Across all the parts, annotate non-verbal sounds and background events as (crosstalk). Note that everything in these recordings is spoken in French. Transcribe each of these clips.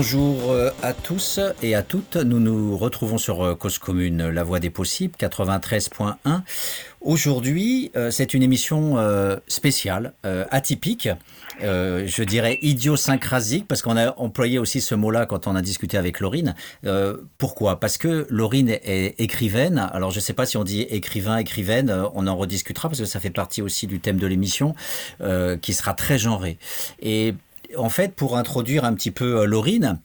Bonjour euh, à tous et à toutes. Nous nous retrouvons sur euh, Cause Commune, la voie des possibles, 93.1. Aujourd'hui, euh, c'est une émission spéciale, atypique, je dirais idiosyncrasique, parce qu'on a employé aussi ce mot-là quand on a discuté avec Laurine. pourquoi? Parce que Laurine est écrivaine. Alors, je ne sais pas si on dit écrivain, écrivaine, on en rediscutera, parce que ça fait partie aussi du thème de l'émission, qui sera très genré. Et en fait, pour introduire un petit peu euh, Laurine,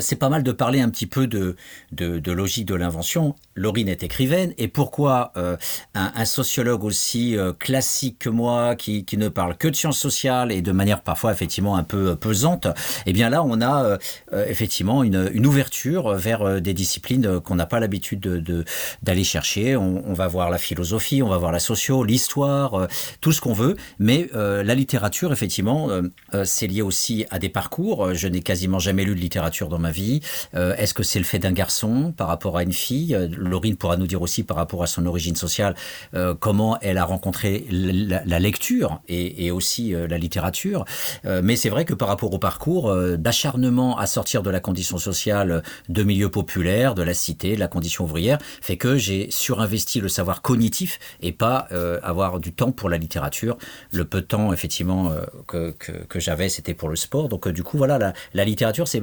c'est pas mal de parler un petit peu de, de, logique de l'invention. Laurine est écrivaine, et pourquoi euh, un, sociologue aussi euh, classique que moi, qui, qui, ne parle que de sciences sociales et de manière parfois effectivement un peu pesante, eh bien là on a effectivement une, une, ouverture vers des disciplines qu'on n'a pas l'habitude d'aller de, d'aller chercher. On, on, va voir la philosophie, on va voir la socio, l'histoire, tout ce qu'on veut, mais la littérature effectivement c'est lié aussi à des parcours. Je n'ai quasiment jamais lu de littérature ma vie euh, Est-ce que c'est le fait d'un garçon par rapport à une fille? Euh, Laurine pourra nous dire aussi par rapport à son origine sociale euh, comment elle a rencontré la, lecture et, aussi la littérature. mais c'est vrai que par rapport au parcours d'acharnement à sortir de la condition sociale de milieu populaire, de la cité, de la condition ouvrière, fait que j'ai surinvesti le savoir cognitif et pas avoir du temps pour la littérature. Le peu de temps, effectivement, que, j'avais, c'était pour le sport. Donc, du coup, voilà, la littérature, c'est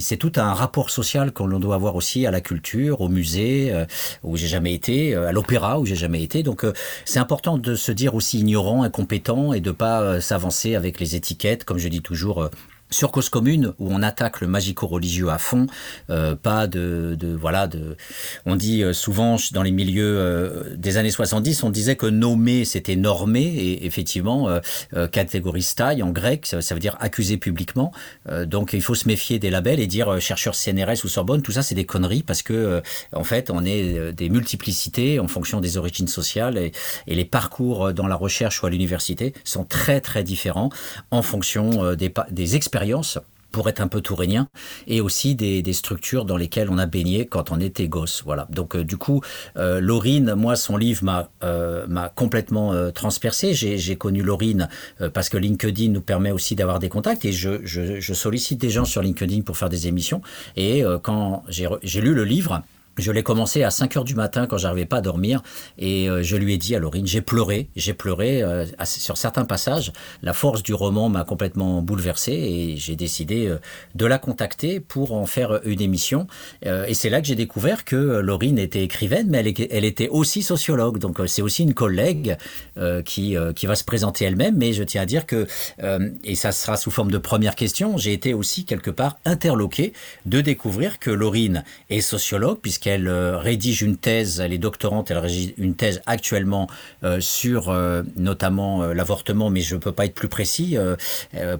c'est tout un rapport social qu'on doit avoir aussi à la culture, au musée euh, où j'ai jamais été, euh, à l'opéra où j'ai jamais été. Donc euh, c'est important de se dire aussi ignorant, incompétent et de pas s'avancer avec les étiquettes, comme je dis toujours sur cause commune où on attaque le magico-religieux à fond, euh, pas de, de, voilà de. On dit euh, souvent dans les milieux euh, des années 70, on disait que nommer c'était normer et effectivement euh, en grec, ça, veut dire accuser publiquement. donc il faut se méfier des labels et dire chercheur CNRS ou Sorbonne, tout ça c'est des conneries parce que en fait on est des multiplicités en fonction des origines sociales et, et les parcours dans la recherche ou à l'université sont très très différents en fonction des, des expériences pour être un peu tourénien, et aussi des, structures dans lesquelles on a baigné quand on était gosse. Voilà. Donc euh, du coup, euh, Laurine, moi, son livre m'a euh, m'a complètement transpercé. J'ai connu Laurine parce que LinkedIn nous permet aussi d'avoir des contacts, et je, je, je, sollicite des gens sur LinkedIn pour faire des émissions. Et quand j'ai lu le livre, je l'ai commencé à 5 heures du matin quand j'arrivais pas à dormir et euh, je lui ai dit à Laurine, j'ai pleuré, j'ai pleuré euh, sur certains passages. La force du roman m'a complètement bouleversé et j'ai décidé euh, de la contacter pour en faire une émission. et c'est là que j'ai découvert que Laurine était écrivaine, mais elle, était aussi sociologue. Donc c'est aussi une collègue qui, qui va se présenter elle-même. Mais je tiens à dire que, et ça sera sous forme de première question, j'ai été aussi quelque part interloqué de découvrir que Laurine est sociologue puisqu'elle elle euh, rédige une thèse, elle est doctorante, elle rédige une thèse actuellement euh, sur euh, notamment l'avortement, mais je ne peux pas être plus précis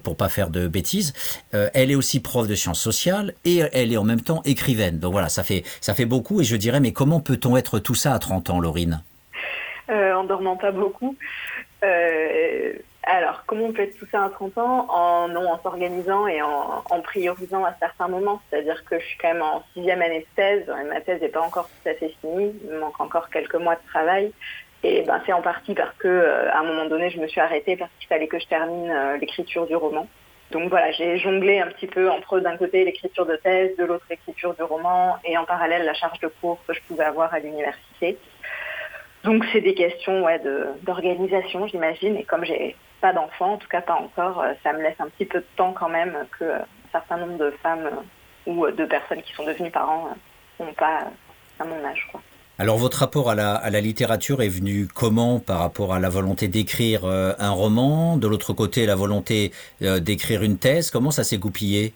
pour pas faire de bêtises. elle est aussi prof de sciences sociales et elle est en même temps écrivaine. Donc voilà, ça fait, ça fait beaucoup et je dirais, mais comment peut-on être tout ça à 30 ans, Laurine? En dormant pas beaucoup. Alors, comment on peut être ça à 30 ans en, non, en s'organisant et en, en, priorisant à certains moments? C'est-à-dire que je suis quand même en sixième année de thèse, et ma thèse n'est pas encore tout à fait finie, il me manque encore quelques mois de travail. Et ben, c'est en partie parce que euh, à un moment donné, je me suis arrêtée parce qu'il fallait que je termine euh, l'écriture du roman. Donc voilà, j'ai jonglé un petit peu entre d'un côté l'écriture de thèse, de l'autre l'écriture du roman, et en parallèle la charge de cours que je pouvais avoir à l'université. Donc c'est des questions ouais, d'organisation, j'imagine, et comme j'ai pas d'enfants, en tout cas pas encore. Euh, ça me laisse un petit peu de temps quand même que euh, un certain nombre de femmes euh, ou de personnes qui sont devenues parents n'ont pas à mon âge. Quoi. Alors votre rapport à la, à la, littérature est venu comment par rapport à la volonté d'écrire un roman, de l'autre côté la volonté d'écrire une thèse? Comment ça s'est goupillé?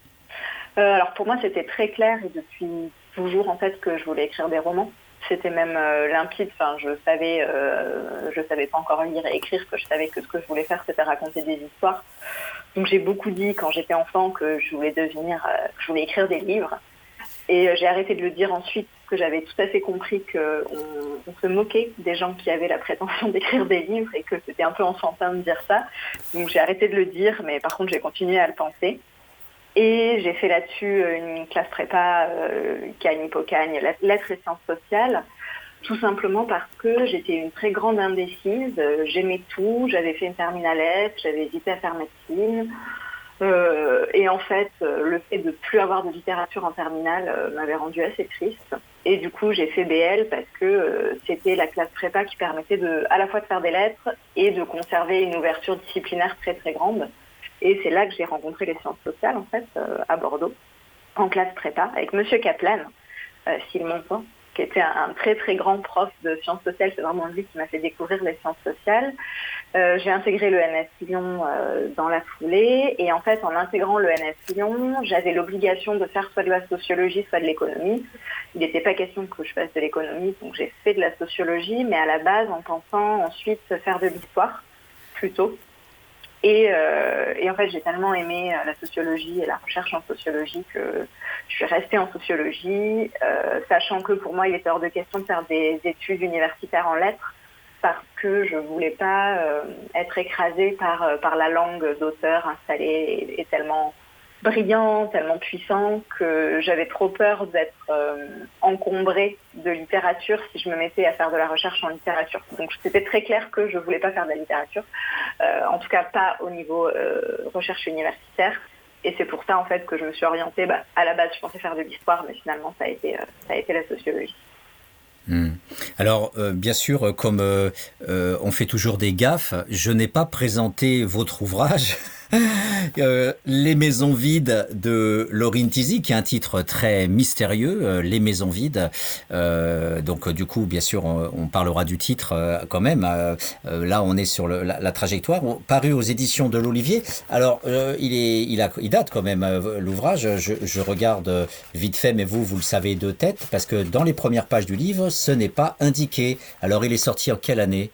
Alors pour moi c'était très clair et depuis toujours en fait que je voulais écrire des romans c'était même euh, limpide. Enfin, je savais, euh, je savais pas encore lire et écrire, que je savais que ce que je voulais faire, c'était raconter des histoires. Donc j'ai beaucoup dit quand j'étais enfant que je voulais devenir, euh, que je voulais écrire des livres. Et j'ai arrêté de le dire ensuite, que j'avais tout à fait compris qu'on on se moquait des gens qui avaient la prétention (laughs) d'écrire des livres et que c'était un peu enfantin de dire ça. Donc j'ai arrêté de le dire, mais par contre j'ai continué à le penser. Et j'ai fait là-dessus euh, une classe prépa euh, Cagne Hippocagne, lettres et sciences sociales, tout simplement parce que j'étais une très grande indécise. J'aimais tout, j'avais fait une terminale j'avais hésité à faire médecine. Euh, et en fait, le fait de plus avoir de littérature en terminale m'avait rendu assez triste. Et du coup, j'ai fait BL parce que c'était la classe prépa qui permettait de, à la fois de faire des lettres et de conserver une ouverture disciplinaire très très grande. Et c'est là que j'ai rencontré les sciences sociales, en fait, à Bordeaux, en classe prépa, avec Monsieur Kaplan, s'il m'entend qui était un, très très grand prof de sciences sociales. C'est vraiment lui qui m'a fait découvrir les sciences sociales. Euh, j'ai intégré le NS Lyon euh, dans la foulée et en fait en intégrant le NS Lyon, j'avais l'obligation de faire soit de la sociologie, soit de l'économie. Il n'était pas question que je fasse de l'économie, donc j'ai fait de la sociologie, mais à la base en pensant ensuite faire de l'histoire plutôt. Euh, et, en fait, j'ai tellement aimé euh, la sociologie et la recherche en sociologie que je suis restée en sociologie, euh, sachant que pour moi, il était hors de question de faire des études universitaires en lettres parce que je voulais pas être écrasée par, par la langue d'auteur installée et tellement brillant, tellement puissant que j'avais trop peur d'être euh, encombrée de littérature si je me mettais à faire de la recherche en littérature. Donc c'était très clair que je voulais pas faire de la littérature, euh, en tout cas pas au niveau euh, recherche universitaire. Et c'est pour ça en fait que je me suis orientée. Bah, à la base, je pensais faire de l'histoire, mais finalement ça a été ça a été la sociologie. Hmm. Alors, bien sûr, comme on fait toujours des gaffes, je n'ai pas présenté votre ouvrage. (laughs) (laughs) Euh, les maisons vides de Laurine Tizi, qui est un titre très mystérieux, euh, Les maisons vides. Euh, donc du coup, bien sûr, on, parlera du titre quand même. là, on est sur la, trajectoire. Paru aux éditions de l'Olivier. Alors, il, est, il, a, il date quand même l'ouvrage. Je, je, regarde vite fait, mais vous, vous le savez de tête, parce que dans les premières pages du livre, ce n'est pas indiqué. Alors, il est sorti en quelle année?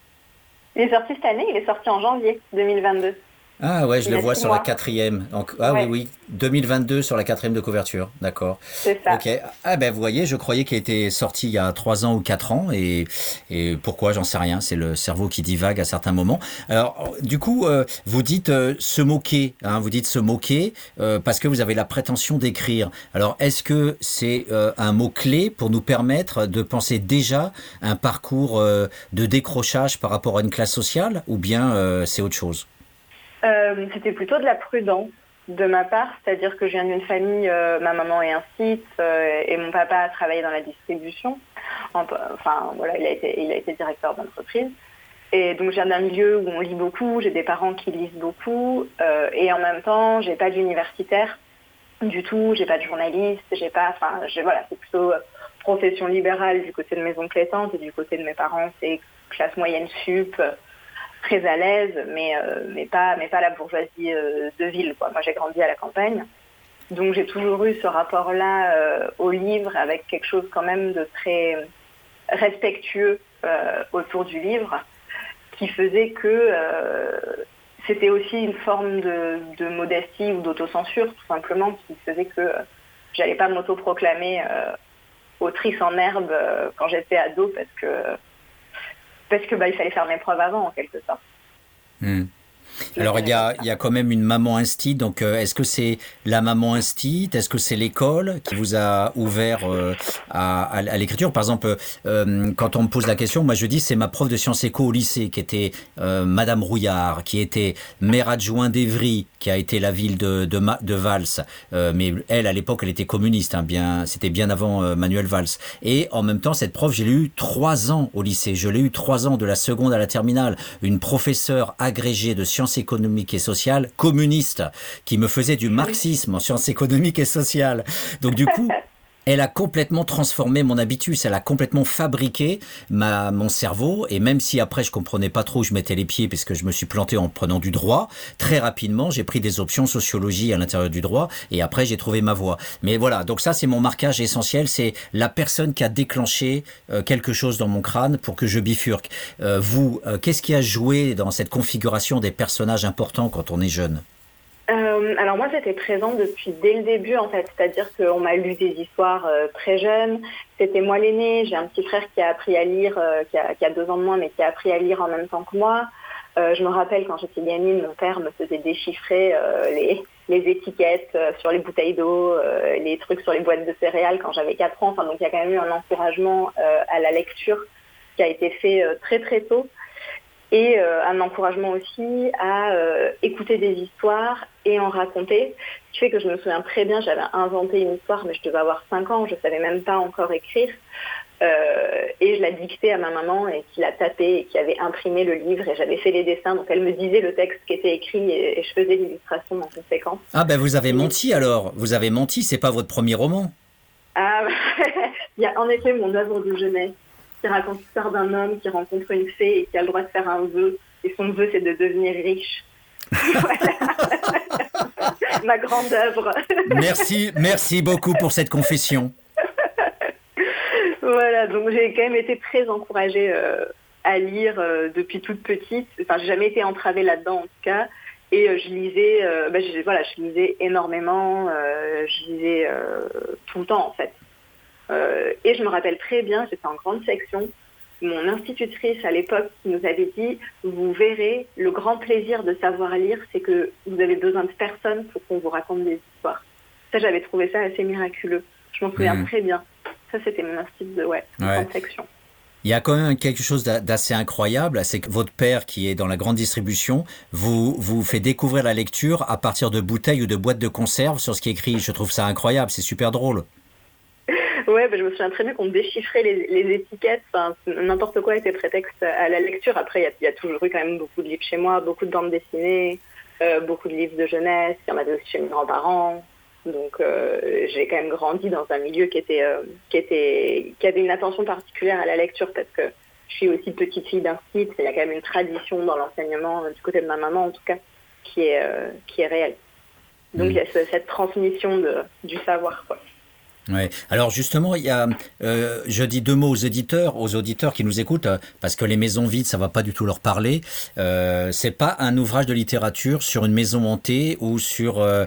Il est sorti cette année, il est sorti en janvier 2022. Ah ouais, je le vois sur la quatrième. Donc, ah oui, oui, 2022 sur la quatrième de couverture, d'accord. C'est ça. Ok. Ah ben vous voyez, je croyais qu'il était sorti il y a trois ans ou quatre ans et, et pourquoi, j'en sais rien. C'est le cerveau qui divague à certains moments. Alors du coup, euh, vous dites euh, se moquer, hein, vous dites se moquer euh, parce que vous avez la prétention d'écrire. Alors est-ce que c'est un mot clé pour nous permettre de penser déjà un parcours de décrochage par rapport à une classe sociale ou bien c'est autre chose? Euh, c'était plutôt de la prudence de ma part, c'est-à-dire que je viens d'une famille, euh, ma maman est un site euh, et mon papa a travaillé dans la distribution. Enfin, voilà, il a été, il a été directeur d'entreprise. Et donc, je viens d'un milieu où on lit beaucoup, j'ai des parents qui lisent beaucoup, et en même temps, j'ai pas d'universitaire du tout, j'ai pas de journaliste, j'ai pas, enfin, voilà, c'est plutôt profession libérale du côté de mes oncles et tantes et du côté de mes parents, c'est classe moyenne sup, très à l'aise, mais, euh, mais, pas, mais pas la bourgeoisie euh, de ville. Moi, j'ai grandi à la campagne. Donc, j'ai toujours eu ce rapport-là euh, au livre avec quelque chose quand même de très respectueux autour du livre, qui faisait que c'était aussi une forme de, de modestie ou d'autocensure, tout simplement, qui faisait que j'allais pas m'autoproclamer autrice en herbe quand j'étais ado, parce que parce que bah, il fallait faire mes preuves avant en quelque sorte. Hmm. Alors il y, a, il y a quand même une maman instite, donc euh, est-ce que c'est la maman instite? Est-ce que c'est l'école qui vous a ouvert euh, à, à, l'écriture? Par exemple, euh, quand on me pose la question, moi je dis c'est ma prof de sciences éco au lycée qui était Madame Rouillard, qui était maire adjoint d'Evry, qui a été la ville de, de, de Valls, mais elle à l'époque elle était communiste, hein, bien, c'était bien avant Manuel Valls. Et en même temps, cette prof, j'ai eu trois ans au lycée, je l'ai eu trois ans de la seconde à la terminale, une professeure agrégée de sciences économiques et sociales communiste, qui me faisait du marxisme en sciences économiques et sociales. Donc du coup, (laughs) elle a complètement transformé mon habitus, elle a complètement fabriqué ma, mon cerveau, et même si après je comprenais pas trop où je mettais les pieds, parce que je me suis planté en prenant du droit, très rapidement j'ai pris des options sociologie à l'intérieur du droit, et après j'ai trouvé ma voie. Mais voilà, donc ça c'est mon marquage essentiel, c'est la personne qui a déclenché euh, quelque chose dans mon crâne pour que je bifurque. Euh, vous, euh, qu'est-ce qui a joué dans cette configuration des personnages importants quand on est jeune? Euh, alors moi j'étais présente depuis dès le début en fait, c'est-à-dire qu'on m'a lu des histoires euh, très jeunes. C'était moi l'aîné, j'ai un petit frère qui a appris à lire, euh, qui, a, deux ans de moins, mais qui a appris à lire en même temps que moi. je me rappelle quand j'étais gamine, mon père me faisait déchiffrer les, étiquettes sur les bouteilles d'eau, les trucs sur les boîtes de céréales quand j'avais 4 ans. Enfin, donc il y a quand même eu un encouragement à la lecture qui a été fait très très tôt et un encouragement aussi à écouter des histoires et en raconter. Ce qui fait que je me souviens très bien, j'avais inventé une histoire, mais je devais avoir 5 ans, je ne savais même pas encore écrire. Euh, et je l'ai dicté à ma maman et qui l'a tapé et qui avait imprimé le livre et j'avais fait les dessins. Donc elle me disait le texte qui était écrit et, je faisais l'illustration en conséquence. Ah ben vous avez menti alors. Vous avez menti, c'est pas votre premier roman. Ah, (laughs) il y a en effet mon œuvre de jeunesse qui raconte l'histoire d'un homme qui rencontre une fée et qui a le droit de faire un vœu. Et son vœu, c'est de devenir riche. (laughs) Ma grande œuvre. merci, merci beaucoup pour cette confession. Voilà, donc j'ai quand même été très encouragée euh, à lire euh, depuis toute petite. Enfin, j'ai jamais été entravée là-dedans en tout cas. Et euh, je lisais, bah, je, voilà, je lisais énormément, je lisais tout le temps en fait. Et je me rappelle très bien, j'étais en grande section, mon institutrice à l'époque qui nous avait dit, vous verrez, le grand plaisir de savoir lire, c'est que vous avez besoin de personne pour qu'on vous raconte des histoires. Ça, j'avais trouvé ça assez miraculeux. Je m'en souviens mmh. très bien. Ça, c'était mon style de, ouais, section. Il y a quand même quelque chose d'assez incroyable, c'est que votre père, qui est dans la grande distribution, vous, vous fait découvrir la lecture à partir de bouteilles ou de boîtes de conserve sur ce qui est écrit. Je trouve ça incroyable, c'est super drôle. Ouais, bah, je me souviens très bien qu'on déchiffrait les, étiquettes. N'importe quoi était prétexte à la lecture. Après, il y, a toujours eu quand même beaucoup de livres chez moi, beaucoup de bandes dessinées, euh, beaucoup de livres de jeunesse. Il y en avait aussi chez mes grands-parents. Donc euh, j'ai quand même grandi dans un milieu qui était, euh, qui était, qui avait une attention particulière à la lecture parce que je suis aussi petite fille d'un site. Il y a quand même une tradition dans l'enseignement du côté de ma maman en tout cas qui est, euh, qui est réelle. Donc mmh. il y a cette transmission de, du savoir. Quoi. Alors justement, il y a, euh, je dis deux mots aux éditeurs, aux auditeurs qui nous écoutent, parce que les maisons vides, ça va pas du tout leur parler. Euh, c'est pas un ouvrage de littérature sur une maison hantée ou sur euh,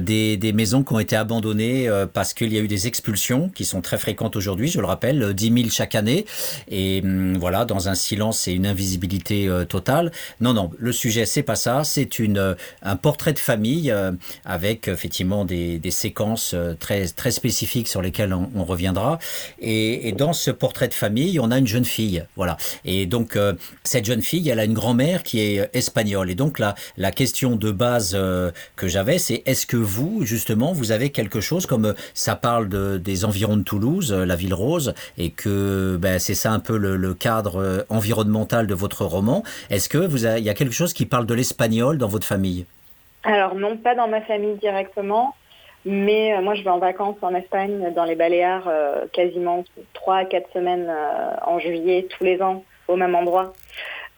des, maisons qui ont été abandonnées parce qu'il y a eu des expulsions qui sont très fréquentes aujourd'hui. Je le rappelle, 10 000 chaque année, et hum, voilà, dans un silence et une invisibilité totale. Non, non, le sujet c'est pas ça. C'est un portrait de famille avec effectivement des, des séquences très très spécifiques sur lesquels on, reviendra. Et, dans ce portrait de famille, on a une jeune fille. Voilà. Et donc, euh, cette jeune fille, elle a une grand-mère qui est espagnole. Et donc, la, la question de base euh, que j'avais, c'est est-ce que vous, justement, vous avez quelque chose comme euh, ça parle de, des environs de Toulouse, la ville rose, et que ben, c'est ça un peu le, cadre environnemental de votre roman. Est-ce que il y a quelque chose qui parle de l'espagnol dans votre famille? Alors non, pas dans ma famille directement. Mais euh, moi, je vais en vacances en Espagne, dans les Baléares, euh, quasiment 3 à 4 semaines euh, en juillet, tous les ans, au même endroit,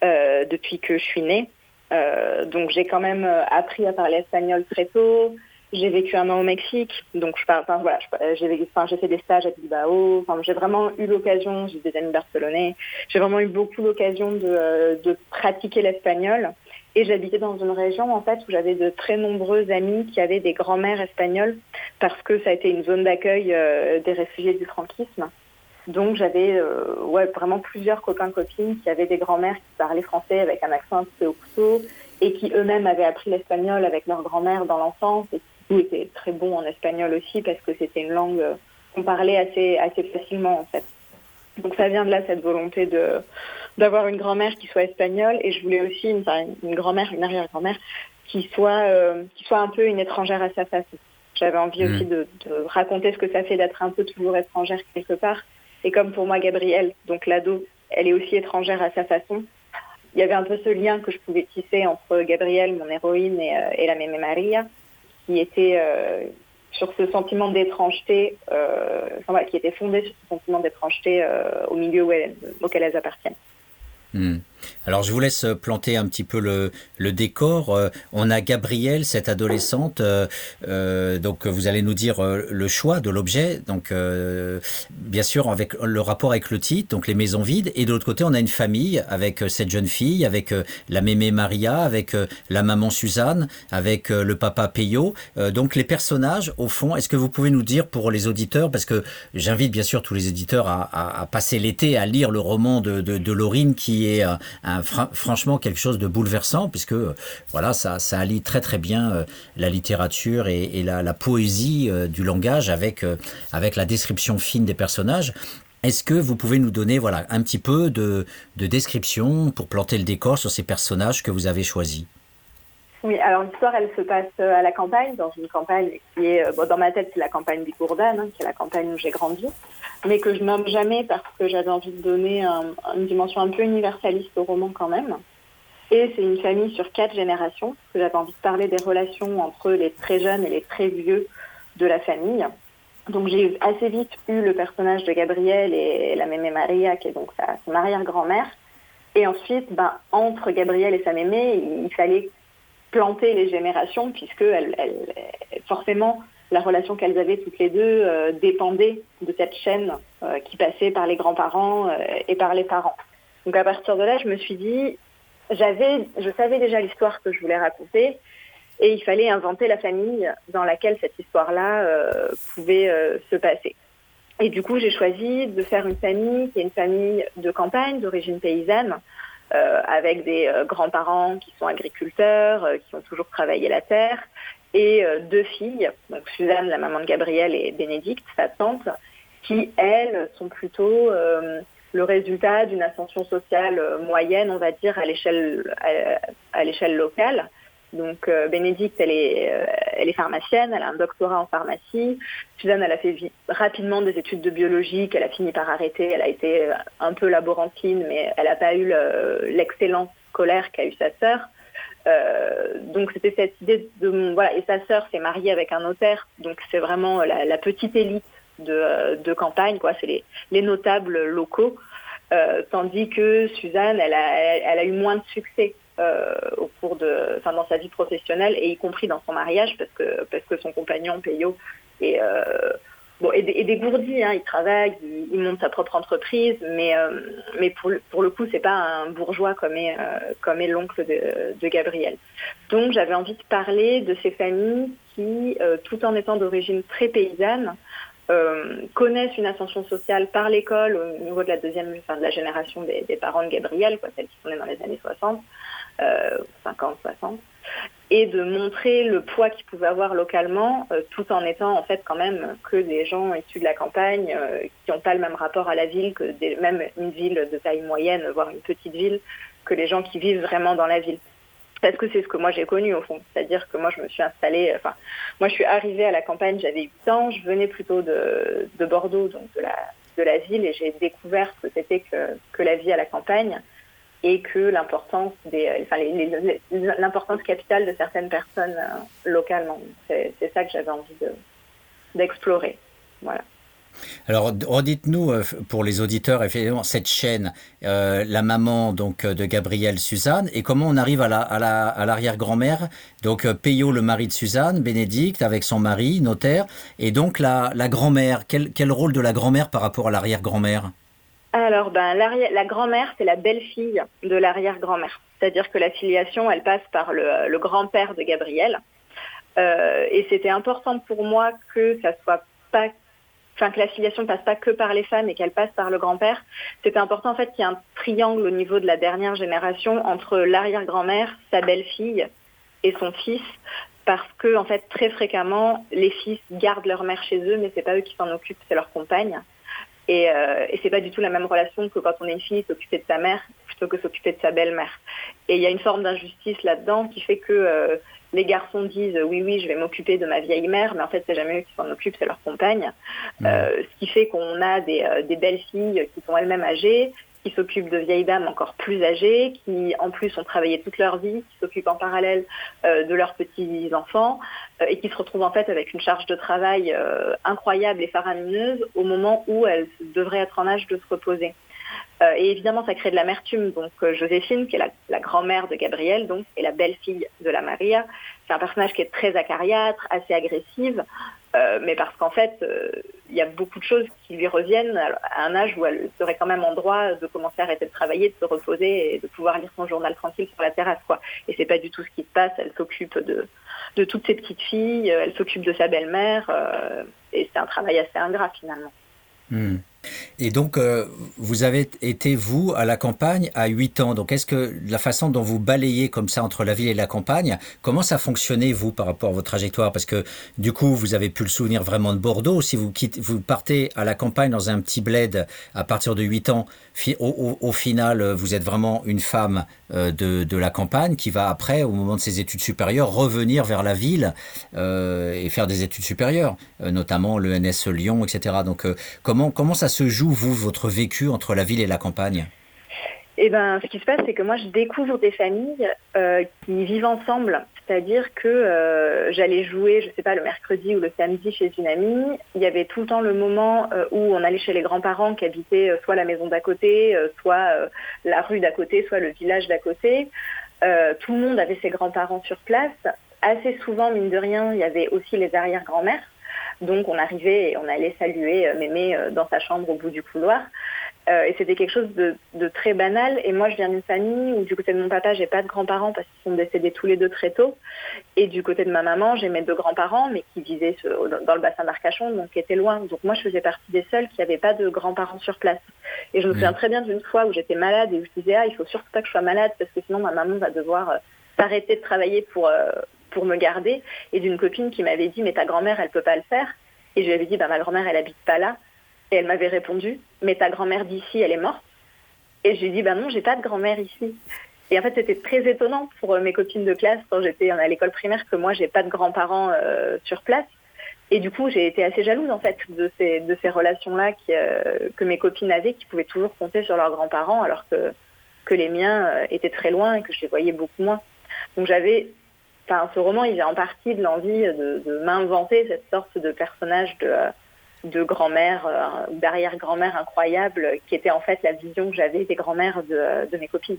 depuis que je suis née. donc j'ai quand même appris à parler espagnol très tôt. J'ai vécu un an au Mexique, donc je parle, enfin, voilà, j'ai enfin, fait des stages à Bilbao. Enfin, j'ai vraiment eu l'occasion, j'ai des amis barcelonais, j'ai vraiment eu beaucoup l'occasion de, de pratiquer l'espagnol. Et j'habitais dans une région en fait où j'avais de très nombreux amis qui avaient des grands-mères espagnoles parce que ça a été une zone d'accueil euh, des réfugiés du franquisme. Donc j'avais euh, ouais, vraiment plusieurs copains copines qui avaient des grands-mères qui parlaient français avec un accent un peu au couteau et qui eux-mêmes avaient appris l'espagnol avec leur grand-mère dans l'enfance et qui étaient très bons en espagnol aussi parce que c'était une langue euh, qu'on parlait assez assez facilement en fait. Donc ça vient de là cette volonté de d'avoir une grand-mère qui soit espagnole et je voulais aussi une, une grand-mère, une arrière-grand-mère qui soit euh, qui soit un peu une étrangère à sa façon. J'avais envie mmh. aussi de, de, raconter ce que ça fait d'être un peu toujours étrangère quelque part. Et comme pour moi, Gabrielle, donc l'ado, elle est aussi étrangère à sa façon. Il y avait un peu ce lien que je pouvais tisser entre Gabrielle, mon héroïne, et, euh, et la mémé Maria, qui était euh, sur ce sentiment d'étrangeté, euh, enfin, qui était fondé sur ce sentiment d'étrangeté euh, au milieu auquel elles appartiennent. Hmm. Alors je vous laisse planter un petit peu le, le décor. Euh, on a Gabrielle, cette adolescente. Euh, euh, donc vous allez nous dire le choix de l'objet. Donc bien sûr avec le rapport avec le titre, donc les maisons vides. Et de l'autre côté, on a une famille avec cette jeune fille, avec la mémé Maria, avec la maman Suzanne, avec le papa Peyo. donc les personnages, au fond, est-ce que vous pouvez nous dire pour les auditeurs, parce que j'invite bien sûr tous les éditeurs à, à, à passer l'été à lire le roman de, de, de Laurine qui est franchement quelque chose de bouleversant, puisque voilà, ça, ça allie très très bien euh, la littérature et, la, poésie euh, du langage avec, euh, avec la description fine des personnages. Est-ce que vous pouvez nous donner voilà, un petit peu de description pour planter le décor sur ces personnages que vous avez choisis? Oui, alors l'histoire, elle se passe à la campagne, dans une campagne qui est, bon, dans ma tête, c'est la campagne du hein, qui est la campagne où j'ai grandi, mais que je nomme jamais parce que j'avais envie de donner une dimension un peu universaliste au roman quand même. Et c'est une famille sur quatre générations, parce que j'avais envie de parler des relations entre les très jeunes et les très vieux de la famille. Donc j'ai assez vite eu le personnage de Gabrielle et la mémé Maria, qui est donc sa, son arrière-grand-mère. Et ensuite, ben, entre Gabrielle et sa mémé, il, fallait planter les générations, puisque forcément, la relation qu'elles avaient toutes les deux euh, dépendait de cette chaîne euh, qui passait par les grands-parents euh, et par les parents. Donc à partir de là, je me suis dit, j'avais, je savais déjà l'histoire que je voulais raconter, et il fallait inventer la famille dans laquelle cette histoire-là pouvait se passer. Et du coup, j'ai choisi de faire une famille qui est une famille de campagne, d'origine paysanne, avec des grands-parents qui sont agriculteurs, qui ont toujours travaillé la terre, et deux filles, donc Suzanne, la maman de Gabrielle, et Bénédicte, sa tante, qui, elles, sont plutôt le résultat d'une ascension sociale moyenne, on va dire, à l'échelle à l'échelle locale. Donc euh, Bénédicte, elle est, euh, elle est pharmacienne, elle a un doctorat en pharmacie. Suzanne, elle a fait rapidement des études de biologie qu'elle a fini par arrêter. Elle a été euh, un peu laborantine, mais elle n'a pas eu l'excellence scolaire qu'a eu sa sœur. donc c'était cette idée de voilà et sa sœur s'est mariée avec un notaire, donc c'est vraiment la, petite élite de, campagne quoi, c'est les, les, notables locaux, tandis que Suzanne elle a, elle a eu moins de succès au cours de, dans sa vie professionnelle et y compris dans son mariage parce que parce que son compagnon Peyo est euh, bon est, dégourdi, hein, il travaille, il, monte sa propre entreprise, mais euh, mais pour le, pour le coup c'est pas un bourgeois comme est comme est l'oncle de, Gabriel. Donc j'avais envie de parler de ces familles qui, tout en étant d'origine très paysanne, connaissent une ascension sociale par l'école au niveau de la deuxième, de la génération des, parents de Gabriel, quoi, celles qui sont nées dans les années 60, 50, euh, 60, et de montrer le poids qu'ils pouvaient avoir localement, euh, tout en étant en fait quand même que des gens issus de la campagne euh, qui n'ont pas le même rapport à la ville que des, même une ville de taille moyenne, voire une petite ville, que les gens qui vivent vraiment dans la ville parce que c'est ce que moi j'ai connu au fond. C'est-à-dire que moi je me suis installée, enfin moi je suis arrivée à la campagne, j'avais 8 ans, je venais plutôt de, de Bordeaux, donc de la, de la ville, et j'ai découvert ce que c'était que, que la vie à la campagne et que l'importance des, l'importance capitale de certaines personnes euh, localement. C'est, ça que j'avais envie d'explorer. Voilà. Alors, redites-nous euh, pour les auditeurs, effectivement, cette chaîne, euh, la maman donc de Gabrielle Suzanne, et comment on arrive à, la, à, l'arrière-grand-mère, donc Peyo, le mari de Suzanne, Bénédicte, avec son mari, notaire, et donc la, grand-mère. Quel rôle de la grand-mère par rapport à l'arrière-grand-mère? Alors, ben, la grand-mère, c'est la belle-fille de l'arrière-grand-mère. C'est-à-dire que la filiation, elle passe par le, grand-père de Gabriel. Euh, et c'était important pour moi que ça soit pas, enfin que la filiation ne passe pas que par les femmes et qu'elle passe par le grand-père. C'était important en fait qu'il y ait un triangle au niveau de la dernière génération entre l'arrière-grand-mère, sa belle-fille et son fils, parce que en fait très fréquemment les fils gardent leur mère chez eux, mais c'est pas eux qui s'en occupent, c'est leur compagne. Et, euh, et c'est pas du tout la même relation que quand on est une fille, s'occuper de sa mère plutôt que s'occuper de sa belle-mère. Et il y a une forme d'injustice là-dedans qui fait que euh, les garçons disent oui, oui, je vais m'occuper de ma vieille mère, mais en fait, c'est jamais eux qui s'en occupent, c'est leur compagne. Euh, ce qui fait qu'on a des, euh, des belles filles qui sont elles-mêmes âgées, qui s'occupent de vieilles dames encore plus âgées, qui en plus ont travaillé toute leur vie, qui s'occupent en parallèle euh, de leurs petits-enfants euh, et qui se retrouvent en fait avec une charge de travail euh, incroyable et faramineuse au moment où elles devraient être en âge de se reposer. et évidemment, ça crée de l'amertume. Donc Joséphine, qui est la, grand-mère de Gabriel, donc, et la belle-fille de la Maria, c'est un personnage qui est très acariâtre, assez agressive, euh, mais parce qu'en fait, euh, il y a beaucoup de choses qui lui reviennent à un âge où elle serait quand même en droit de commencer à arrêter de travailler, de se reposer et de pouvoir lire son journal tranquille sur la terrasse. Quoi. Et c'est pas du tout ce qui se passe. Elle s'occupe de, de toutes ses petites filles, elle s'occupe de sa belle-mère, euh, et c'est un travail assez ingrat finalement. Hmm. Et donc, euh, vous avez été, vous, à la campagne à 8 ans. Donc, est-ce que la façon dont vous balayez comme ça entre la ville et la campagne, comment ça fonctionnait, vous, par rapport à votre trajectoire? Parce que, du coup, vous avez pu le souvenir vraiment de Bordeaux. Si vous, quittez, vous partez à la campagne dans un petit bled à partir de 8 ans, au, final, vous êtes vraiment une femme euh, de, la campagne qui va après, au moment de ses études supérieures, revenir vers la ville euh, et faire des études supérieures, notamment le NS Lyon, etc. Donc, comment, comment ça se joue vous, votre vécu entre la ville et la campagne? Eh ben, ce qui se passe, c'est que moi, je découvre des familles euh, qui vivent ensemble. C'est-à-dire que euh, j'allais jouer, je ne sais pas, le mercredi ou le samedi chez une amie. Il y avait tout le temps le moment euh, où on allait chez les grands-parents qui habitaient soit la maison d'à côté, soit la rue d'à côté, soit le village d'à côté. tout le monde avait ses grands-parents sur place. Assez souvent, mine de rien, il y avait aussi les arrière-grand-mères. Donc on arrivait et on allait saluer euh, Mémé euh, dans sa chambre au bout du couloir. Euh, et c'était quelque chose de, très banal. Et moi, je viens d'une famille où du côté de mon papa, j'ai pas de grands-parents parce qu'ils sont décédés tous les deux très tôt. Et du côté de ma maman, j'ai mes deux grands-parents, mais qui vivaient dans le bassin d'Arcachon, donc qui étaient loin. Donc moi, je faisais partie des seuls qui n'avaient pas de grands-parents sur place. Et je me souviens très bien d'une fois où j'étais malade et où je disais, ah, il faut surtout pas que je sois malade parce que sinon ma maman va devoir s'arrêter de travailler pour, pour me garder. Et d'une copine qui m'avait dit, mais ta grand-mère, elle peut pas le faire. Et je lui avais dit, bah, ma grand-mère, elle habite pas là. Et elle m'avait répondu, mais ta grand-mère d'ici, elle est morte. Et je lui ai dit, bah non, j'ai pas de grand-mère ici. Et en fait, c'était très étonnant pour euh, mes copines de classe quand j'étais à l'école primaire que moi, j'ai pas de grands-parents euh, sur place. Et du coup, j'ai été assez jalouse en fait de ces, de ces relations-là euh, que mes copines avaient, qui pouvaient toujours compter sur leurs grands-parents, alors que, que les miens étaient très loin et que je les voyais beaucoup moins. Donc j'avais Enfin, ce roman, il vient en partie de l'envie de, m'inventer cette sorte de personnage de, grand-mère euh, d'arrière-grand-mère incroyable qui était en fait la vision que j'avais des grand-mères de mes copines.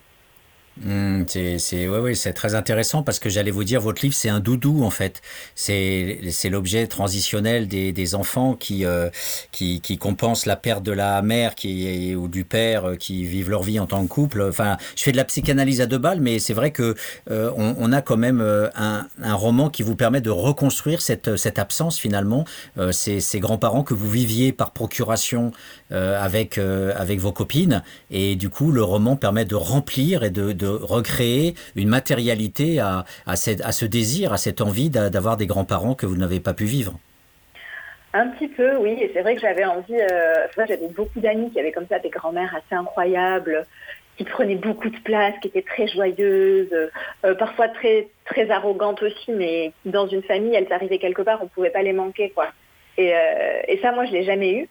Mmh, c'est ouais, ouais, très intéressant parce que j'allais vous dire votre livre c'est un doudou en fait. C'est l'objet transitionnel des, enfants qui, euh, qui qui compensent la perte de la mère qui ou du père euh, qui vivent leur vie en tant que couple. Enfin je fais de la psychanalyse à deux balles mais c'est vrai que euh, a quand même un, un, roman qui vous permet de reconstruire cette cette absence finalement. Ces grands-parents que vous viviez par procuration avec avec vos copines et du coup le roman permet de remplir et de recréer une matérialité à, à, ce désir, à cette envie d'avoir des grands-parents que vous n'avez pas pu vivre un petit peu, oui. Et c'est vrai que j'avais envie. Euh, j'avais beaucoup d'amis qui avaient comme ça des grands-mères assez incroyables, qui prenaient beaucoup de place, qui étaient très joyeuses, euh, parfois très très arrogantes aussi, mais dans une famille, elles arrivaient quelque part, on ne pouvait pas les manquer, quoi. Et, euh, et ça, moi, je l'ai jamais eu.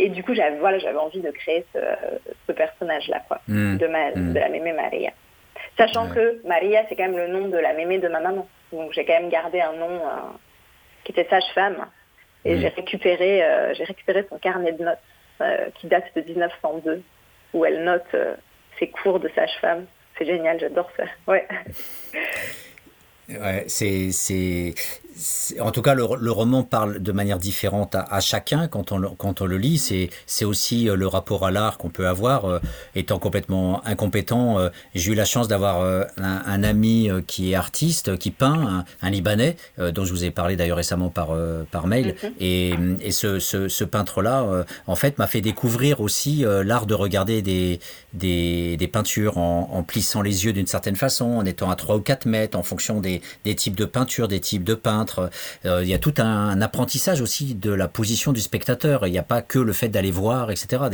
Et du coup, j'avais voilà, j'avais envie de créer ce, ce personnage-là, quoi, mmh. de, ma, mmh. de la mémé Maria. Sachant que Maria, c'est quand même le nom de la mémé de ma maman. Donc j'ai quand même gardé un nom euh, qui était sage-femme. Et j'ai récupéré, euh, j'ai récupéré son carnet de notes euh, qui date de 1902, où elle note ses cours de sage-femme. C'est génial, j'adore ça. Ouais. Ouais, c'est, c'est, en tout cas, le, roman parle de manière différente à, chacun quand on, le, quand on le lit. C'est, aussi euh, le rapport à l'art qu'on peut avoir. Euh, étant complètement incompétent, euh, j'ai eu la chance d'avoir un, ami qui est artiste, qui peint, un, Libanais, dont je vous ai parlé d'ailleurs récemment par, par mail. Mhm. Et, et ce, ce, peintre-là, en fait, m'a fait découvrir aussi l'art de regarder des, des, des peintures en, en, plissant les yeux d'une certaine façon, en étant à 3 ou 4 mètres, en fonction des, des types de peintures, des types de peintres euh, il y a tout un, apprentissage aussi de la position du spectateur. Il n'y a pas que le fait d'aller voir, etc.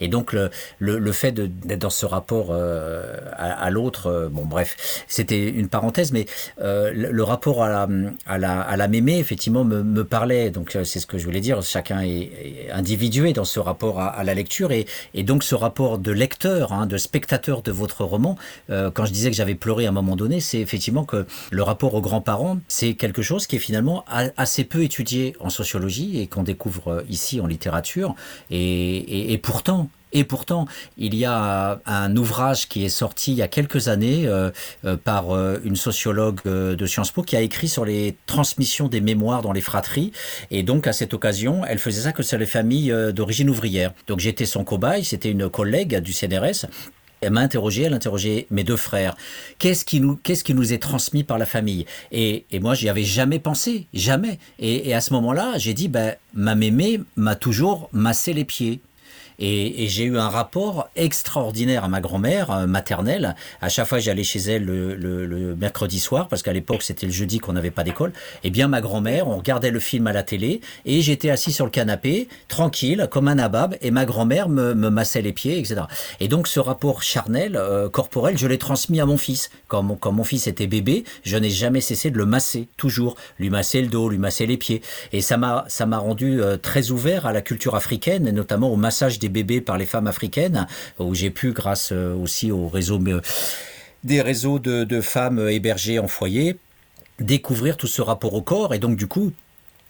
Et donc le, fait d'être dans ce rapport euh, à, l'autre, euh, bon bref, c'était une parenthèse, mais le, rapport à la, à la, à la mémé, effectivement, me, parlait. Donc c'est ce que je voulais dire. Chacun est, individué dans ce rapport à, la lecture et, et, donc ce rapport de lecteur, hein, de spectateur de votre roman. quand je disais que j'avais pleuré à un moment donné, c'est effectivement que le rapport aux grands-parents, c'est quelque chose qui finalement assez peu étudié en sociologie et qu'on découvre euh, ici en littérature. Et, pourtant, et pourtant, il y a un ouvrage qui est sorti il y a quelques années euh, euh, par une sociologue de Sciences Po qui a écrit sur les transmissions des mémoires dans les fratries. Et donc, à cette occasion, elle faisait ça que sur les familles d'origine ouvrière. Donc, j'étais son cobaye, c'était une collègue du CNRS elle m'a interrogé, elle a interrogé mes deux frères. Qu'est-ce qui nous, est transmis par la famille? Et, et, moi, j'y avais jamais pensé, jamais. Et, à ce moment-là, j'ai dit, ben, ma mémé m'a toujours massé les pieds. Et, j'ai eu un rapport extraordinaire à ma grand-mère euh, maternelle. À chaque fois, j'allais chez elle le, mercredi soir, parce qu'à l'époque, c'était le jeudi qu'on n'avait pas d'école. Eh bien, ma grand-mère, on regardait le film à la télé, et j'étais assis sur le canapé, tranquille, comme un nabab, et ma grand-mère me, massait les pieds, etc. Et donc, ce rapport charnel, euh, corporel, je l'ai transmis à mon fils. Quand mon, quand mon fils était bébé, je n'ai jamais cessé de le masser, toujours. Lui masser le dos, lui masser les pieds. Et ça m'a rendu euh, très ouvert à la culture africaine, et notamment au massage des bébés par les femmes africaines, où j'ai pu, grâce euh, aussi au réseau, des réseaux de, de femmes hébergées en foyer, découvrir tout ce rapport au corps. Et donc, du coup,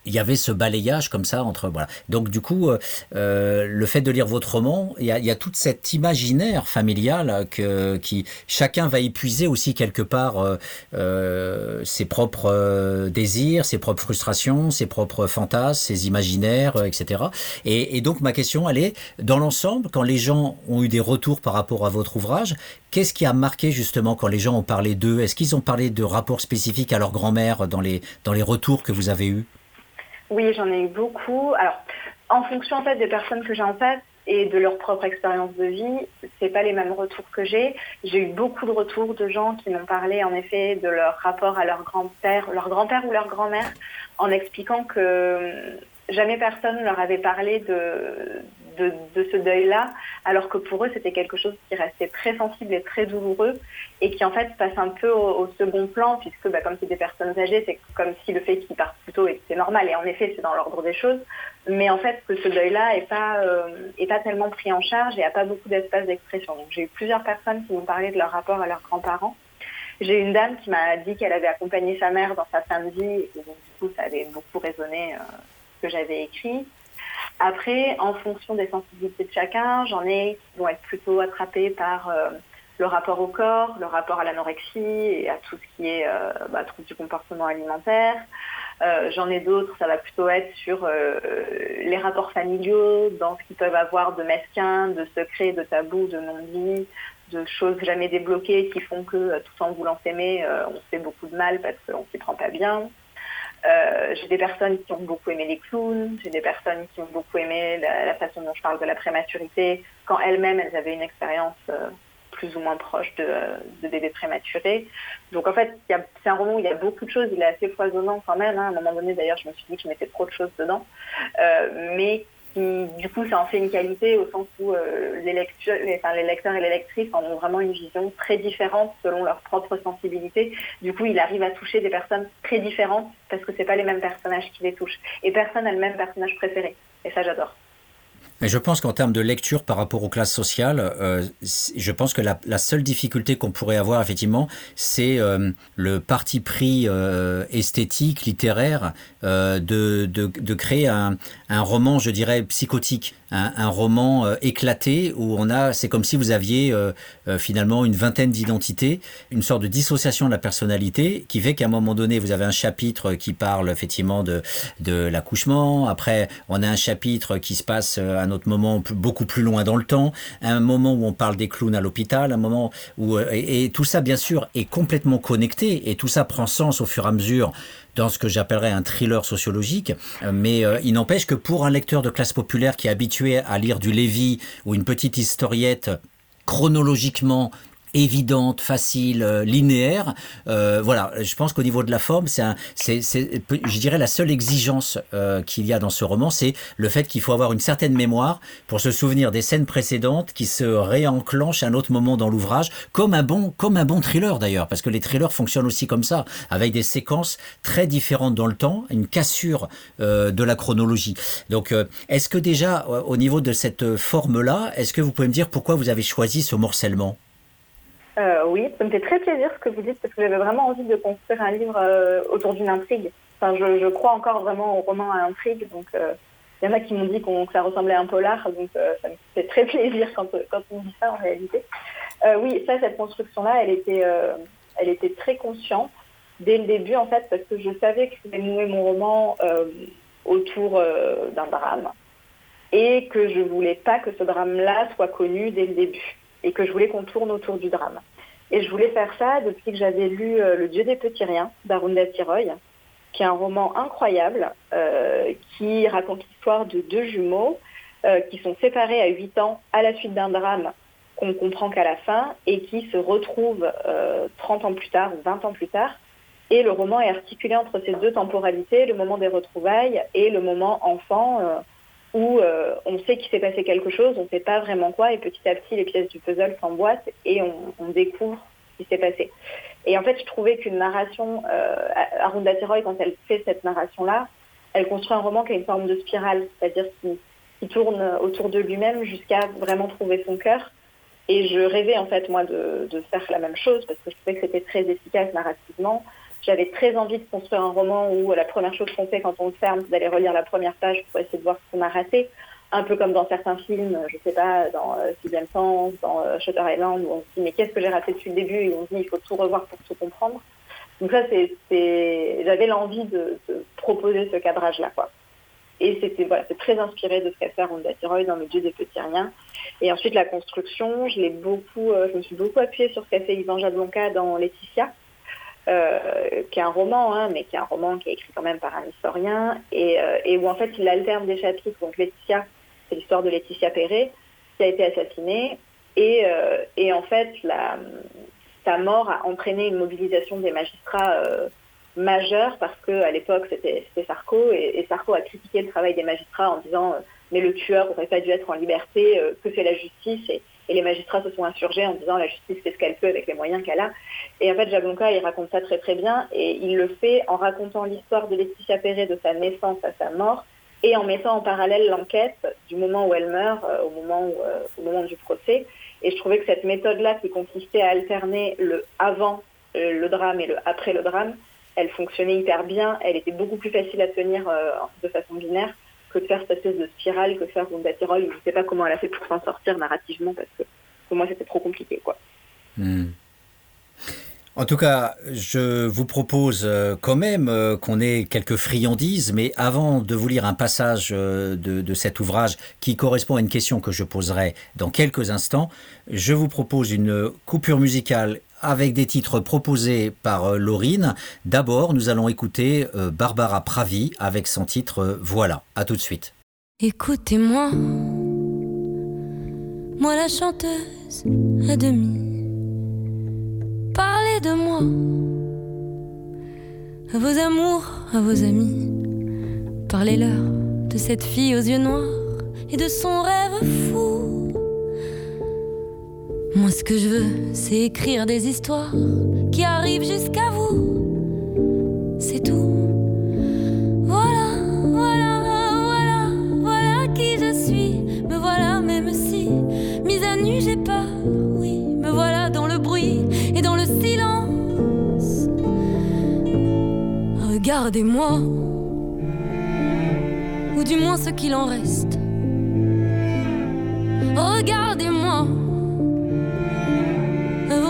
il y avait ce balayage comme ça entre voilà. Donc du coup, euh, euh, le fait de lire votre roman, il y a, y a toute cet imaginaire familial que qui chacun va épuiser aussi quelque part euh, ses propres désirs, ses propres frustrations, ses propres fantasmes, ses imaginaires, etc. Et, et donc ma question, elle est dans l'ensemble, quand les gens ont eu des retours par rapport à votre ouvrage, qu'est-ce qui a marqué justement quand les gens ont parlé d'eux? Est-ce qu'ils ont parlé de rapports spécifiques à leur grand-mère dans les dans les retours que vous avez eus? Oui, j'en ai eu beaucoup. Alors, en fonction en fait des personnes que j'ai en face et de leur propre expérience de vie, c'est pas les mêmes retours que j'ai. J'ai eu beaucoup de retours de gens qui m'ont parlé en effet de leur rapport à leur grand-père, leur grand-père ou leur grand-mère, en expliquant que jamais personne ne leur avait parlé de, de, ce deuil-là, alors que pour eux, c'était quelque chose qui restait très sensible et très douloureux, et qui en fait passe un peu au, second plan, puisque bah, comme c'est des personnes âgées, c'est comme si le fait qu'ils partent plus tôt était normal, et en effet, c'est dans l'ordre des choses, mais en fait, que ce deuil-là n'est pas, euh, est pas tellement pris en charge et n'a pas beaucoup d'espace d'expression. Donc j'ai eu plusieurs personnes qui m'ont parlé de leur rapport à leurs grands-parents. J'ai une dame qui m'a dit qu'elle avait accompagné sa mère dans sa fin de vie, et donc du coup, ça avait beaucoup résonné euh, ce que j'avais écrit. Après, en fonction des sensibilités de chacun, j'en ai qui vont être plutôt attrapés par euh, le rapport au corps, le rapport à l'anorexie et à tout ce qui est euh, bah, trouble du comportement alimentaire. Euh, j'en ai d'autres, ça va plutôt être sur les rapports familiaux, dans ce qu'ils peuvent avoir de mesquins, de secrets, de tabous, de non-dits, de choses jamais débloquées qui font que tout en voulant s'aimer, on fait beaucoup de mal parce qu'on s'y prend pas bien. Euh, j'ai des personnes qui ont beaucoup aimé les clowns, j'ai des personnes qui ont beaucoup aimé la, façon dont je parle de la prématurité, quand elles-mêmes, elles avaient une expérience euh, plus ou moins proche de, bébés prématurés. Donc en fait, c'est un roman où il y a beaucoup de choses, il est assez foisonnant quand même. Hein. À un moment donné, d'ailleurs, je me suis dit que je mettais trop de choses dedans. Euh, mais du coup, ça en fait une qualité au sens où euh, les, lecteurs, et les lectrices en ont vraiment une vision très différente selon leur propre sensibilité. Du coup, il arrive à toucher des personnes très différentes parce que c'est pas les mêmes personnages qui les touchent. Et personne n'a le même personnage préféré. Et ça, j'adore. Mais je pense qu'en termes de lecture par rapport aux classes sociales, euh, je pense que la, seule difficulté qu'on pourrait avoir effectivement, c'est euh, le parti pris euh, esthétique, littéraire, de, créer un, roman, je dirais, psychotique, un, un roman euh, éclaté où on a, c'est comme si vous aviez euh, finalement une vingtaine d'identités, une sorte de dissociation de la personnalité qui fait qu'à un moment donné, vous avez un chapitre qui parle effectivement de, de l'accouchement, après on a un chapitre qui se passe un autre moment beaucoup plus loin dans le temps, un moment où on parle des clowns à l'hôpital, un moment où euh, et, tout ça bien sûr est complètement connecté et tout ça prend sens au fur et à mesure dans ce que j'appellerais un thriller sociologique, euh, mais euh, il n'empêche que pour un lecteur de classe populaire qui est habitué à lire du Lévy ou une petite historiette chronologiquement évidente, facile, euh, linéaire. Euh, voilà, je pense qu'au niveau de la forme, c'est, je dirais, la seule exigence euh, qu'il y a dans ce roman, c'est le fait qu'il faut avoir une certaine mémoire pour se souvenir des scènes précédentes qui se réenclenchent à un autre moment dans l'ouvrage, comme un bon, comme un bon thriller d'ailleurs, parce que les thrillers fonctionnent aussi comme ça, avec des séquences très différentes dans le temps, une cassure euh, de la chronologie. Donc, euh, est-ce que déjà, au niveau de cette forme-là, est-ce que vous pouvez me dire pourquoi vous avez choisi ce morcellement? Euh, oui, ça me fait très plaisir ce que vous dites parce que j'avais vraiment envie de construire un livre euh, autour d'une intrigue. Enfin, je, je, crois encore vraiment au roman à intrigue, donc il euh, y en a qui m'ont dit que ça ressemblait à un polar, donc ça me fait très (laughs) plaisir quand, on dit ça en réalité. Oui, ça, cette construction-là, elle était, elle était très consciente dès le début en fait parce que je savais que je voulais nouer mon roman autour d'un drame et que je voulais pas que ce drame-là soit connu dès le début et que je voulais qu'on tourne autour du drame. Et je voulais faire ça depuis que j'avais lu euh, Le Dieu des petits riens d'Arundhati Roy, qui est un roman incroyable euh, qui raconte l'histoire de deux jumeaux qui sont séparés à 8 ans à la suite d'un drame qu'on comprend qu'à la fin et qui se retrouvent 30 ans plus tard ou 20 ans plus tard. Et le roman est articulé entre ces deux temporalités, le moment des retrouvailles et le moment enfant où euh, on sait qu'il s'est passé quelque chose, on ne sait pas vraiment quoi, et petit à petit les pièces du puzzle s'emboîtent et on, découvre ce qui s'est passé. Et en fait, je trouvais qu'une narration, euh, Arundhati Roy, quand elle fait cette narration-là, elle construit un roman qui a une forme de spirale, c'est-à-dire qui, tourne autour de lui-même jusqu'à vraiment trouver son cœur. Et je rêvais en fait moi de, faire la même chose parce que je trouvais que c'était très efficace narrativement. J'avais très envie de construire un roman où la première chose qu'on fait quand on le ferme, c'est d'aller relire la première page pour essayer de voir ce qu'on a raté. Un peu comme dans certains films, je sais pas, dans euh, Sixième Sens, dans euh, Shutter Island, où on se dit mais qu'est-ce que j'ai raté depuis le début? Et on se dit il faut tout revoir pour tout comprendre. Donc ça, j'avais l'envie de, proposer ce cadrage-là, quoi. Et c'était voilà, c'est très inspiré de ce qu'a fait Ronda Tiroy dans Le Dieu des petits riens. Et ensuite la construction, je l'ai beaucoup, euh, je me suis beaucoup appuyée sur ce qu'a fait Yvan Jablonka dans Laetitia. Euh, qui est un roman, hein, mais qui est un roman qui est écrit quand même par un historien, et, euh, et où en fait il alterne des chapitres. Donc Laetitia, c'est l'histoire de Laetitia Perret, qui a été assassinée, et, euh, en fait sa mort a entraîné une mobilisation des magistrats majeure parce qu'à l'époque c'était Sarko, et, Sarko a critiqué le travail des magistrats en disant mais le tueur n'aurait pas dû être en liberté, que fait la justice? Et les magistrats se sont insurgés en disant la justice fait ce qu'elle peut avec les moyens qu'elle a. Et en fait, Jablonka, il raconte ça très très bien et il le fait en racontant l'histoire de Laetitia Perret de sa naissance à sa mort et en mettant en parallèle l'enquête du moment où elle meurt euh, au, moment euh, au moment du procès. Et je trouvais que cette méthode-là qui consistait à alterner le avant euh, le drame et le après le drame, elle fonctionnait hyper bien, elle était beaucoup plus facile à tenir de façon binaire que de faire cette espèce de spirale que faire Rhonda Tirol. Je ne sais pas comment elle a fait pour s'en sortir narrativement parce que pour moi c'était trop compliqué. quoi. Hmm. En tout cas, je vous propose euh, quand même euh, qu'on ait quelques friandises, mais avant de vous lire un passage euh, de, de, cet ouvrage qui correspond à une question que je poserai dans quelques instants, je vous propose une coupure musicale avec des titres proposés par Laurine. D'abord, nous allons écouter Barbara Pravi avec son titre Voilà. À tout de suite. Écoutez-moi, moi la chanteuse à demi Parlez de moi, à vos amours, à vos amis. Parlez-leur de cette fille aux yeux noirs et de son rêve fou. Moi, ce que je veux, c'est écrire des histoires qui arrivent jusqu'à vous. C'est tout. Voilà, voilà, voilà, voilà qui je suis. Me voilà, même si, mise à nu, j'ai peur. Oui, me voilà dans le bruit et dans le silence. Regardez-moi, ou du moins ce qu'il en reste. Regardez-moi,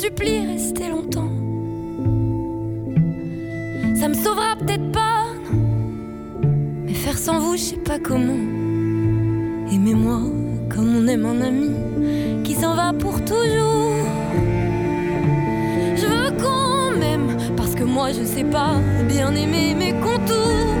supplie, rester longtemps. Ça me sauvera peut-être pas, Mais faire sans vous, je sais pas comment. Aimez-moi comme on aime un ami qui s'en va pour toujours. Je veux qu'on m'aime parce que moi je sais pas bien aimer mes contours.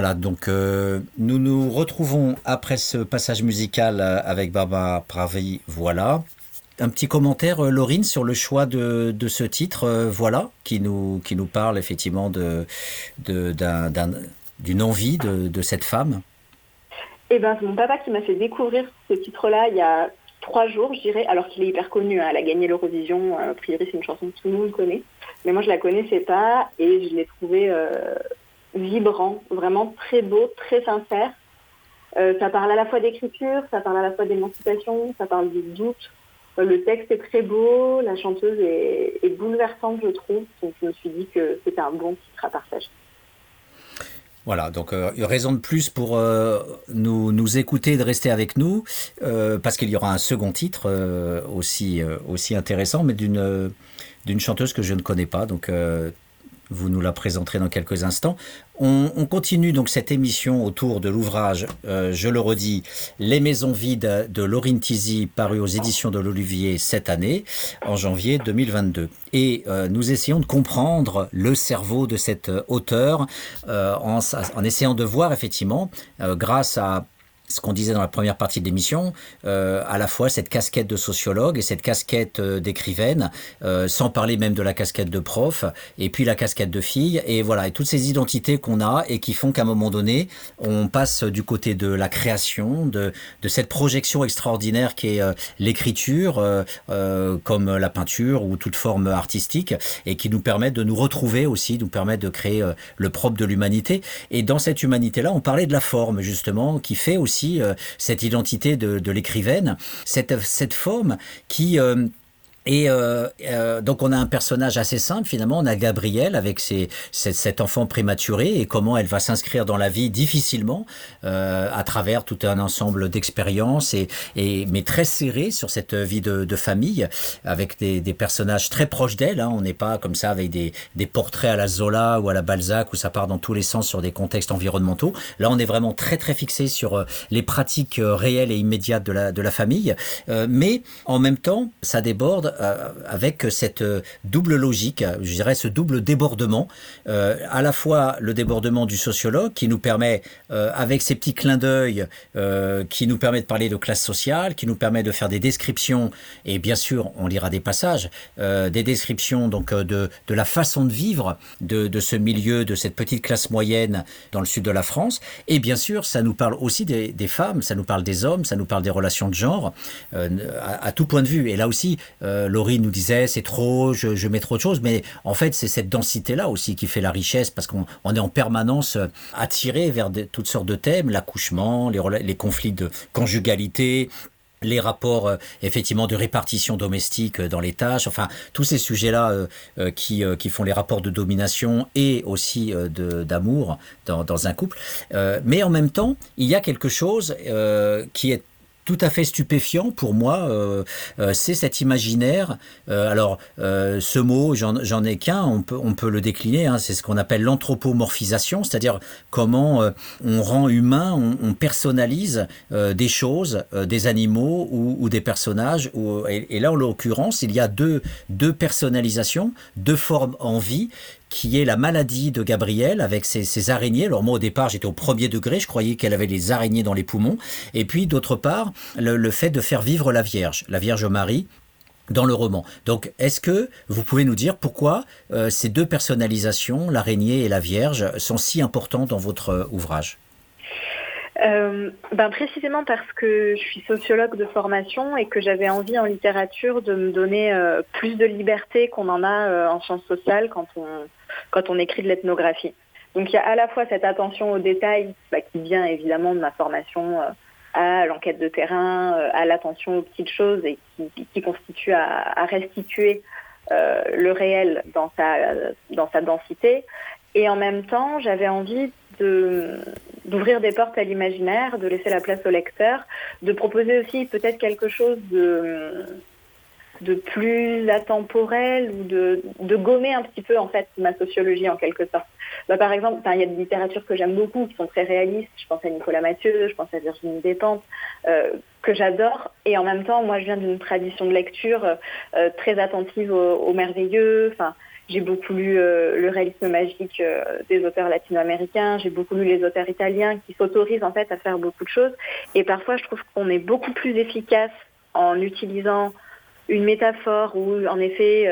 Voilà, donc nous nous retrouvons après ce passage musical avec Barbara Pravi, voilà. Un petit commentaire, Laurine, sur le choix de, ce titre, voilà, qui nous, qui nous parle effectivement de, d'une envie de, de cette femme. Eh ben, c'est mon papa qui m'a fait découvrir ce titre-là il y a trois jours, je dirais, alors qu'il est hyper connu. Hein. Elle a gagné l'Eurovision. Euh, a priori, c'est une chanson que tout le monde connaît. Mais moi, je la connaissais pas et je l'ai trouvé euh, vibrant, vraiment très beau, très sincère. Euh, ça parle à la fois d'écriture, ça parle à la fois d'émancipation, ça parle du doute. le texte est très beau, la chanteuse est, bouleversante, je trouve. Donc, je me suis dit que c'était un bon titre à partager. Voilà, donc euh, raison de plus pour euh, nous, écouter de rester avec nous, euh, parce qu'il y aura un second titre euh, aussi, aussi intéressant, mais d'une d'une chanteuse que je ne connais pas. Donc vous nous la présenterez dans quelques instants. On, on continue donc cette émission autour de l'ouvrage, euh, je le redis, Les maisons vides de Laurine Tizi, paru aux éditions de l'Olivier cette année, en janvier 2022. Et euh, nous essayons de comprendre le cerveau de cet auteur euh, en, en, essayant de voir effectivement, grâce à ce qu'on disait dans la première partie de l'émission, euh, à la fois cette casquette de sociologue et cette casquette euh, d'écrivaine, euh, sans parler même de la casquette de prof, et puis la casquette de fille, et voilà, et toutes ces identités qu'on a et qui font qu'à un moment donné, on passe du côté de la création, de, cette projection extraordinaire qui est l'écriture, comme la peinture ou toute forme artistique, et qui nous permet de nous retrouver aussi, nous permet de créer le propre de l'humanité. Et dans cette humanité-là, on parlait de la forme, justement, qui fait aussi euh, cette identité de, l'écrivaine, cette, cette forme qui euh, et euh, euh, donc on a un personnage assez simple finalement, on a Gabrielle avec ses, cet, cet enfant prématuré et comment elle va s'inscrire dans la vie difficilement euh, à travers tout un ensemble d'expériences et, et mais très serré sur cette vie de, de famille avec des, des, personnages très proches d'elle. Hein. On n'est pas comme ça avec des, des, portraits à la Zola ou à la Balzac où ça part dans tous les sens sur des contextes environnementaux. Là on est vraiment très très fixé sur euh, les pratiques euh, réelles et immédiates de la, de la famille, euh, mais en même temps ça déborde euh, avec cette double logique, je dirais ce double débordement, euh, à la fois le débordement du sociologue qui nous permet, euh, avec ces petits clins d'œil, euh, qui nous permet de parler de classe sociale, qui nous permet de faire des descriptions, et bien sûr on lira des passages, euh, des descriptions donc euh, de, de la façon de vivre de, de ce milieu, de cette petite classe moyenne dans le sud de la France, et bien sûr ça nous parle aussi des, femmes, ça nous parle des hommes, ça nous parle des relations de genre, euh, à, tout point de vue, et là aussi euh, Laurie nous disait c'est trop, je, mets trop de choses, mais en fait c'est cette densité-là aussi qui fait la richesse parce qu'on on est en permanence euh, attiré vers toutes sortes de thèmes, l'accouchement, les, conflits de conjugalité, les rapports euh, effectivement de répartition domestique euh, dans les tâches, enfin tous ces sujets-là euh, euh, qui, euh, qui font les rapports de domination et aussi euh, d'amour dans, dans un couple. Euh, mais en même temps, il y a quelque chose euh, qui est tout à fait stupéfiant pour moi, euh, euh, c'est cet imaginaire. Euh, alors, ce mot, j'en ai qu'un, on peut, le décliner, hein, c'est ce qu'on appelle l'anthropomorphisation, c'est-à-dire comment on rend humain, on, on personnalise des choses, des animaux ou, des personnages. Et là, en l'occurrence, il y a deux, deux personnalisations, deux formes en vie qui est la maladie de Gabrielle avec ses, araignées. Alors moi au départ j'étais au premier degré, je croyais qu'elle avait les araignées dans les poumons. Et puis d'autre part le, fait de faire vivre la Vierge, la Vierge Marie, dans le roman. Donc, est-ce que vous pouvez nous dire pourquoi euh, ces deux personnalisations, l'araignée et la Vierge, sont si importantes dans votre euh, ouvrage? Euh, ben précisément parce que je suis sociologue de formation et que j'avais envie en littérature de me donner plus de liberté qu'on en a en sciences sociales quand on, quand on écrit de l'ethnographie. Donc il y a à la fois cette attention aux détails bah, qui vient évidemment de ma formation euh, à l'enquête de terrain, euh, à l'attention aux petites choses et qui, qui constitue à, restituer euh, le réel dans sa, dans sa densité. Et en même temps, j'avais envie d'ouvrir des portes à l'imaginaire, de laisser la place au lecteur, de proposer aussi peut-être quelque chose de, de plus atemporel ou de, de gommer un petit peu en fait ma sociologie en quelque sorte. Bah, par exemple, il y a des littératures que j'aime beaucoup qui sont très réalistes. Je pense à Nicolas Mathieu, je pense à Virginie Despentes, euh, que j'adore. Et en même temps, moi, je viens d'une tradition de lecture euh, très attentive au, au merveilleux. Enfin, J'ai beaucoup lu le réalisme magique des auteurs latino-américains. J'ai beaucoup lu les auteurs italiens qui s'autorisent en fait à faire beaucoup de choses. Et parfois, je trouve qu'on est beaucoup plus efficace en utilisant une métaphore ou en effet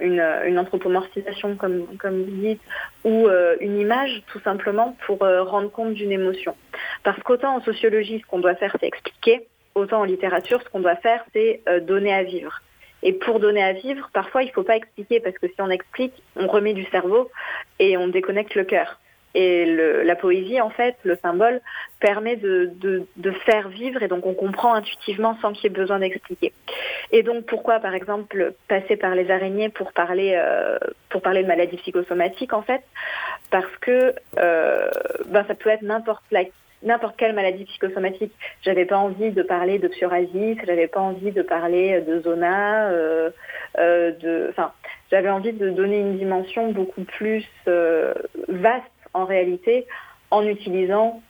une, une, anthropomorphisation, comme, comme vous dites, ou euh, une image, tout simplement, pour euh, rendre compte d'une émotion. Parce qu'autant en sociologie, ce qu'on doit faire, c'est expliquer, autant en littérature, ce qu'on doit faire, c'est euh, donner à vivre. Et pour donner à vivre, parfois, il ne faut pas expliquer, parce que si on explique, on remet du cerveau et on déconnecte le cœur. Et la poésie, en fait, le symbole, permet de, de, faire vivre et donc on comprend intuitivement sans qu'il y ait besoin d'expliquer. Et donc pourquoi, par exemple, passer par les araignées pour parler, euh, pour parler de maladies psychosomatiques, en fait? Parce que euh, ben, ça peut être n'importe quelle maladie psychosomatique. J'avais pas envie de parler de psoriasis, j'avais pas envie de parler de zona, euh, de, enfin, j'avais envie de donner une dimension beaucoup plus vaste en réalité en utilisant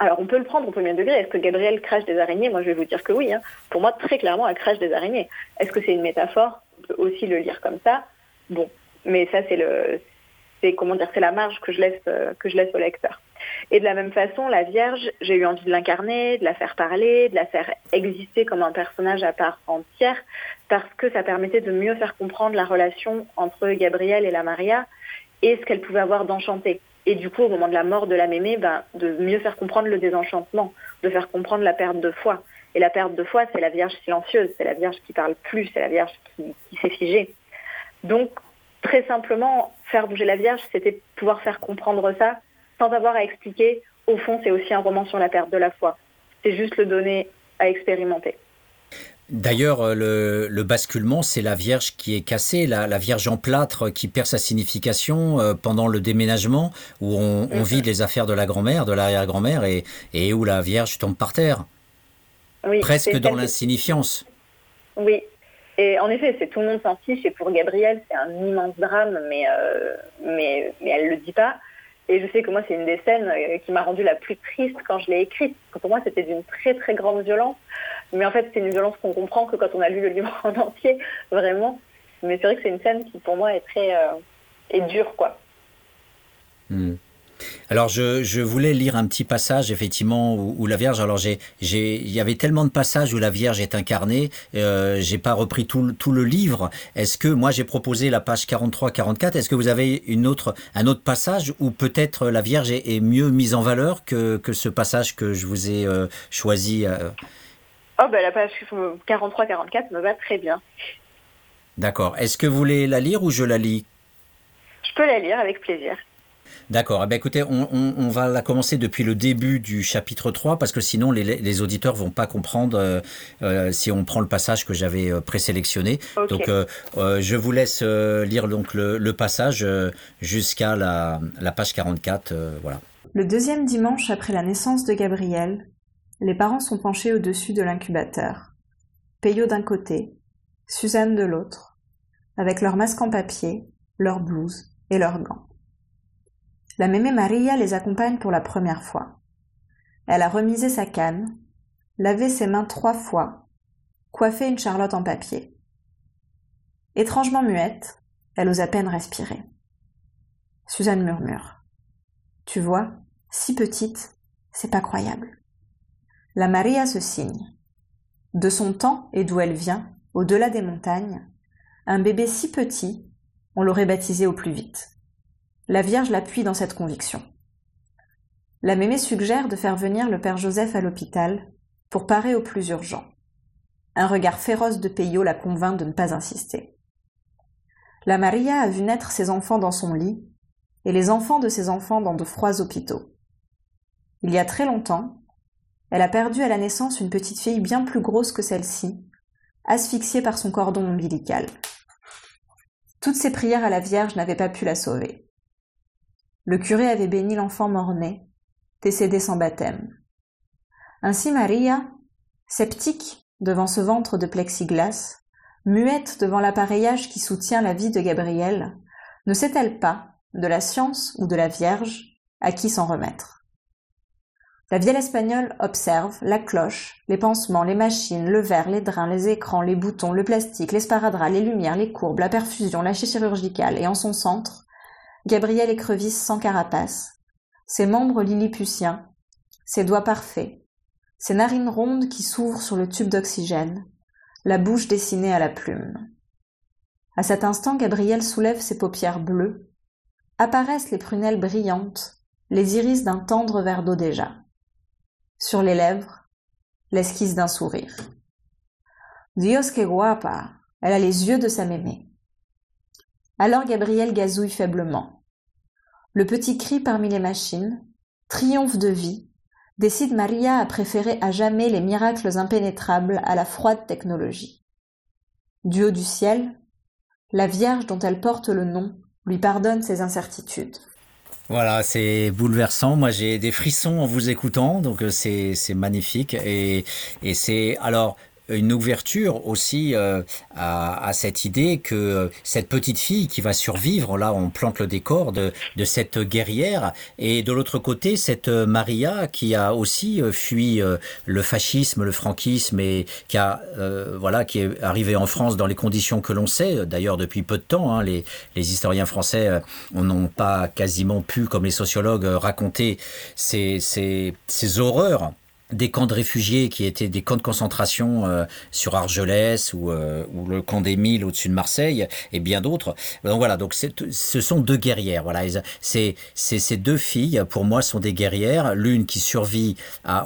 alors on peut le prendre au premier degré. Est-ce que Gabriel crache des araignées? Moi je vais vous dire que oui. Hein. Pour moi très clairement elle crache des araignées. Est-ce que c'est une métaphore? On peut aussi le lire comme ça. Bon, mais ça c'est le, c'est comment dire, c'est la marge que je laisse euh, que je laisse au lecteur. Et de la même façon, la Vierge, j'ai eu envie de l'incarner, de la faire parler, de la faire exister comme un personnage à part entière, parce que ça permettait de mieux faire comprendre la relation entre Gabriel et la Maria et ce qu'elle pouvait avoir d'enchanté. Et du coup, au moment de la mort de la mémé, ben, de mieux faire comprendre le désenchantement, de faire comprendre la perte de foi. Et la perte de foi, c'est la Vierge silencieuse, c'est la Vierge qui parle plus, c'est la Vierge qui, qui s'est figée. Donc, très simplement, faire bouger la Vierge, c'était pouvoir faire comprendre ça sans avoir à expliquer. Au fond, c'est aussi un roman sur la perte de la foi. C'est juste le donner à expérimenter. D'ailleurs, euh, le, le, basculement, c'est la Vierge qui est cassée, la, la, Vierge en plâtre qui perd sa signification euh, pendant le déménagement, où on, on vide les affaires de la grand-mère, de l'arrière-grand-mère, et, et, où la Vierge tombe par terre. Oui, Presque dans l'insignifiance. Oui, et en effet, c'est tout le monde s'en fiche, et pour Gabrielle, c'est un immense drame, mais, euh, mais, mais elle ne le dit pas. Et je sais que moi, c'est une des scènes euh, qui m'a rendue la plus triste quand je l'ai écrite. Pour moi, c'était d'une très très grande violence. Mais en fait, c'est une violence qu'on comprend que quand on a lu le livre (laughs) en entier, vraiment. Mais c'est vrai que c'est une scène qui, pour moi, est très euh, est dure, quoi. Mmh. Alors je, je, voulais lire un petit passage effectivement où, où la Vierge. Alors j'ai, j'ai, il y avait tellement de passages où la Vierge est incarnée. Euh, j'ai pas repris tout, tout le livre. Est-ce que moi j'ai proposé la page 43-44 Est-ce que vous avez une autre, un autre passage où peut-être la Vierge est, est, mieux mise en valeur que, que ce passage que je vous ai euh, choisi euh... Oh ben la page 43-44 me va très bien. D'accord. Est-ce que vous voulez la lire ou je la lis? Je peux la lire avec plaisir. D'accord. Eh bien, écoutez, on, on, on, va la commencer depuis le début du chapitre 3 parce que sinon les, les auditeurs vont pas comprendre euh, euh, si on prend le passage que j'avais euh, présélectionné. Okay. Donc, euh, euh, je vous laisse euh, lire donc le, le passage jusqu'à la, la, page 44. voilà. Le deuxième dimanche après la naissance de Gabriel, les parents sont penchés au-dessus de l'incubateur. Peyo d'un côté, Suzanne de l'autre, avec leur masque en papier, leur blouse et leurs gants. La mémé Maria les accompagne pour la première fois. Elle a remisé sa canne, lavé ses mains trois fois, coiffé une charlotte en papier. Étrangement muette, elle ose à peine respirer. Suzanne murmure. Tu vois, si petite, c'est pas croyable. La Maria se signe. De son temps et d'où elle vient, au-delà des montagnes, un bébé si petit, on l'aurait baptisé au plus vite. La Vierge l'appuie dans cette conviction. La mémé suggère de faire venir le Père Joseph à l'hôpital pour parer au plus urgent. Un regard féroce de Peyo la convainc de ne pas insister. La Maria a vu naître ses enfants dans son lit et les enfants de ses enfants dans de froids hôpitaux. Il y a très longtemps, elle a perdu à la naissance une petite fille bien plus grosse que celle-ci, asphyxiée par son cordon ombilical. Toutes ses prières à la Vierge n'avaient pas pu la sauver. Le curé avait béni l'enfant mort-né, décédé sans baptême. Ainsi Maria, sceptique devant ce ventre de plexiglas, muette devant l'appareillage qui soutient la vie de Gabriel, ne sait-elle pas, de la science ou de la Vierge, à qui s'en remettre? La vieille espagnole observe la cloche, les pansements, les machines, le verre, les drains, les écrans, les boutons, le plastique, les sparadraps, les lumières, les courbes, la perfusion, la chirurgicale, et en son centre, Gabriel écrevisse sans carapace, ses membres lilliputiens, ses doigts parfaits, ses narines rondes qui s'ouvrent sur le tube d'oxygène, la bouche dessinée à la plume. À cet instant, Gabriel soulève ses paupières bleues, apparaissent les prunelles brillantes, les iris d'un tendre verre d'eau déjà. Sur les lèvres, l'esquisse d'un sourire. Dios que guapa! Elle a les yeux de sa mémé. Alors Gabriel gazouille faiblement. Le petit cri parmi les machines, triomphe de vie, décide Maria à préférer à jamais les miracles impénétrables à la froide technologie. Du haut du ciel, la Vierge dont elle porte le nom lui pardonne ses incertitudes. Voilà, c'est bouleversant. Moi, j'ai des frissons en vous écoutant, donc euh, c'est magnifique. Et, et c'est alors une ouverture aussi euh, à, cette idée que euh, cette petite fille qui va survivre, là on plante le décor de, de cette guerrière, et de l'autre côté cette euh, Maria qui a aussi fui le fascisme, le franquisme et qui a voilà qui est arrivée en France dans les conditions que l'on sait. D'ailleurs depuis peu de temps, hein, les, les historiens français n'ont pas quasiment pu, comme les sociologues, raconter ces, ces, ces horreurs des camps de réfugiés qui étaient des camps de concentration euh, sur Argelès ou, euh, ou, le camp des Milles au-dessus de Marseille et bien d'autres. Donc voilà, donc ce sont deux guerrières. Voilà, c'est ces deux filles pour moi sont des guerrières. L'une qui survit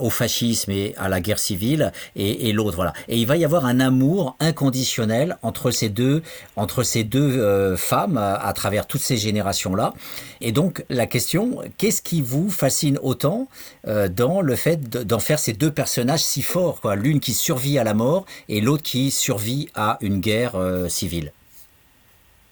au fascisme et à la guerre civile et, et l'autre voilà. Et il va y avoir un amour inconditionnel entre ces deux entre ces deux euh, femmes à, travers toutes ces générations là. Et donc la question, qu'est-ce qui vous fascine autant dans le fait d'en faire ces deux personnages si forts, quoi. L'une qui survit à la mort et l'autre qui survit à une guerre euh, civile.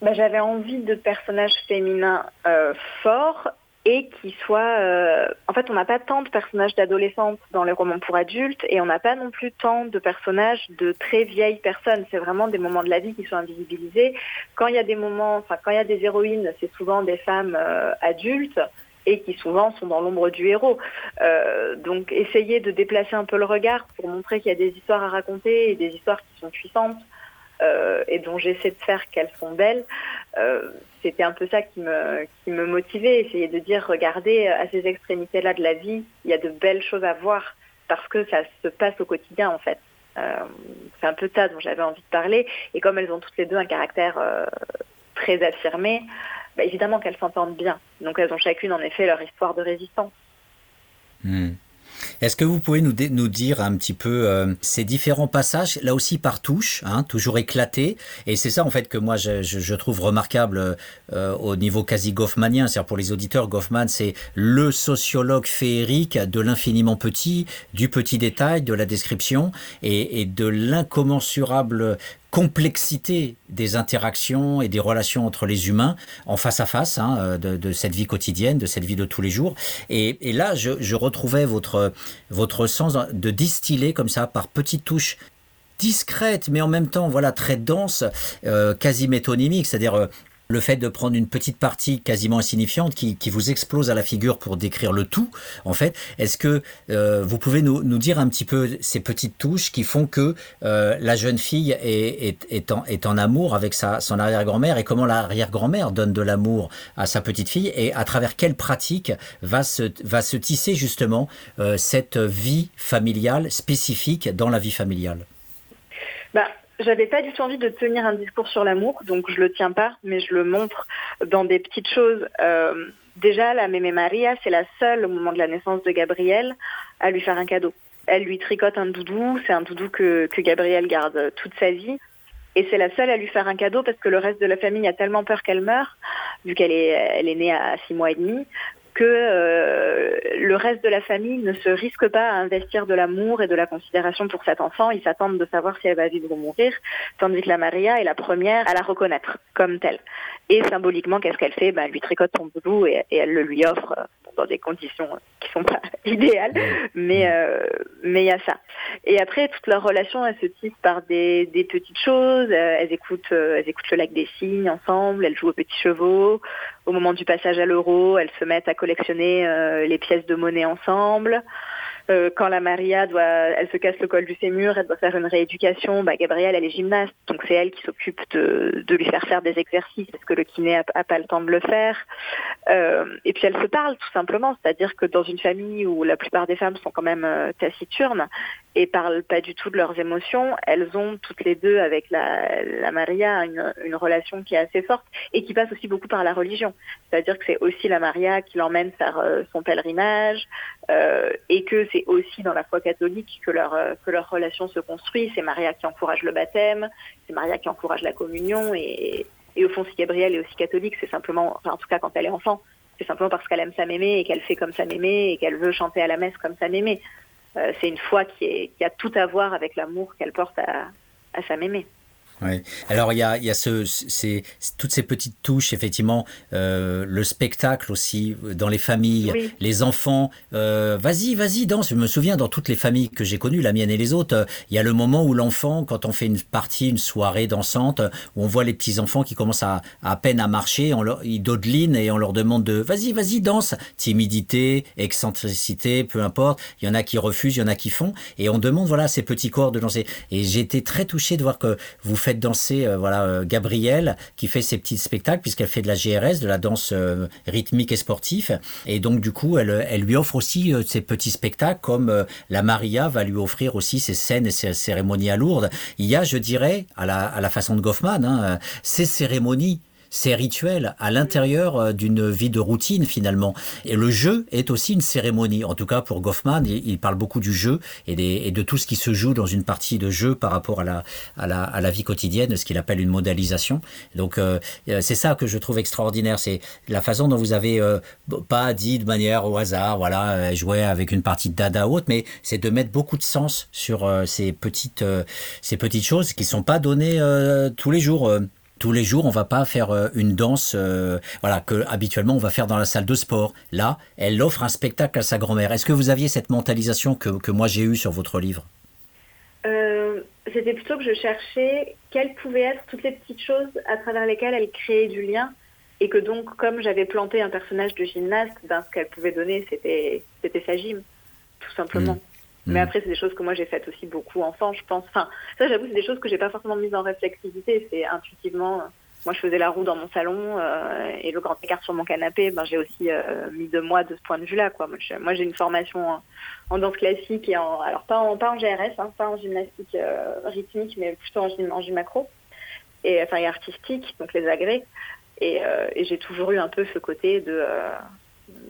Bah, j'avais envie de personnages féminins euh, forts et qui soient... Euh, en fait, on n'a pas tant de personnages d'adolescentes dans les romans pour adultes et on n'a pas non plus tant de personnages de très vieilles personnes. C'est vraiment des moments de la vie qui sont invisibilisés. Quand il y a des moments, enfin quand il y a des héroïnes, c'est souvent des femmes adultes et qui souvent sont dans l'ombre du héros. Euh, donc essayer de déplacer un peu le regard pour montrer qu'il y a des histoires à raconter et des histoires qui sont puissantes euh, et dont j'essaie de faire qu'elles sont belles. Euh, c'était un peu ça qui me, qui me motivait, essayer de dire, regardez, à ces extrémités-là de la vie, il y a de belles choses à voir parce que ça se passe au quotidien en fait. c'est un peu ça dont j'avais envie de parler. Et comme elles ont toutes les deux un caractère très affirmé, bah, évidemment qu'elles s'entendent bien. Donc elles ont chacune en effet leur histoire de résistance. Hmm. Est-ce que vous pouvez nous, dire un petit peu euh, ces différents passages, là aussi par touche, hein, toujours éclatés? Et c'est ça en fait que moi je, trouve remarquable euh, au niveau quasi goffmanien. C'est-à-dire pour les auditeurs, Goffman c'est le sociologue féerique de l'infiniment petit, du petit détail, de la description et de l'incommensurable complexité des interactions et des relations entre les humains en face à face hein, euh, de, cette vie quotidienne, de cette vie de tous les jours. Et, là, je, retrouvais votre, votre sens de distiller comme ça par petites touches discrètes, mais en même temps, voilà, très denses, euh, quasi métonymiques, c'est-à-dire euh, le fait de prendre une petite partie quasiment insignifiante qui, qui, vous explose à la figure pour décrire le tout, en fait, est-ce que euh, vous pouvez nous, nous, dire un petit peu ces petites touches qui font que euh, la jeune fille est, est, en, est en amour avec sa, son arrière-grand-mère et comment l'arrière-grand-mère donne de l'amour à sa petite fille et à travers quelle pratique va se, va se tisser justement euh, cette vie familiale spécifique dans la vie familiale? Bah, j'avais pas du tout envie de tenir un discours sur l'amour, donc je le tiens pas, mais je le montre dans des petites choses. Euh, déjà, la Mémé Maria, c'est la seule au moment de la naissance de Gabriel à lui faire un cadeau. Elle lui tricote un doudou, c'est un doudou que, que Gabriel garde toute sa vie. Et c'est la seule à lui faire un cadeau parce que le reste de la famille a tellement peur qu'elle meure, vu qu'elle est, elle est née à six mois et demi, que euh, le reste de la famille ne se risque pas à investir de l'amour et de la considération pour cet enfant. Ils s'attendent de savoir si elle va vivre ou mourir, tandis que la Maria est la première à la reconnaître comme telle. Et symboliquement, qu'est-ce qu'elle fait? Ben, Elle lui tricote son boulot et, elle le lui offre euh, dans des conditions qui sont pas (laughs) idéales, mais euh, mais il y a ça. Et après, toute leur relation, elle se tisse par des, des petites choses. elles écoutent elles écoutent le lac des cygnes ensemble. Elles jouent aux petits chevaux. Au moment du passage à l'euro, elles se mettent à collectionner les pièces de monnaie ensemble. Euh, quand la Maria doit, elle se casse le col du fémur, elle doit faire une rééducation. Bah, Gabrielle, elle est gymnaste, donc c'est elle qui s'occupe de, de, lui faire faire des exercices parce que le kiné a, pas le temps de le faire. Euh, et puis elle se parle tout simplement, c'est-à-dire que dans une famille où la plupart des femmes sont quand même euh, taciturnes et parlent pas du tout de leurs émotions, elles ont toutes les deux avec la, la Maria une, une relation qui est assez forte et qui passe aussi beaucoup par la religion. C'est-à-dire que c'est aussi la Maria qui l'emmène faire euh, son pèlerinage euh, et que c'est aussi dans la foi catholique que leur, euh, que leur relation se construit. C'est Maria qui encourage le baptême, c'est Maria qui encourage la communion et, et au fond, si Gabrielle est aussi catholique, c'est simplement, enfin, en tout cas quand elle est enfant, c'est simplement parce qu'elle aime sa mémé et qu'elle fait comme sa mémé et qu'elle veut chanter à la messe comme sa mémé. Euh, c'est une foi qui a tout à voir avec l'amour qu'elle porte à, à sa mémé. Alors il y a, il y a ce, toutes ces petites touches, effectivement, euh, le spectacle aussi dans les familles, Oui. les enfants. Euh, vas-y, vas-y, danse. Je me souviens dans toutes les familles que j'ai connues, la mienne et les autres, euh, il y a le moment où l'enfant, quand on fait une partie, une soirée dansante, où on voit les petits enfants qui commencent à, à peine à marcher, on leur, ils dodelinent et on leur demande de vas-y, vas-y, danse. Timidité, excentricité, peu importe. Il y en a qui refusent, il y en a qui font, et on demande voilà à ces petits corps de danser. Et été très touché de voir que vous faites danser euh, voilà euh, Gabrielle qui fait ses petits spectacles puisqu'elle fait de la GRS, de la danse euh, rythmique et sportive. Et donc du coup, elle, elle lui offre aussi ses petits spectacles comme la Maria va lui offrir aussi ses scènes et ses cérémonies à Lourdes. Il y a, je dirais, à la, à la façon de Goffman, hein, ces cérémonies ces rituels à l'intérieur euh, d'une vie de routine finalement. Et le jeu est aussi une cérémonie. En tout cas pour Goffman, il, parle beaucoup du jeu et, de tout ce qui se joue dans une partie de jeu par rapport à la, à la, à la vie quotidienne, ce qu'il appelle une modalisation. Donc euh, c'est ça que je trouve extraordinaire, c'est la façon dont vous avez euh, pas dit de manière au hasard, voilà, euh, jouer avec une partie de dada ou autre, mais c'est de mettre beaucoup de sens sur euh, ces petites, ces petites choses qui sont pas données euh, tous les jours tous les jours, on va pas faire euh, une danse, euh, voilà, que habituellement on va faire dans la salle de sport. Là, elle offre un spectacle à sa grand-mère. Est-ce que vous aviez cette mentalisation que, que moi j'ai eue sur votre livre? Euh, C'était plutôt que je cherchais quelles pouvaient être toutes les petites choses à travers lesquelles elle créait du lien. Et que donc, comme j'avais planté un personnage de gymnaste, ben, ce qu'elle pouvait donner, c'était c'était sa gym, tout simplement. Mmh. Mais après, c'est des choses que moi j'ai faites aussi beaucoup enfant, je pense. Enfin, ça, j'avoue, c'est des choses que j'ai pas forcément mises en réflexivité. C'est intuitivement. Moi, je faisais la roue dans mon salon euh, et le grand écart sur mon canapé. Ben, j'ai aussi euh, mis de moi de ce point de vue-là, quoi. Moi, j'ai une formation en, en, danse classique et en, alors pas en pas en GRS, hein, pas en gymnastique euh, rythmique, mais plutôt en gym, en gym macro et enfin et artistique, donc les agrès. Et, et j'ai toujours eu un peu ce côté de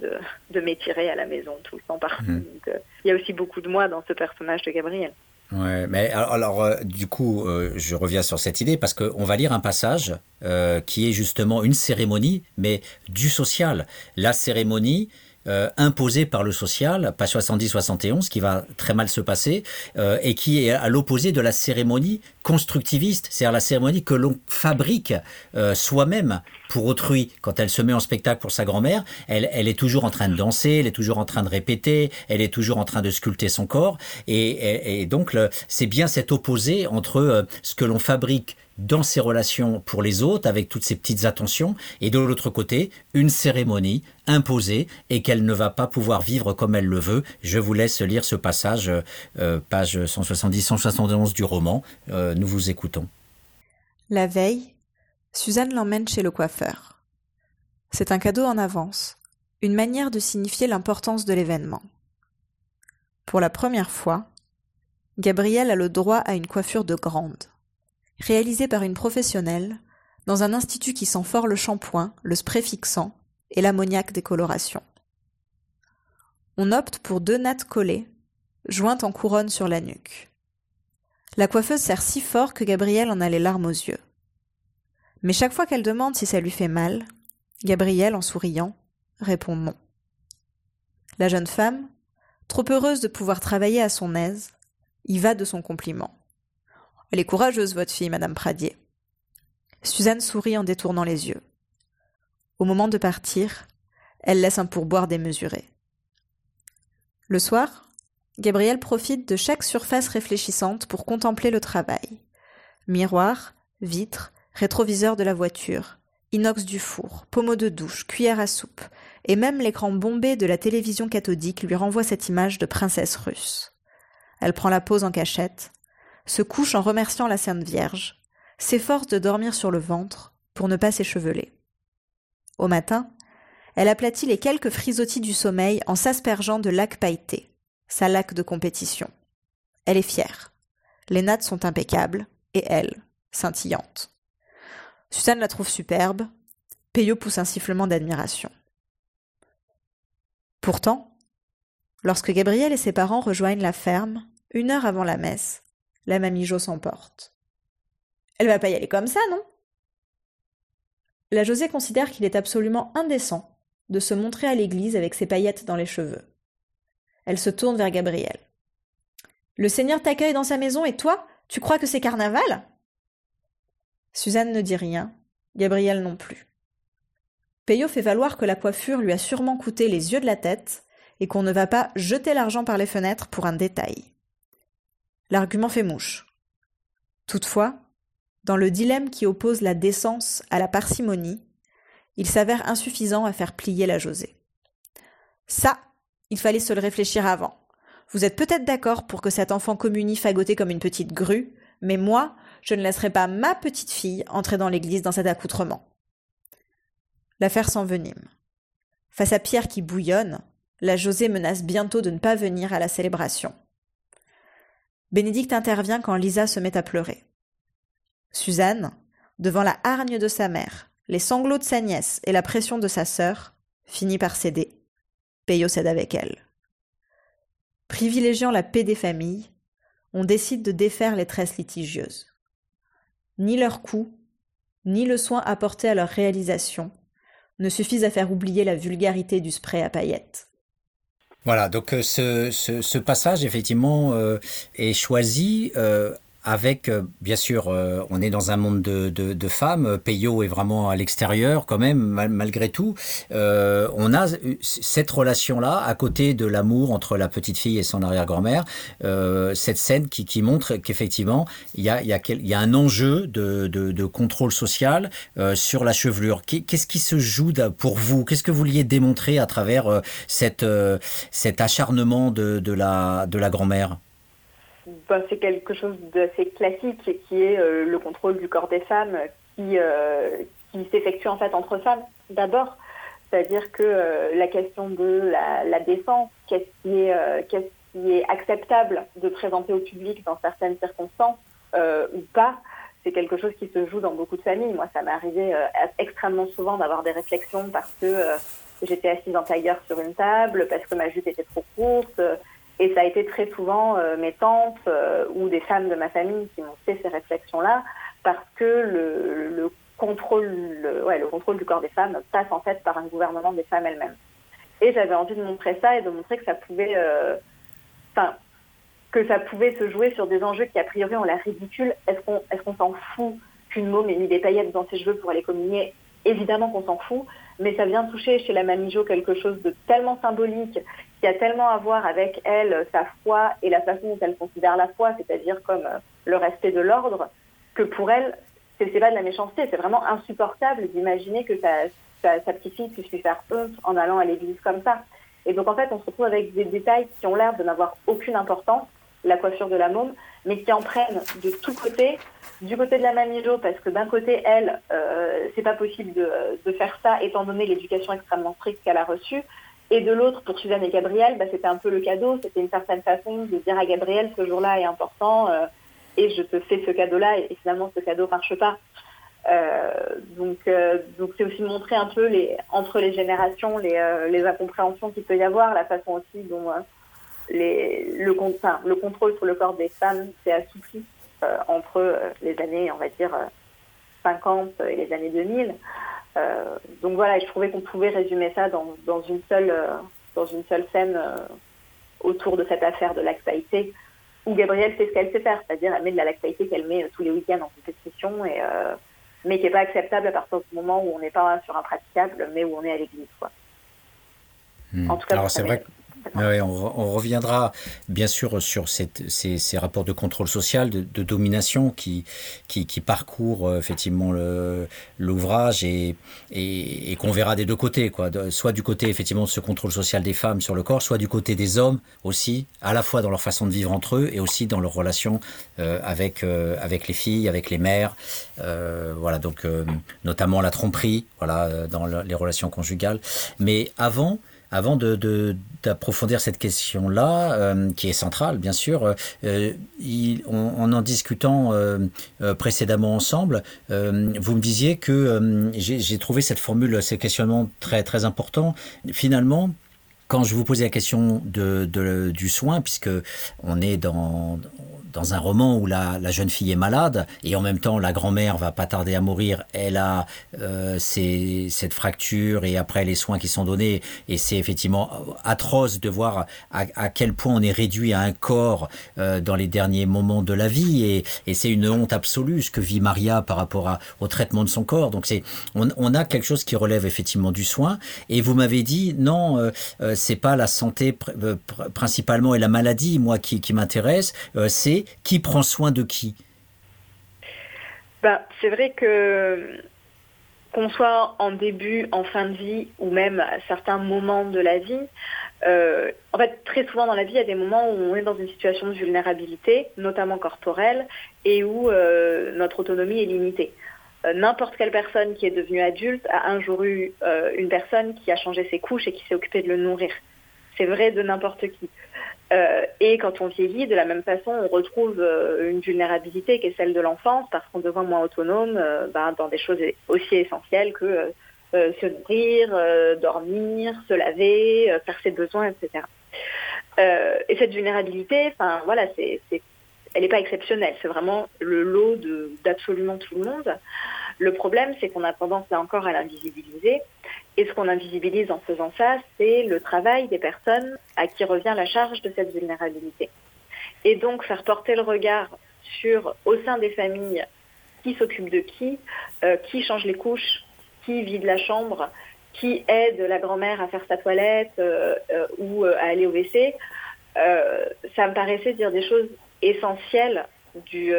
de, de m'étirer à la maison tout le temps partout. Mmh. Donc, euh, il y a aussi beaucoup de moi dans ce personnage de Gabriel. Ouais, mais alors, alors euh, du coup, euh, je reviens sur cette idée parce qu'on va lire un passage euh, qui est justement une cérémonie, mais du social. La cérémonie, euh, imposé par le social, pas 70-71, qui va très mal se passer, euh, et qui est à l'opposé de la cérémonie constructiviste, c'est-à-dire la cérémonie que l'on fabrique euh, soi-même pour autrui. Quand elle se met en spectacle pour sa grand-mère, elle, elle, est toujours en train de danser, elle est toujours en train de répéter, elle est toujours en train de sculpter son corps, et donc c'est bien cet opposé entre euh, ce que l'on fabrique dans ses relations pour les autres, avec toutes ces petites attentions, et de l'autre côté, une cérémonie imposée et qu'elle ne va pas pouvoir vivre comme elle le veut. Je vous laisse lire ce passage, euh, page 170-171 du roman. Euh, nous vous écoutons. La veille, Suzanne l'emmène chez le coiffeur. C'est un cadeau en avance, une manière de signifier l'importance de l'événement. Pour la première fois, Gabrielle a le droit à une coiffure de grande réalisé par une professionnelle, dans un institut qui sent fort le shampoing, le spray fixant et l'ammoniaque des colorations. On opte pour deux nattes collées, jointes en couronne sur la nuque. La coiffeuse serre si fort que Gabrielle en a les larmes aux yeux. Mais chaque fois qu'elle demande si ça lui fait mal, Gabrielle, en souriant, répond non. La jeune femme, trop heureuse de pouvoir travailler à son aise, y va de son compliment. Elle est courageuse, votre fille, Madame Pradier. Suzanne sourit en détournant les yeux. Au moment de partir, elle laisse un pourboire démesuré. Le soir, Gabrielle profite de chaque surface réfléchissante pour contempler le travail. Miroir, vitre, rétroviseur de la voiture, inox du four, pommeau de douche, cuillère à soupe, et même l'écran bombé de la télévision cathodique lui renvoie cette image de princesse russe. Elle prend la pose en cachette, se couche en remerciant la Sainte Vierge, s'efforce de dormir sur le ventre pour ne pas s'écheveler. Au matin, elle aplatit les quelques frisottis du sommeil en s'aspergeant de lac pailleté, sa lac de compétition. Elle est fière. Les nattes sont impeccables, et elle, scintillante. Suzanne la trouve superbe. Peyo pousse un sifflement d'admiration. Pourtant, lorsque Gabriel et ses parents rejoignent la ferme, une heure avant la messe, la mamie Jo s'emporte. Elle va pas y aller comme ça, non? La Josée considère qu'il est absolument indécent de se montrer à l'église avec ses paillettes dans les cheveux. Elle se tourne vers Gabriel. Le Seigneur t'accueille dans sa maison et toi, tu crois que c'est carnaval? Suzanne ne dit rien, Gabriel non plus. Peyo fait valoir que la coiffure lui a sûrement coûté les yeux de la tête et qu'on ne va pas jeter l'argent par les fenêtres pour un détail. L'argument fait mouche. Toutefois, dans le dilemme qui oppose la décence à la parcimonie, il s'avère insuffisant à faire plier la Josée. Ça, il fallait se le réfléchir avant. Vous êtes peut-être d'accord pour que cet enfant communie fagoté comme une petite grue, mais moi, je ne laisserai pas ma petite fille entrer dans l'église dans cet accoutrement. L'affaire s'envenime. Face à Pierre qui bouillonne, la Josée menace bientôt de ne pas venir à la célébration. Bénédicte intervient quand Lisa se met à pleurer. Suzanne, devant la hargne de sa mère, les sanglots de sa nièce et la pression de sa sœur, finit par céder. Peyo cède avec elle. Privilégiant la paix des familles, on décide de défaire les tresses litigieuses. Ni leur coût, ni le soin apporté à leur réalisation ne suffisent à faire oublier la vulgarité du spray à paillettes. Voilà, donc euh, ce, ce, passage, effectivement, euh, est choisi euh, avec, euh, bien sûr, euh, on est dans un monde de, femmes. Peyo est vraiment à l'extérieur, quand même, malgré tout. Euh, on a cette relation-là, à côté de l'amour entre la petite fille et son arrière-grand-mère, cette scène qui, montre qu'effectivement, il y a, un enjeu de, contrôle social sur la chevelure. Qu'est-ce qui se joue pour vous? Qu'est-ce que vous vouliez démontrer à travers cet acharnement de la grand-mère? Ben, c'est quelque chose d'assez classique qui est euh, le contrôle du corps des femmes qui, euh, qui s'effectue en fait entre femmes d'abord. C'est-à-dire que euh, la question de la, la défense, qu'est-ce qui, est, qu'est-ce qui est acceptable de présenter au public dans certaines circonstances ou pas, c'est quelque chose qui se joue dans beaucoup de familles. Moi, ça m'est arrivé extrêmement souvent d'avoir des réflexions parce que j'étais assise en tailleur sur une table, parce que ma jupe était trop courte et ça a été très souvent euh, mes tantes euh, ou des femmes de ma famille qui m'ont fait ces réflexions-là, parce que le, le contrôle, le, contrôle du corps des femmes passe en fait par un gouvernement des femmes elles-mêmes. Et j'avais envie de montrer ça et de montrer que ça pouvait, euh, que ça pouvait se jouer sur des enjeux qui a priori ont l'air ridicules. Est-ce qu'on, est-ce qu'on s'en fout qu'une môme ait mis des paillettes dans ses cheveux pour aller communier? Évidemment qu'on s'en fout, mais ça vient toucher chez la mamie Jo quelque chose de tellement symbolique qui a tellement à voir avec elle, sa foi et la façon dont elle considère la foi, c'est-à-dire comme euh, le respect de l'ordre, que pour elle, c'est pas de la méchanceté, c'est vraiment insupportable d'imaginer que sa, sa petite-fille puisse lui faire honte en allant à l'église comme ça. Et donc en fait, on se retrouve avec des détails qui ont l'air de n'avoir aucune importance, la coiffure de la môme, mais qui en prennent de tous côtés, du côté de la mamie Jo, parce que d'un côté, elle, euh, c'est pas possible de, faire ça étant donné l'éducation extrêmement stricte qu'elle a reçue, et de l'autre, pour Suzanne et Gabriel, bah, c'était un peu le cadeau. C'était une certaine façon de dire à Gabriel, ce jour-là est important euh, et je te fais ce cadeau-là et, finalement ce cadeau marche pas. Euh, donc, donc c'est aussi montrer un peu les, entre les générations les, les incompréhensions qu'il peut y avoir, la façon aussi dont les, le, enfin, le contrôle sur le corps des femmes s'est assoupli entre les années, on va dire, 50 et les années 2000. Euh, donc voilà, je trouvais qu'on pouvait résumer ça dans, dans une seule euh, dans une seule scène euh, autour de cette affaire de lactaïté où Gabrielle fait ce qu'elle sait faire, c'est-à-dire elle met de la lactaïté qu'elle met tous les week-ends en compétition et mais qui n'est pas acceptable à partir du moment où on n'est pas sur un praticable, mais où on est à l'église. Quoi. Hmm. En tout cas, Alors c'est vrai. Ouais, on, reviendra bien sûr sur ces, rapports de contrôle social, de, domination qui, qui, parcourent euh, effectivement l'ouvrage et, qu'on verra des deux côtés, quoi. Soit du côté effectivement de ce contrôle social des femmes sur le corps, soit du côté des hommes aussi, à la fois dans leur façon de vivre entre eux et aussi dans leur relation euh, avec, euh, avec les filles, avec les mères. Euh, voilà, donc notamment la tromperie, voilà, dans le, les relations conjugales. Mais avant, avant d'approfondir cette question-là, euh, qui est centrale, bien sûr, euh, il, on, en en discutant euh, précédemment ensemble, vous me disiez que j'ai trouvé cette formule, ces questionnements très, très importants. Finalement, quand je vous posais la question de, de, du soin, puisque on est dans, dans un roman où la, jeune fille est malade et en même temps la grand-mère va pas tarder à mourir. Elle a euh, ces, cette fracture et après les soins qui sont donnés et c'est effectivement atroce de voir à, quel point on est réduit à un corps euh, dans les derniers moments de la vie et, c'est une honte absolue ce que vit Maria par rapport à, au traitement de son corps. Donc c'est on, on, a quelque chose qui relève effectivement du soin et vous m'avez dit non euh, euh c'est pas la santé euh, pr principalement et la maladie moi qui, qui m'intéresse euh, c'est qui prend soin de qui? Ben, C'est vrai que qu'on soit en début, en fin de vie ou même à certains moments de la vie, euh, en fait, très souvent dans la vie, il y a des moments où on est dans une situation de vulnérabilité, notamment corporelle, et où euh, notre autonomie est limitée. Euh, N'importe quelle personne qui est devenue adulte a un jour eu une personne qui a changé ses couches et qui s'est occupée de le nourrir. C'est vrai de n'importe qui. Euh, et quand on vieillit, de la même façon, on retrouve euh, une vulnérabilité qui est celle de l'enfance, parce qu'on devient moins autonome euh, ben, dans des choses aussi essentielles que se nourrir, dormir, se laver, faire ses besoins, etc. et cette vulnérabilité, elle n'est pas exceptionnelle, c'est vraiment le lot d'absolument tout le monde. Le problème, c'est qu'on a tendance là encore à l'invisibiliser. Et ce qu'on invisibilise en faisant ça, c'est le travail des personnes à qui revient la charge de cette vulnérabilité. Et donc faire porter le regard sur, au sein des familles, qui s'occupe de qui, euh, qui change les couches, qui vide la chambre, qui aide la grand-mère à faire sa toilette euh, euh, ou à aller au WC, ça me paraissait dire des choses essentielles du,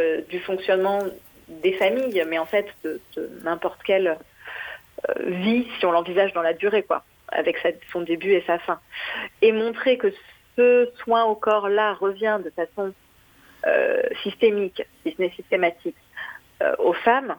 fonctionnement des familles, mais en fait de, n'importe quelle vie si on l'envisage dans la durée, quoi, avec son début et sa fin. Et montrer que ce soin au corps-là revient de façon euh, systémique, si ce n'est systématique, euh, aux femmes,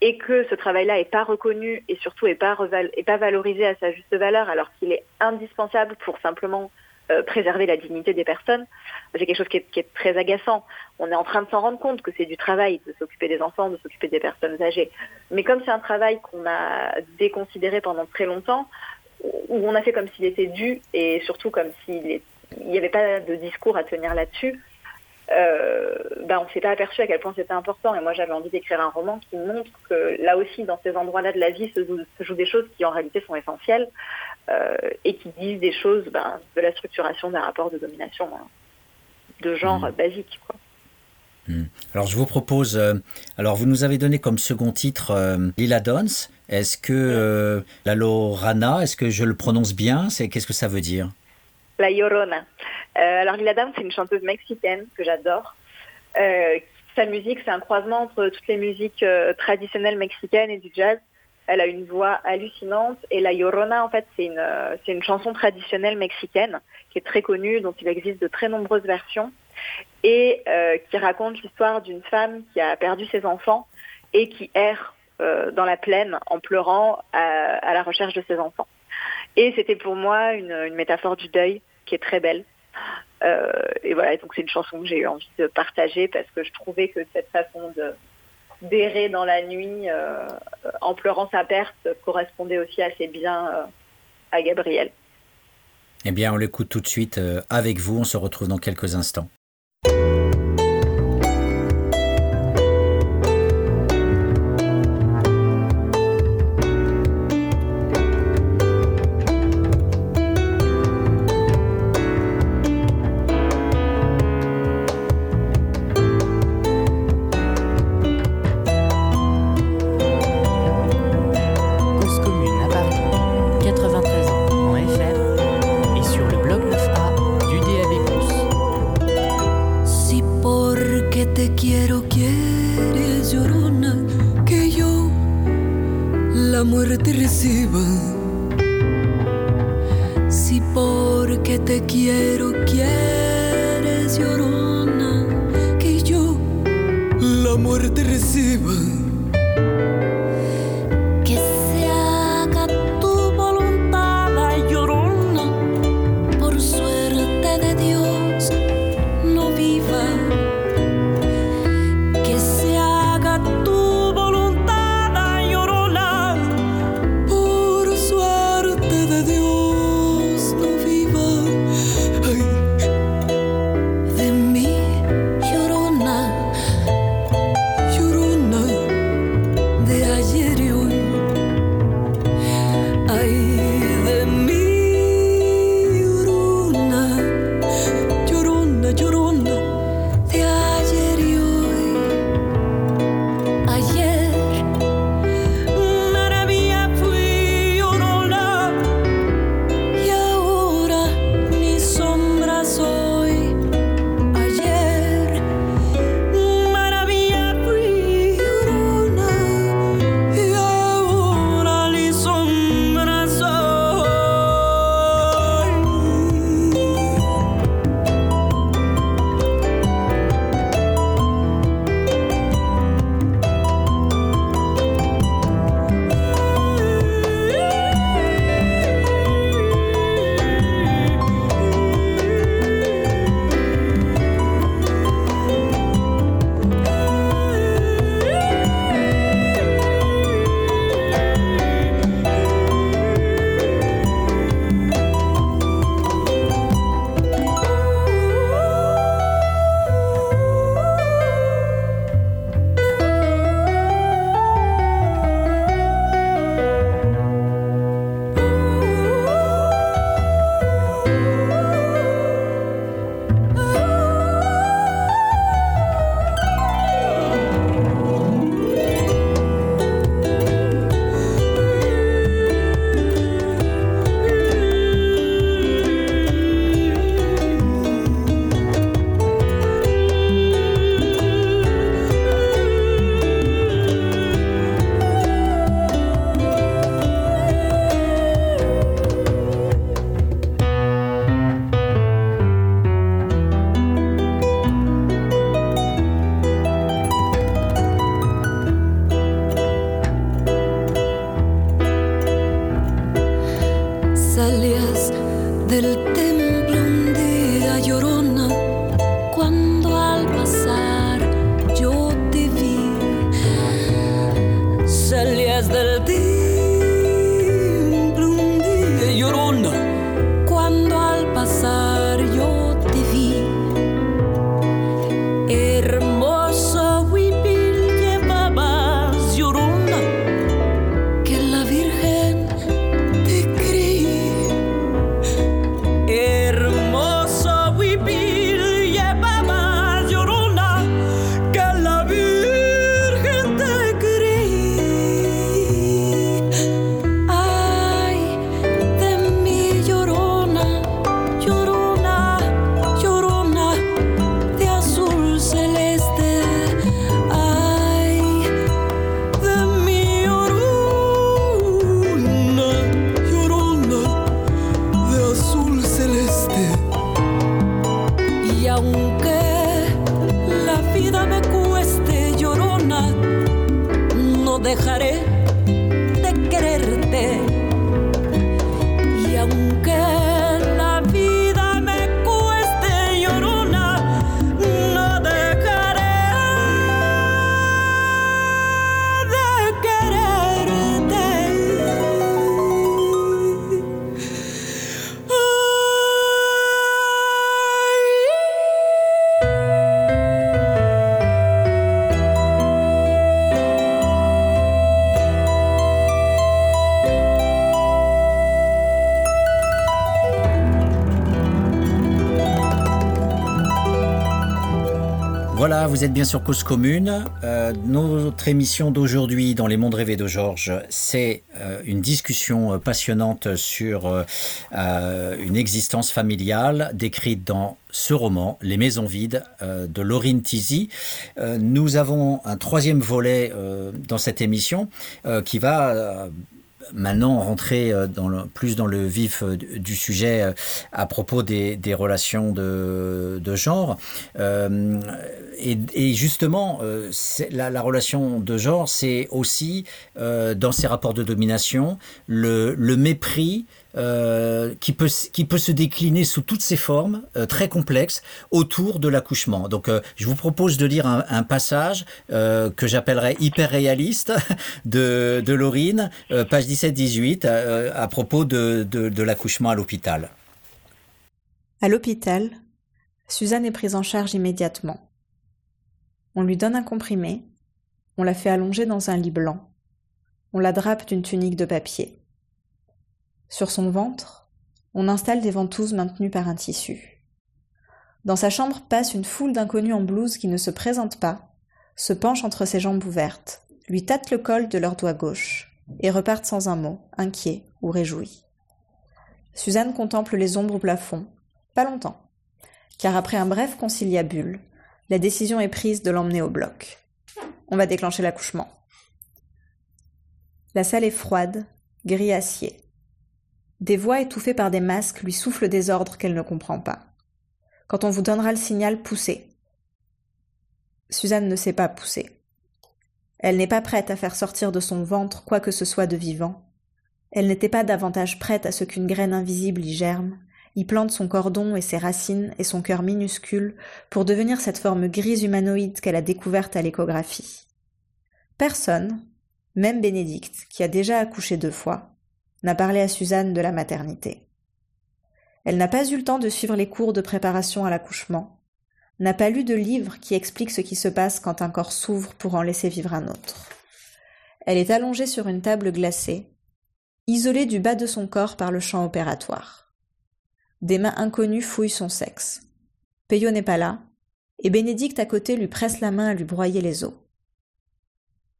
et que ce travail-là n'est pas reconnu et surtout n'est pas, est pas valorisé à sa juste valeur, alors qu'il est indispensable pour simplement euh, préserver la dignité des personnes, c'est quelque chose qui est, qui est, très agaçant. On est en train de s'en rendre compte que c'est du travail de s'occuper des enfants, de s'occuper des personnes âgées. Mais comme c'est un travail qu'on a déconsidéré pendant très longtemps, où on a fait comme s'il était dû et surtout comme s'il n'y avait pas de discours à tenir là-dessus, euh, ben on ne s'est pas aperçu à quel point c'était important. Et moi, j'avais envie d'écrire un roman qui montre que là aussi, dans ces endroits-là de la vie, se jouent, des choses qui en réalité sont essentielles euh, et qui disent des choses ben, de la structuration d'un rapport de domination hein, de genre mmh. basique. Quoi. Mmh. Alors, je vous propose. Euh, alors, vous nous avez donné comme second titre Lila Dons. Est-ce que la Lorana, est-ce que je le prononce bien? C'est qu'est-ce que ça veut dire? La Llorona. Euh, alors Lila Downs, c'est une chanteuse mexicaine que j'adore. Euh, sa musique, c'est un croisement entre toutes les musiques euh, traditionnelles mexicaines et du jazz. Elle a une voix hallucinante et La Llorona, en fait, c'est une, chanson traditionnelle mexicaine qui est très connue, dont il existe de très nombreuses versions et qui raconte l'histoire d'une femme qui a perdu ses enfants et qui erre dans la plaine en pleurant à, la recherche de ses enfants. Et c'était pour moi une métaphore du deuil qui est très belle. Euh, et voilà, donc c'est une chanson que j'ai eu envie de partager parce que je trouvais que cette façon de d'errer dans la nuit euh, en pleurant sa perte correspondait aussi assez bien euh, à Gabriel. Eh bien, on l'écoute tout de suite avec vous. On se retrouve dans quelques instants. Si porque te quiero quieres llorona que yo la muerte reciba. Vous êtes bien sur Cause Commune. Euh, notre émission d'aujourd'hui dans les mondes rêvés de Georges, c'est euh, une discussion euh, passionnante sur une existence familiale décrite dans ce roman, Les Maisons Vides, de Laurine Tizi. nous avons un troisième volet dans cette émission qui va maintenant rentrer euh, plus dans le vif euh, du sujet euh, à propos des, relations de, genre. Et, justement, la, la, relation de genre, c'est aussi, dans ces rapports de domination, le mépris euh, qui, peut, qui peut se décliner sous toutes ses formes, euh, très complexes, autour de l'accouchement. Donc euh, je vous propose de lire un, un passage euh, que j'appellerais hyper réaliste (laughs) de, de Laurine, euh, page 17-18, à propos de, de, de l'accouchement à l'hôpital. À l'hôpital, Suzanne est prise en charge immédiatement. On lui donne un comprimé, on la fait allonger dans un lit blanc, on la drape d'une tunique de papier. Sur son ventre, on installe des ventouses maintenues par un tissu. Dans sa chambre passe une foule d'inconnus en blouse qui ne se présentent pas, se penchent entre ses jambes ouvertes, lui tâtent le col de leur doigt gauche, et repartent sans un mot, inquiets ou réjouis. Suzanne contemple les ombres au plafond, pas longtemps, car après un bref conciliabule, la décision est prise de l'emmener au bloc. On va déclencher l'accouchement. La salle est froide, gris acier. Des voix étouffées par des masques lui soufflent des ordres qu'elle ne comprend pas. Quand on vous donnera le signal, poussez. Suzanne ne sait pas pousser. Elle n'est pas prête à faire sortir de son ventre quoi que ce soit de vivant. Elle n'était pas davantage prête à ce qu'une graine invisible y germe, y plante son cordon et ses racines et son cœur minuscule pour devenir cette forme grise humanoïde qu'elle a découverte à l'échographie. Personne, même Bénédicte, qui a déjà accouché deux fois, n'a parlé à Suzanne de la maternité. Elle n'a pas eu le temps de suivre les cours de préparation à l'accouchement, n'a pas lu de livre qui explique ce qui se passe quand un corps s'ouvre pour en laisser vivre un autre. Elle est allongée sur une table glacée, isolée du bas de son corps par le champ opératoire. Des mains inconnues fouillent son sexe. Peyo n'est pas là, et Bénédicte à côté lui presse la main à lui broyer les os.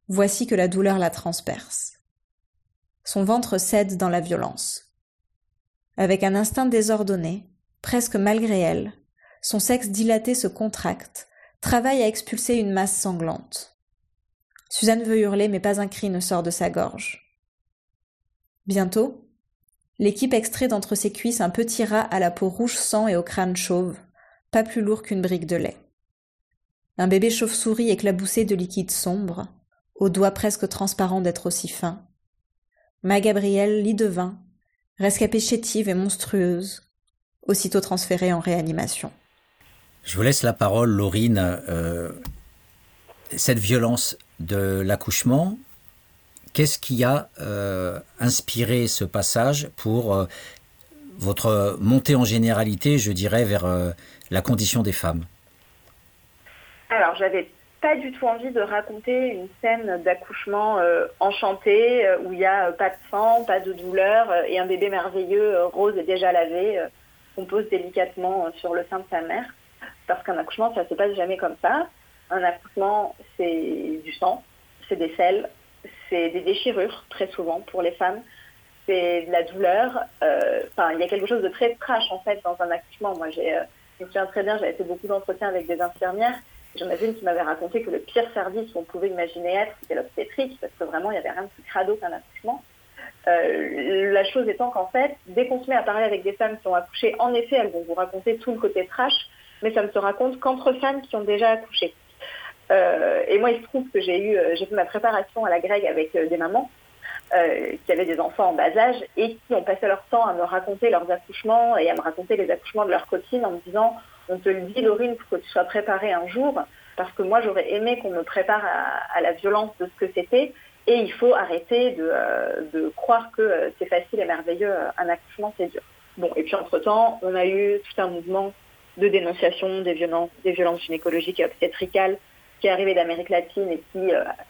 Voici que la douleur la transperce. Son ventre cède dans la violence. Avec un instinct désordonné, presque malgré elle, son sexe dilaté se contracte, travaille à expulser une masse sanglante. Suzanne veut hurler, mais pas un cri ne sort de sa gorge. Bientôt, l'équipe extrait d'entre ses cuisses un petit rat à la peau rouge sang et au crâne chauve, pas plus lourd qu'une brique de lait. Un bébé chauve-souris éclaboussé de liquide sombre, aux doigts presque transparents d'être aussi fins, Ma Gabrielle, lit de vin, rescapée chétive et monstrueuse, aussitôt transférée en réanimation. Je vous laisse la parole, Laurine. Euh, cette violence de l'accouchement, qu'est-ce qui a euh, inspiré ce passage pour euh, votre montée en généralité, je dirais, vers euh, la condition des femmes? Alors, j'avais pas du tout envie de raconter une scène d'accouchement euh, enchanté euh, où il n'y a euh, pas de sang, pas de douleur et un bébé merveilleux rose et déjà lavé qu'on pose délicatement sur le sein de sa mère. Parce qu'un accouchement, ça se passe jamais comme ça. Un accouchement, c'est du sang, c'est des selles, c'est des déchirures très souvent pour les femmes, c'est de la douleur. Enfin, il y a quelque chose de très trash en fait dans un accouchement. Moi, j'ai, je me souviens très bien, j'avais fait beaucoup d'entretiens avec des infirmières J'en avais une qui m'avait raconté que le pire service qu'on pouvait imaginer être, c'était l'obstétrique, parce que vraiment, il n'y avait rien de plus crado qu'un accouchement. Euh, la chose étant qu'en fait, dès qu'on se met à parler avec des femmes qui ont accouché, en effet, elles vont vous raconter tout le côté trash, mais ça ne se raconte qu'entre femmes qui ont déjà accouché. Euh, et moi, il se trouve que j'ai eu, j'ai fait ma préparation à la grecque avec euh, des mamans euh, qui avaient des enfants en bas âge et qui ont passé leur temps à me raconter leurs accouchements et à me raconter les accouchements de leurs copines en me disant on te le dit, Laurine, pour que tu sois préparée un jour, parce que moi, j'aurais aimé qu'on me prépare à, la violence de ce que c'était. Et il faut arrêter de, euh, croire que euh, c'est facile et merveilleux, euh, un accouchement, c'est dur. Bon, et puis entre-temps, on a eu tout un mouvement de dénonciation des violences, des violences gynécologiques et obstétricales qui est arrivé d'Amérique latine et qui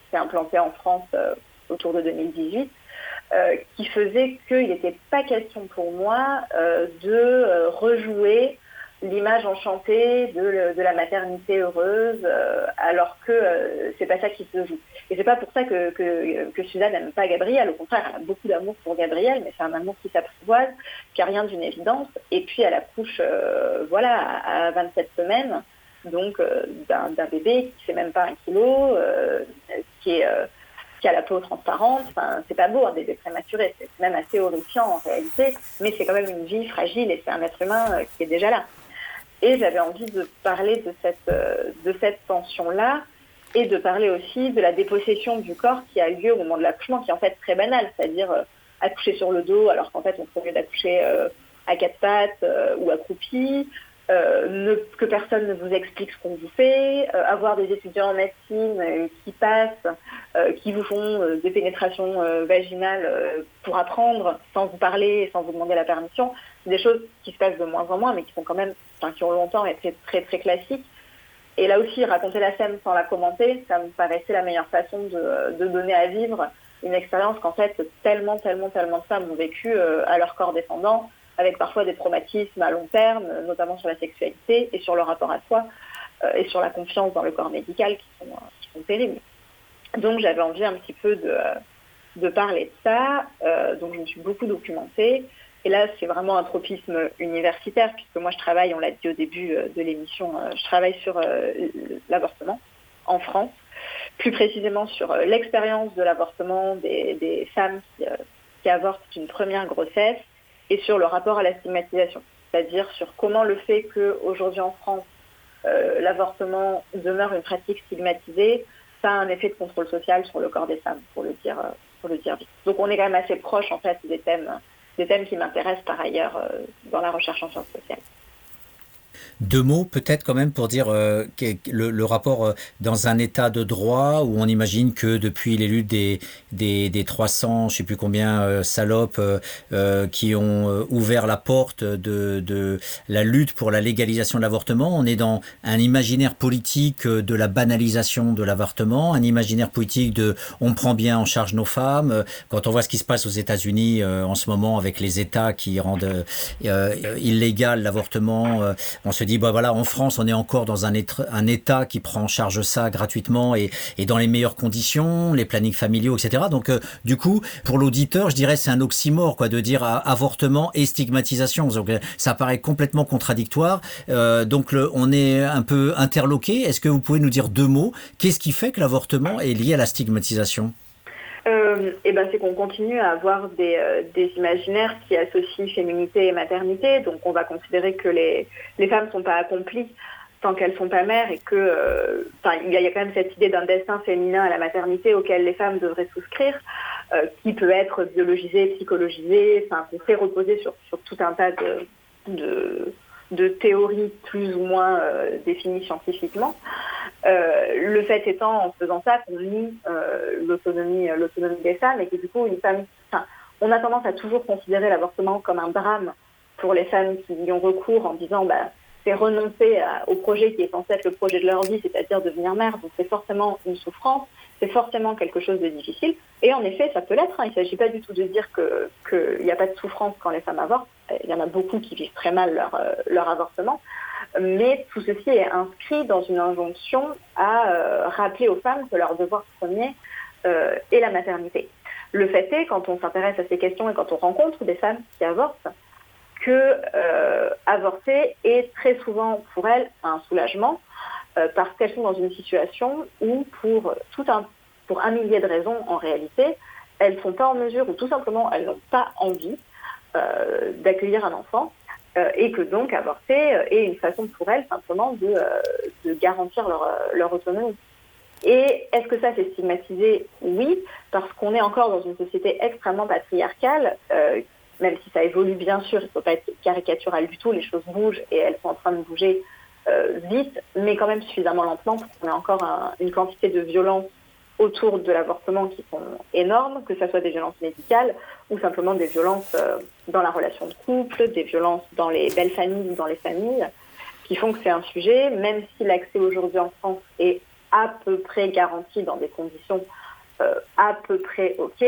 s'est implanté en France autour de 2018, euh, qui faisait qu'il n'était pas question pour moi de rejouer l'image enchantée de, la maternité heureuse, euh, alors que euh, c'est pas ça qui se joue. Et c'est pas pour ça que, que, Suzanne n'aime pas Gabriel. Au contraire, elle a beaucoup d'amour pour Gabriel, mais c'est un amour qui s'apprivoise, qui a rien d'une évidence. Et puis elle accouche, euh, voilà, à 27 semaines, donc d'un bébé qui fait même pas un kilo, qui est qui a la peau transparente. Enfin, c'est pas beau un bébé prématuré, c'est même assez horrifiant en réalité, mais c'est quand même une vie fragile et c'est un être humain euh, qui est déjà là. Et j'avais envie de parler de cette, euh, de cette tension-là et de parler aussi de la dépossession du corps qui a lieu au moment de l'accouchement, qui est en fait très banal, c'est-à-dire euh, accoucher sur le dos alors qu'en fait on ferait mieux d'accoucher à quatre pattes ou accroupi, euh, que personne ne vous explique ce qu'on vous fait, euh, avoir des étudiants en médecine euh, qui passent, qui vous font des pénétrations vaginales pour apprendre sans vous parler, sans vous demander la permission, des choses qui se passent de moins en moins, mais qui sont quand même, enfin, qui ont longtemps été très très classiques. Et là aussi, raconter la scène sans la commenter, ça me paraissait la meilleure façon de, de donner à vivre une expérience qu'en fait tellement, tellement, tellement de femmes ont vécu à leur corps défendant, avec parfois des traumatismes à long terme, notamment sur la sexualité et sur le rapport à soi euh, et sur la confiance dans le corps médical qui sont, qui sont terribles. Donc j'avais envie un petit peu de, de parler de ça, euh, donc je me suis beaucoup documentée. Et là, c'est vraiment un tropisme universitaire, puisque moi, je travaille, on l'a dit au début euh, de l'émission, je travaille sur l'avortement en France, plus précisément sur l'expérience de l'avortement des, femmes qui, avortent une première grossesse et sur le rapport à la stigmatisation, c'est-à-dire sur comment le fait qu'aujourd'hui en France, euh, l'avortement demeure une pratique stigmatisée, ça a un effet de contrôle social sur le corps des femmes, pour le dire, euh, pour le dire vite. Donc on est quand même assez proche en fait des thèmes, des thèmes qui m'intéressent par ailleurs euh, dans la recherche en sciences sociales. Deux mots peut-être quand même pour dire euh, le, le, rapport euh, dans un état de droit où on imagine que depuis les luttes des, des, des 300, je sais plus combien, euh, salopes euh, qui ont ouvert la porte de, de la lutte pour la légalisation de l'avortement, on est dans un imaginaire politique de la banalisation de l'avortement, un imaginaire politique de on prend bien en charge nos femmes. Quand on voit ce qui se passe aux États-Unis en ce moment avec les États qui rendent illégal l'avortement, on se dit bah voilà, en France, on est encore dans un, état, qui prend en charge ça gratuitement et, dans les meilleures conditions, les plannings familiaux, etc. Donc, euh, du coup, pour l'auditeur, je dirais c'est un oxymore, quoi, de dire avortement et stigmatisation. Euh, ça paraît complètement contradictoire. Euh, donc, on est un peu interloqué. Est-ce que vous pouvez nous dire deux mots? Qu'est-ce qui fait que l'avortement est lié à la stigmatisation? Euh, et ben c'est qu'on continue à avoir des, euh, des, imaginaires qui associent féminité et maternité. Donc on va considérer que les, les femmes ne sont pas accomplies tant qu'elles sont pas mères et que euh, il y, a quand même cette idée d'un destin féminin à la maternité auquel les femmes devraient souscrire, qui peut être biologisé, psychologisé, enfin qu'on fait reposer sur, sur tout un tas de de théories plus ou moins euh, définies scientifiquement. Euh, le fait étant, en faisant ça, qu'on nie euh, l'autonomie, l'autonomie des femmes et que du coup, une femme, enfin, on a tendance à toujours considérer l'avortement comme un drame pour les femmes qui y ont recours en disant, bah, c'est renoncer au projet qui est censé être le projet de leur vie, c'est-à-dire devenir mère. Donc c'est forcément une souffrance, c'est forcément quelque chose de difficile. Et en effet, ça peut l'être. Hein. Il ne s'agit pas du tout de dire qu'il n'y a pas de souffrance quand les femmes avortent. Il y en a beaucoup qui vivent très mal leur, euh, leur avortement. Mais tout ceci est inscrit dans une injonction à euh, rappeler aux femmes que leur devoir premier euh, est la maternité. Le fait est, quand on s'intéresse à ces questions et quand on rencontre des femmes qui avortent, que avorter est très souvent pour elles un soulagement euh, parce qu'elles sont dans une situation où pour tout un pour un millier de raisons en réalité, elles ne sont pas en mesure ou tout simplement elles n'ont pas envie euh, d'accueillir un enfant euh, et que donc avorter est une façon pour elles simplement de, de garantir leur, leur autonomie. Et est-ce que ça c'est stigmatisé? Oui, parce qu'on est encore dans une société extrêmement patriarcale même si ça évolue bien sûr, il ne faut pas être caricatural du tout, les choses bougent et elles sont en train de bouger vite, mais quand même suffisamment lentement pour qu'on ait encore un, une quantité de violences autour de l'avortement qui sont énormes, que ce soit des violences médicales ou simplement des violences euh, dans la relation de couple, des violences dans les belles familles ou dans les familles, qui font que c'est un sujet, même si l'accès aujourd'hui en France est à peu près garanti dans des conditions euh, à peu près OK,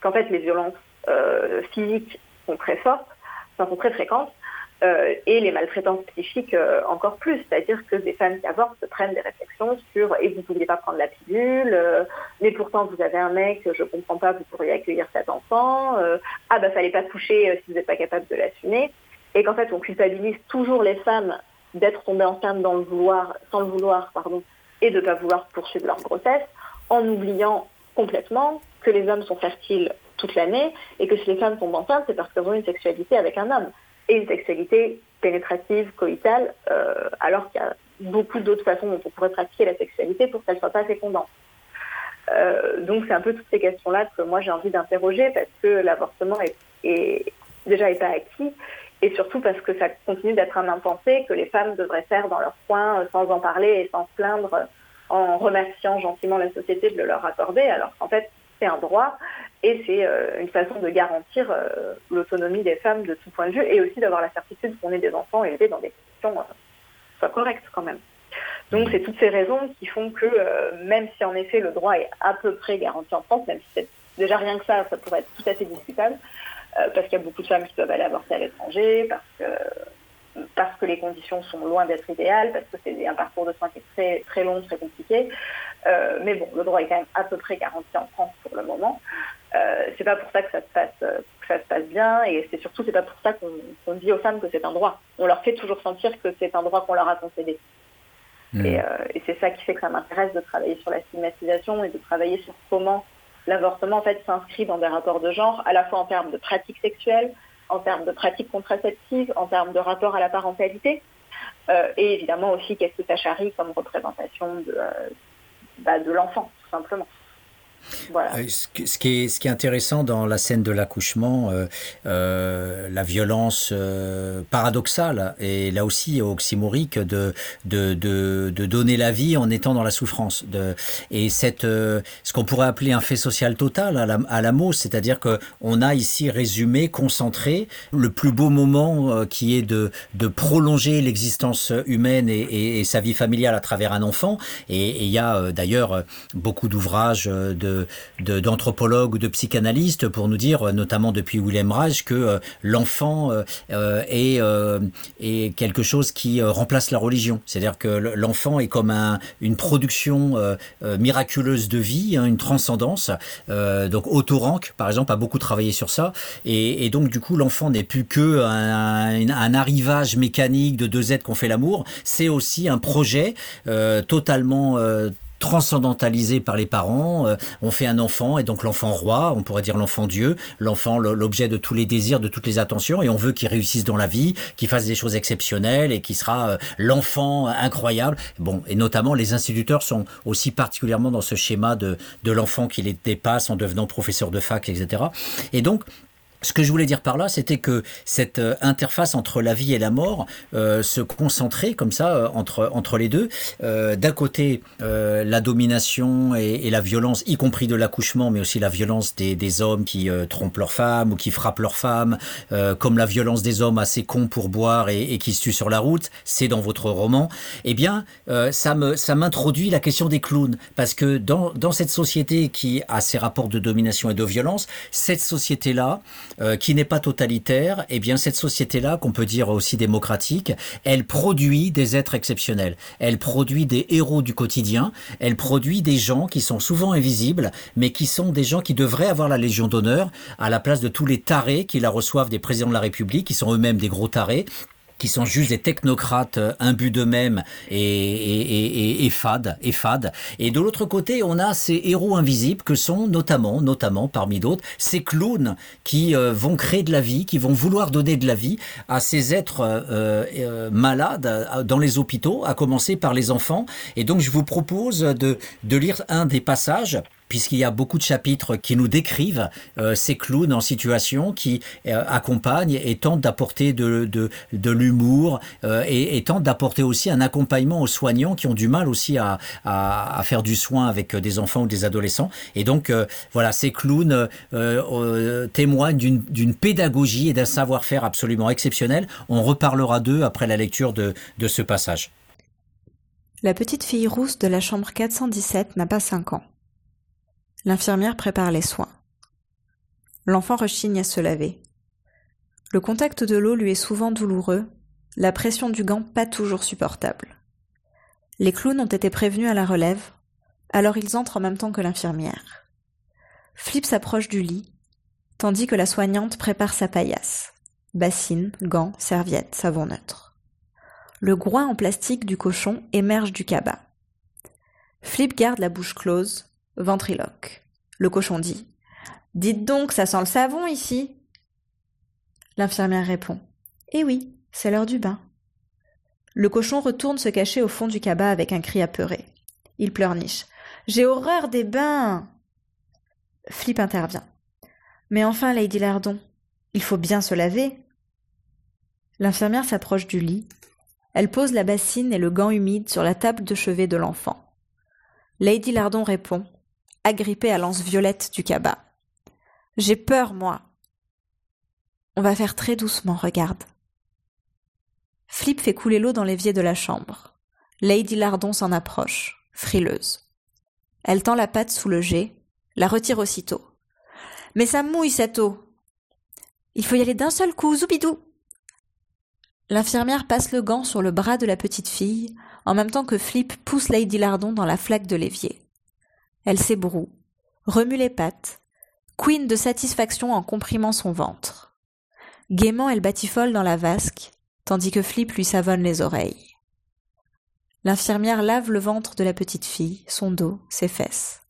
qu'en fait les violences euh, physiques sont très fortes, enfin, sont très fréquentes, euh, et les maltraitances psychiques euh, encore plus. C'est-à-dire que des femmes qui avortent se prennent des réflexions sur et vous ne pouviez pas prendre la pilule, euh, mais pourtant vous avez un mec, je ne comprends pas, vous pourriez accueillir cet enfant, ah bah fallait pas coucher si vous n'êtes pas capable de l'assumer. Et qu'en fait on culpabilise toujours les femmes d'être tombées enceintes dans le vouloir, sans le vouloir, pardon, et de ne pas vouloir poursuivre leur grossesse, en oubliant complètement que les hommes sont fertiles toute l'année et que si les femmes tombent enceintes, c'est parce qu'elles ont une sexualité avec un homme et une sexualité pénétrative, coïtale, euh, alors qu'il y a beaucoup d'autres façons dont on pourrait pratiquer la sexualité pour qu'elle ne soit pas fécondante. Euh, donc c'est un peu toutes ces questions-là que moi j'ai envie d'interroger parce que l'avortement est, déjà n'est pas acquis et surtout parce que ça continue d'être un impensé que les femmes devraient faire dans leur coin euh, sans en parler et sans se plaindre en remerciant gentiment la société de le leur accorder alors qu'en fait c'est un droit et c'est euh, une façon de garantir euh, l'autonomie des femmes de tout point de vue et aussi d'avoir la certitude qu'on ait des enfants élevés dans des conditions euh, soit correctes quand même. Donc c'est toutes ces raisons qui font que même si en effet le droit est à peu près garanti en France, même si c'est déjà rien que ça, ça pourrait être tout à fait discutable, parce qu'il y a beaucoup de femmes qui peuvent aller avorter à l'étranger, parce que parce que les conditions sont loin d'être idéales, parce que c'est un parcours de soins qui est très, très long, très compliqué. mais bon, le droit est quand même à peu près garanti en France pour le moment. Euh, c'est pas pour ça que ça se passe, euh, que ça se passe bien, et c'est surtout c'est pas pour ça qu'on dit aux femmes que c'est un droit. On leur fait toujours sentir que c'est un droit qu'on leur a concédé. Mmh. Euh, et, c'est ça qui fait que ça m'intéresse de travailler sur la stigmatisation et de travailler sur comment l'avortement en fait s'inscrit dans des rapports de genre, à la fois en termes de pratiques sexuelles, en termes de pratiques contraceptives, en termes de rapport à la parentalité, et évidemment aussi qu'est-ce que ça charrie comme représentation de, bah, de l'enfant, tout simplement. Euh, ce, qui est, intéressant dans la scène de l'accouchement, euh, euh, la violence paradoxale et là aussi oxymorique de, donner la vie en étant dans la souffrance. Et cette, ce qu'on pourrait appeler un fait social total à la, à la mot, c'est-à-dire que on a ici résumé, concentré le plus beau moment qui est de, prolonger l'existence humaine et, sa vie familiale à travers un enfant. Et il y a d'ailleurs beaucoup d'ouvrages de d'anthropologues ou de psychanalystes pour nous dire, notamment depuis William Reich, que euh, l'enfant euh, est, euh, est, quelque chose qui remplace la religion. C'est-à-dire que l'enfant est comme un, une production miraculeuse de vie, hein, une transcendance. donc Otto Rank, par exemple, a beaucoup travaillé sur ça. Et, et donc, du coup, l'enfant n'est plus que un, un, arrivage mécanique de deux êtres qu'on fait l'amour. C'est aussi un projet totalement transcendantalisé par les parents. Euh, on fait un enfant et donc l'enfant roi, on pourrait dire l'enfant Dieu, l'enfant l'objet de tous les désirs, de toutes les attentions et on veut qu'il réussisse dans la vie, qu'il fasse des choses exceptionnelles et qu'il sera euh, l'enfant incroyable. Bon, et notamment les instituteurs sont aussi particulièrement dans ce schéma de, de l'enfant qui les dépasse en devenant professeur de fac, etc. Et donc, ce que je voulais dire par là, c'était que cette euh, interface entre la vie et la mort euh, se concentrait comme ça euh, entre, entre les deux. Euh, D'un côté, euh, la domination et, et, la violence, y compris de l'accouchement, mais aussi la violence des, des hommes qui trompent leurs femmes ou qui frappent leurs femmes, comme la violence des hommes assez cons pour boire et, et qui se tuent sur la route, c'est dans votre roman. Eh bien, ça me ça m'introduit la question des clowns, parce que dans, dans cette société qui a ces rapports de domination et de violence, cette société-là, euh, qui n'est pas totalitaire, eh bien cette société-là, qu'on peut dire aussi démocratique, elle produit des êtres exceptionnels. Elle produit des héros du quotidien. Elle produit des gens qui sont souvent invisibles, mais qui sont des gens qui devraient avoir la Légion d'honneur à la place de tous les tarés qui la reçoivent des présidents de la République, qui sont eux-mêmes des gros tarés qui sont juste des technocrates euh, imbus d'eux-mêmes et, et, et, et, fades, et. Et de l'autre côté, on a ces héros invisibles que sont notamment, notamment parmi d'autres, ces clowns qui euh, vont créer de la vie, qui vont vouloir donner de la vie à ces êtres euh, euh malades dans les hôpitaux, à commencer par les enfants. Et donc, je vous propose de, de lire un des passages puisqu'il y a beaucoup de chapitres qui nous décrivent euh, ces clowns en situation, qui euh, accompagnent et tentent d'apporter de, de, de l'humour euh, et, tentent d'apporter aussi un accompagnement aux soignants qui ont du mal aussi à, à, faire du soin avec des enfants ou des adolescents. Et donc, voilà, ces clowns témoignent d'une pédagogie et d'un savoir-faire absolument exceptionnel. On reparlera d'eux après la lecture de, de ce passage. La petite fille rousse de la chambre 417 n'a pas 5 ans. L'infirmière prépare les soins. L'enfant rechigne à se laver. Le contact de l'eau lui est souvent douloureux, la pression du gant pas toujours supportable. Les clowns ont été prévenus à la relève, alors ils entrent en même temps que l'infirmière. Flip s'approche du lit, tandis que la soignante prépare sa paillasse. Bassine, gants, serviettes, savon neutre. Le groin en plastique du cochon émerge du cabas. Flip garde la bouche close, ventriloque. Le cochon dit Dites donc, ça sent le savon ici. L'infirmière répond Eh oui, c'est l'heure du bain. Le cochon retourne se cacher au fond du cabas avec un cri apeuré. Il pleurniche. J'ai horreur des bains. Flip intervient. Mais enfin, Lady Lardon, il faut bien se laver. L'infirmière s'approche du lit. Elle pose la bassine et le gant humide sur la table de chevet de l'enfant. Lady Lardon répond, agrippée à l'anse violette du cabas. J'ai peur, moi. On va faire très doucement, regarde. Flip fait couler l'eau dans l'évier de la chambre. Lady Lardon s'en approche, frileuse. Elle tend la patte sous le jet, la retire aussitôt. Mais ça mouille cette eau. Il faut y aller d'un seul coup, zoubidou. L'infirmière passe le gant sur le bras de la petite fille, en même temps que Flip pousse Lady Lardon dans la flaque de l'évier. Elle s'ébroue, remue les pattes, queen de satisfaction en comprimant son ventre. Gaiement, elle batifole dans la vasque, tandis que Flip lui savonne les oreilles. L'infirmière lave le ventre de la petite fille, son dos, ses fesses.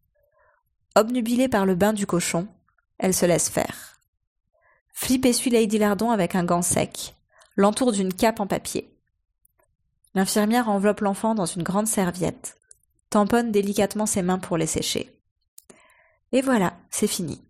Obnubilée par le bain du cochon, elle se laisse faire. Flip essuie Lady Lardon avec un gant sec, l'entoure d'une cape en papier. L'infirmière enveloppe l'enfant dans une grande serviette, tamponne délicatement ses mains pour les sécher. Et voilà, c'est fini.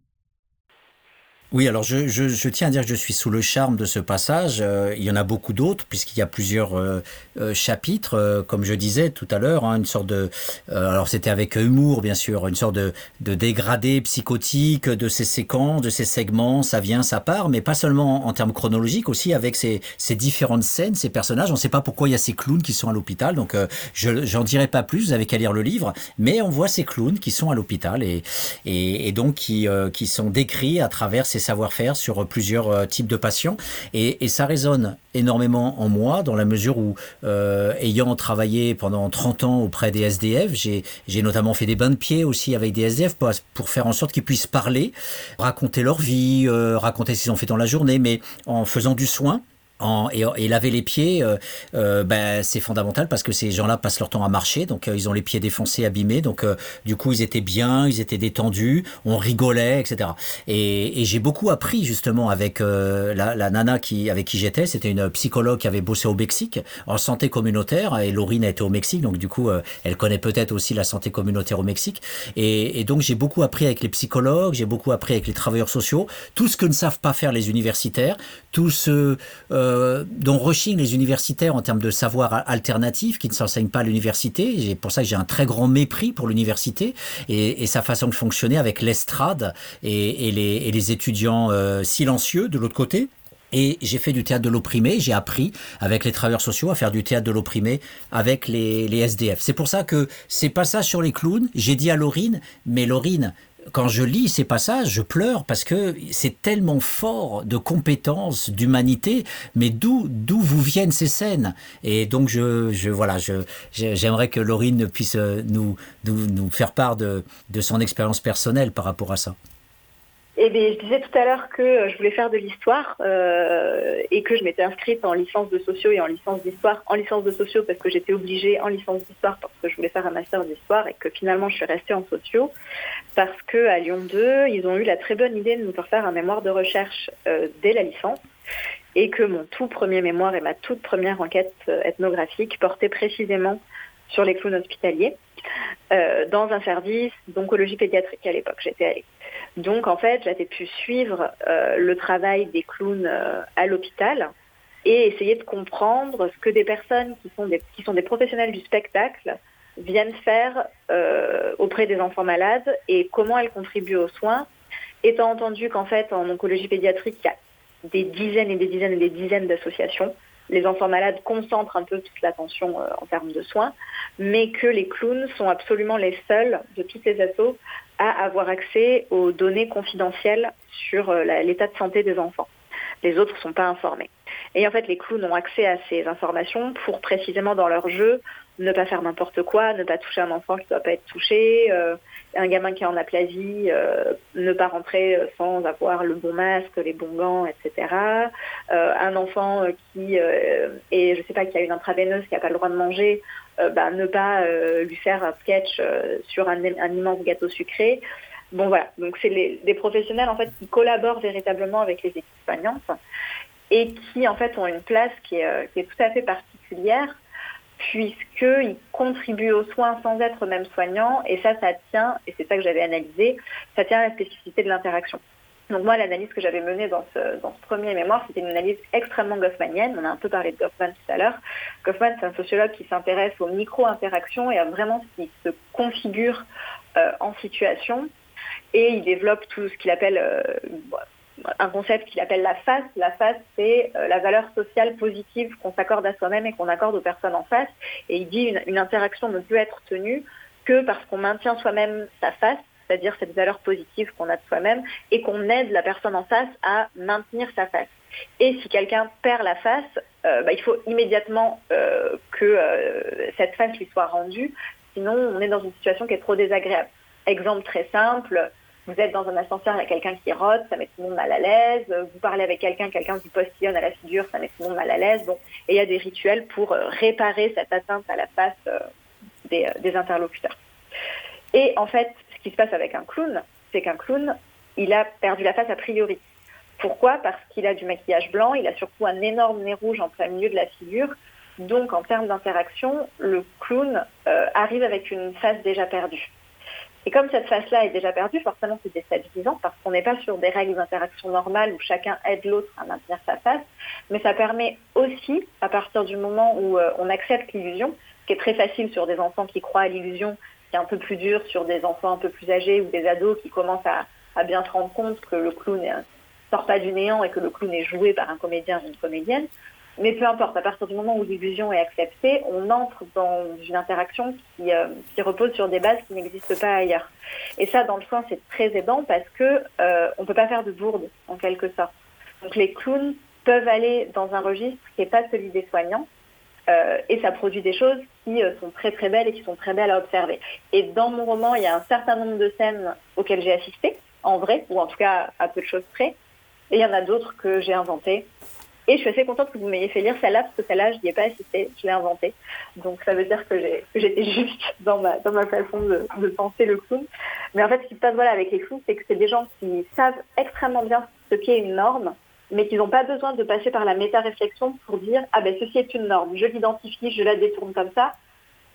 Oui, alors je, tiens à dire que je suis sous le charme de ce passage. Euh, il y en a beaucoup d'autres, puisqu'il y a plusieurs euh, euh, chapitres, comme je disais tout à l'heure, hein, une sorte de... alors c'était avec humour, bien sûr, une sorte de, dégradé psychotique de ces séquences, de ces segments, ça vient, ça part, mais pas seulement en termes chronologiques, aussi avec ces, différentes scènes, ces personnages. On ne sait pas pourquoi il y a ces clowns qui sont à l'hôpital, donc je j'en dirai pas plus, vous avez qu'à lire le livre, mais on voit ces clowns qui sont à l'hôpital et, donc qui, qui sont décrits à travers ces savoir-faire sur plusieurs euh, types de patients. Et, ça résonne énormément en moi dans la mesure où, euh, ayant travaillé pendant 30 ans auprès des SDF, j'ai notamment fait des bains de pied aussi avec des SDF pour, pour faire en sorte qu'ils puissent parler, raconter leur vie, euh, raconter ce qu'ils ont fait dans la journée, mais en faisant du soin et, laver les pieds, euh, euh, ben, c'est fondamental parce que ces gens-là passent leur temps à marcher, donc euh, ils ont les pieds défoncés, abîmés, donc du coup ils étaient bien, ils étaient détendus, on rigolait, etc. Et, j'ai beaucoup appris justement avec la, nana avec qui j'étais, c'était une psychologue qui avait bossé au Mexique en santé communautaire, et Laurine a été au Mexique, donc du coup elle connaît peut-être aussi la santé communautaire au Mexique, et, et donc j'ai beaucoup appris avec les psychologues, j'ai beaucoup appris avec les travailleurs sociaux, tout ce que ne savent pas faire les universitaires, tout ce euh, dont rechignent les universitaires en termes de savoir alternatif qui ne s'enseignent pas à l'université. C'est pour ça que j'ai un très grand mépris pour l'université et, sa façon de fonctionner avec l'estrade et, les, étudiants euh, silencieux de l'autre côté. Et j'ai fait du théâtre de l'opprimé, j'ai appris avec les travailleurs sociaux à faire du théâtre de l'opprimé avec les, SDF. C'est pour ça que ces passages sur les clowns, j'ai dit à Laurine, mais Laurine, quand je lis ces passages, je pleure parce que c'est tellement fort de compétences, d'humanité, mais d'où d'où vous viennent ces scènes? Et donc je, je voilà, je j'aimerais que Laurine puisse nous, nous nous faire part de de son expérience personnelle par rapport à ça. Eh bien, je disais tout à l'heure que je voulais faire de l'histoire euh, et que je m'étais inscrite en licence de sociaux et en licence d'histoire. En licence de sociaux parce que j'étais obligée, en licence d'histoire parce que je voulais faire un master d'histoire et que finalement je suis restée en sociaux parce que à Lyon 2, ils ont eu la très bonne idée de nous faire faire un mémoire de recherche euh, dès la licence et que mon tout premier mémoire et ma toute première enquête ethnographique portait précisément sur les clowns hospitaliers euh, dans un service d'oncologie pédiatrique à l'époque. Donc en fait, j'avais pu suivre euh, le travail des clowns euh, à l'hôpital et essayer de comprendre ce que des personnes qui sont des professionnels du spectacle viennent faire euh, auprès des enfants malades et comment elles contribuent aux soins, étant entendu qu'en fait en oncologie pédiatrique, il y a des dizaines et des dizaines et des dizaines d'associations. Les enfants malades concentrent un peu toute l'attention euh, en termes de soins, mais que les clowns sont absolument les seuls de toutes les assos à avoir accès aux données confidentielles sur euh, l'état de santé des enfants. Les autres ne sont pas informés. Et en fait, les clowns ont accès à ces informations pour précisément dans leur jeu ne pas faire n'importe quoi, ne pas toucher un enfant qui ne doit pas être touché, euh, un gamin qui est en aplasie, euh, ne pas rentrer sans avoir le bon masque, les bons gants, etc. Euh, un enfant qui est, je sais pas, qui a une intraveineuse, qui n'a pas le droit de manger, bah, ne pas lui faire un sketch sur un, immense gâteau sucré. Bon voilà, donc c'est des professionnels en fait qui collaborent véritablement avec les équipes soignantes et qui en fait ont une place qui est tout à fait particulière puisqu'ils contribuent aux soins sans être même soignants, et ça, ça tient, et c'est ça que j'avais analysé, ça tient à la spécificité de l'interaction. Donc moi, l'analyse que j'avais menée dans ce, dans ce premier mémoire, c'était une analyse extrêmement goffmanienne. On a un peu parlé de Goffman tout à l'heure. Goffman, c'est un sociologue qui s'intéresse aux micro-interactions et à vraiment ce qui se configure euh, en situation. Et il développe tout ce qu'il appelle, euh, un concept qu'il appelle la face. La face, c'est euh, la valeur sociale positive qu'on s'accorde à soi-même et qu'on accorde aux personnes en face. Et il dit une, interaction ne peut être tenue que parce qu'on maintient soi-même sa face, c'est-à-dire cette valeur positive qu'on a de soi-même, et qu'on aide la personne en face à maintenir sa face. Et si quelqu'un perd la face, euh, bah, il faut immédiatement euh, que cette face lui soit rendue, sinon on est dans une situation qui est trop désagréable. Exemple très simple, vous êtes dans un ascenseur, il y a quelqu'un qui rote, ça met tout le monde mal à l'aise. Vous parlez avec quelqu'un, quelqu'un qui postillonne à la figure, ça met tout le monde mal à l'aise. Bon, et il y a des rituels pour euh, réparer cette atteinte à la face euh, des, euh, des interlocuteurs. Et en fait, ce qui se passe avec un clown, c'est qu'un clown, il a perdu la face a priori. Pourquoi? Parce qu'il a du maquillage blanc, il a surtout un énorme nez rouge en plein milieu de la figure. Donc, en termes d'interaction, le clown arrive avec une face déjà perdue. Et comme cette face-là est déjà perdue, forcément c'est déstabilisant parce qu'on n'est pas sur des règles d'interaction normales où chacun aide l'autre à maintenir sa face, mais ça permet aussi, à partir du moment où euh, on accepte l'illusion, ce qui est très facile sur des enfants qui croient à l'illusion, qui est un peu plus dur sur des enfants un peu plus âgés ou des ados qui commencent à, à bien se rendre compte que le clown ne sort pas du néant et que le clown est joué par un comédien ou une comédienne. Mais peu importe, à partir du moment où l'illusion est acceptée, on entre dans une interaction qui, euh, repose sur des bases qui n'existent pas ailleurs. Et ça, dans le soin, c'est très aidant parce que euh, on peut pas faire de bourde, en quelque sorte. Donc les clowns peuvent aller dans un registre qui n'est pas celui des soignants, euh, et ça produit des choses qui euh, sont très très belles et qui sont très belles à observer. Et dans mon roman, il y a un certain nombre de scènes auxquelles j'ai assisté, en vrai, ou en tout cas à peu de choses près, et il y en a d'autres que j'ai inventées et je suis assez contente que vous m'ayez fait lire celle-là, parce que celle-là, je n'y ai pas assisté, je l'ai inventée. Donc ça veut dire que j'étais (laughs) juste dans ma, dans ma façon de, penser le clown. Mais en fait, ce qui se passe voilà, avec les clowns, c'est que c'est des gens qui savent extrêmement bien ce qu'est une norme, mais qui n'ont pas besoin de passer par la méta-réflexion pour dire « Ah ben ceci est une norme, je l'identifie, je la détourne comme ça ».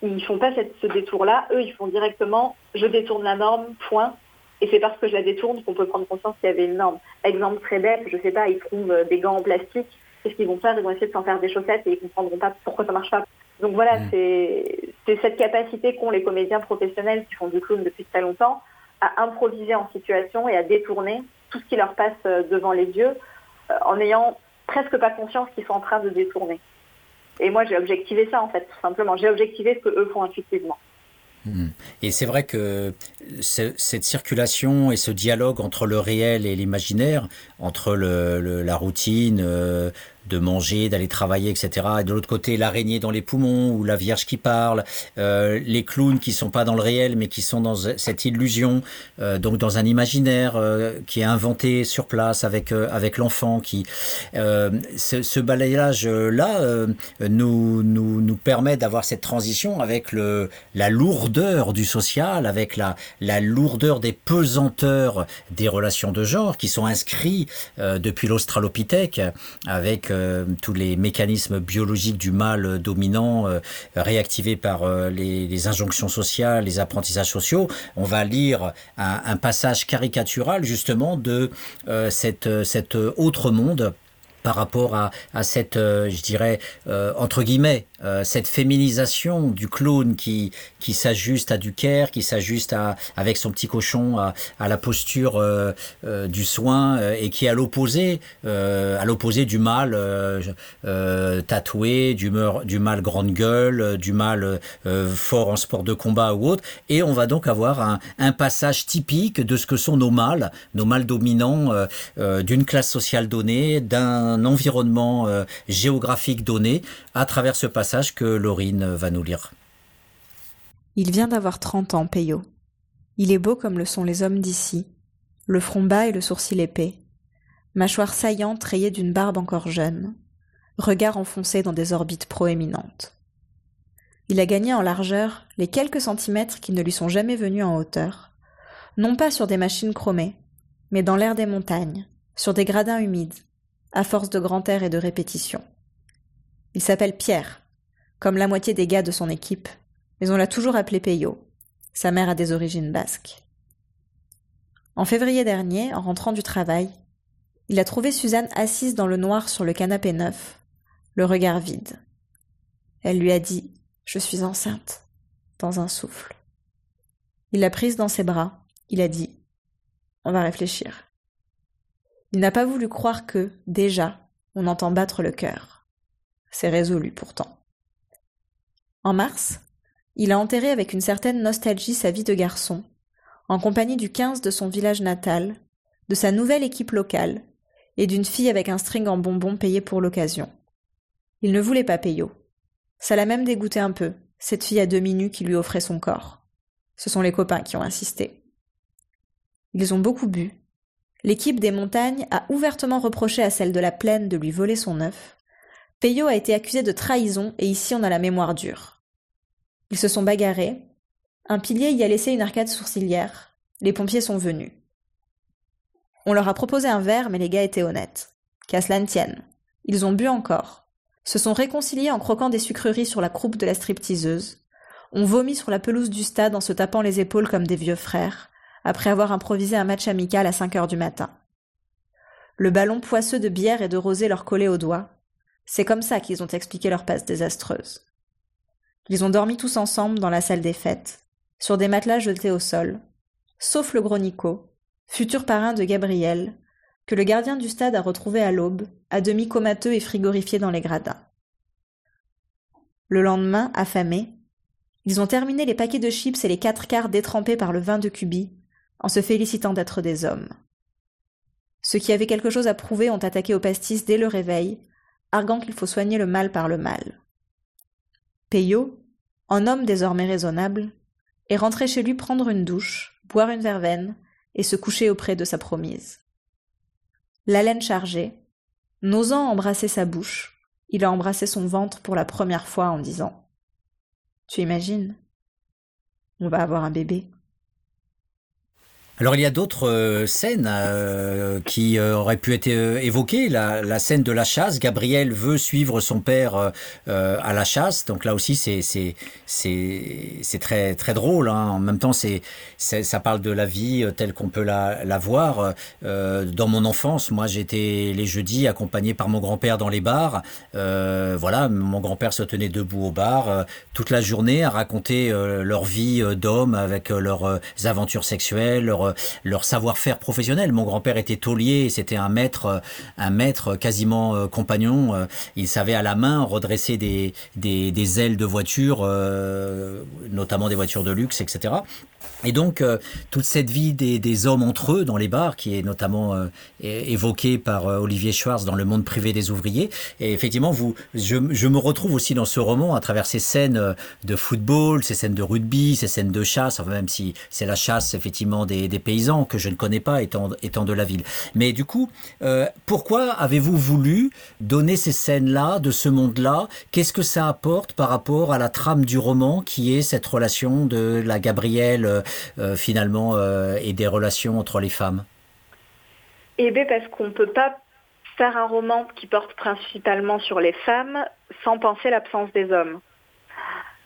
Ils font pas ce détour-là, eux ils font directement « Je détourne la norme, point ». Et c'est parce que je la détourne qu'on peut prendre conscience qu'il y avait une norme. Exemple très bête, je sais pas, ils trouvent des gants en plastique, qu'est-ce qu'ils vont faire? Ils vont essayer de s'en faire des chaussettes et ils comprendront pas pourquoi ça marche pas. Donc voilà, mmh. c'est cette capacité qu'ont les comédiens professionnels qui font du clown depuis très longtemps à improviser en situation et à détourner tout ce qui leur passe euh, devant les yeux euh, en n'ayant presque pas conscience qu'ils sont en train de détourner. Et moi, j'ai objectivé ça en fait, tout simplement. J'ai objectivé ce que eux font intuitivement. Mmh. Et c'est vrai que cette circulation et ce dialogue entre le réel et l'imaginaire, entre la routine, euh, de manger, d'aller travailler, etc. Et de l'autre côté, l'araignée dans les poumons ou la Vierge qui parle, euh, les clowns qui sont pas dans le réel mais qui sont dans cette illusion, euh, donc dans un imaginaire euh, qui est inventé sur place avec avec l'enfant. Qui ce, balayage là nous nous nous permet d'avoir cette transition avec le la lourdeur du social, avec la la lourdeur des pesanteurs des relations de genre qui sont inscrits depuis l'Australopithèque avec euh, tous les mécanismes biologiques du mal dominant euh, réactivés par euh, les, injonctions sociales, les apprentissages sociaux. On va lire un, passage caricatural justement de euh, cette, cet autre monde par rapport à, à cette, euh, je dirais, euh, entre guillemets, euh, cette féminisation du clown qui, qui s'ajuste à du care, qui s'ajuste avec son petit cochon à, à la posture euh, euh, du soin et qui est à l'opposé, à l'opposé du mâle tatoué, du, meur- mâle grande gueule, du mâle fort en sport de combat ou autre. Et on va donc avoir un, passage typique de ce que sont nos mâles, nos mâles dominants d'une classe sociale donnée, d'un environnement géographique donné, à travers ce passage que Laurine va nous lire. Il vient d'avoir 30 ans, Peyo. Il est beau comme le sont les hommes d'ici, le front bas et le sourcil épais, mâchoire saillante rayée d'une barbe encore jeune, regard enfoncé dans des orbites proéminentes. Il a gagné en largeur les quelques centimètres qui ne lui sont jamais venus en hauteur, non pas sur des machines chromées, mais dans l'air des montagnes, sur des gradins humides, à force de grand air et de répétition. Il s'appelle Pierre, comme la moitié des gars de son équipe, mais on l'a toujours appelé Peyo. Sa mère a des origines basques. En février dernier, en rentrant du travail, il a trouvé Suzanne assise dans le noir sur le canapé neuf, le regard vide. Elle lui a dit Je suis enceinte, dans un souffle. Il l'a prise dans ses bras, il a dit On va réfléchir. Il n'a pas voulu croire que, déjà, on entend battre le cœur. C'est résolu pourtant. En mars, il a enterré avec une certaine nostalgie sa vie de garçon, en compagnie du 15 de son village natal, de sa nouvelle équipe locale et d'une fille avec un string en bonbons payé pour l'occasion. Il ne voulait pas Peyo. Ça l'a même dégoûté un peu, cette fille à demi nue qui lui offrait son corps. Ce sont les copains qui ont insisté. Ils ont beaucoup bu. L'équipe des montagnes a ouvertement reproché à celle de la plaine de lui voler son œuf. Peyo a été accusé de trahison et ici on a la mémoire dure. Ils se sont bagarrés. Un pilier y a laissé une arcade sourcilière. Les pompiers sont venus. On leur a proposé un verre, mais les gars étaient honnêtes. Qu'à cela ne tienne. Ils ont bu encore. Se sont réconciliés en croquant des sucreries sur la croupe de la stripteaseuse. On vomit sur la pelouse du stade en se tapant les épaules comme des vieux frères, après avoir improvisé un match amical à 5 heures du matin. Le ballon poisseux de bière et de rosée leur collait aux doigts. C'est comme ça qu'ils ont expliqué leur passe désastreuse. Ils ont dormi tous ensemble dans la salle des fêtes, sur des matelas jetés au sol, sauf le gros Nico, futur parrain de Gabriel, que le gardien du stade a retrouvé à l'aube, à demi comateux et frigorifié dans les gradins. Le lendemain, affamés, ils ont terminé les paquets de chips et les quatre quarts détrempés par le vin de Cuby, en se félicitant d'être des hommes. Ceux qui avaient quelque chose à prouver ont attaqué au pastis dès le réveil, arguant qu'il faut soigner le mal par le mal. Peyo, en homme désormais raisonnable, est rentré chez lui prendre une douche, boire une verveine et se coucher auprès de sa promise. L'haleine chargée, n'osant embrasser sa bouche, il a embrassé son ventre pour la première fois en disant Tu imagines? On va avoir un bébé. Alors il y a d'autres euh, scènes euh, qui euh, auraient pu être évoquées. La, scène de la chasse. Gabriel veut suivre son père à la chasse. Donc là aussi c'est c'est très très drôle. Hein. En même temps c'est ça parle de la vie telle qu'on peut la, la voir. dans mon enfance, moi j'étais les jeudis accompagné par mon grand-père dans les bars. voilà, mon grand-père se tenait debout au bar toute la journée à raconter leur vie d'homme avec leurs aventures sexuelles, leurs leur savoir-faire professionnel. Mon grand-père était taulier, c'était un maître, un maître quasiment compagnon. Il savait à la main redresser des, des, ailes de voitures, euh, notamment des voitures de luxe, etc. Et donc, euh, toute cette vie des, des, hommes entre eux dans les bars, qui est notamment euh, évoquée par euh, Olivier Schwartz dans Le monde privé des ouvriers. Et effectivement, vous, je, je, me retrouve aussi dans ce roman à travers ces scènes de football, ces scènes de rugby, ces scènes de chasse, enfin, même si c'est la chasse, effectivement, des, des, paysans que je ne connais pas étant, étant de la ville. Mais du coup, euh, pourquoi avez-vous voulu donner ces scènes-là, de ce monde-là? Qu'est-ce que ça apporte par rapport à la trame du roman, qui est cette relation de la Gabrielle euh, finalement euh, et des relations entre les femmes Eh bien parce qu'on ne peut pas faire un roman qui porte principalement sur les femmes sans penser l'absence des hommes.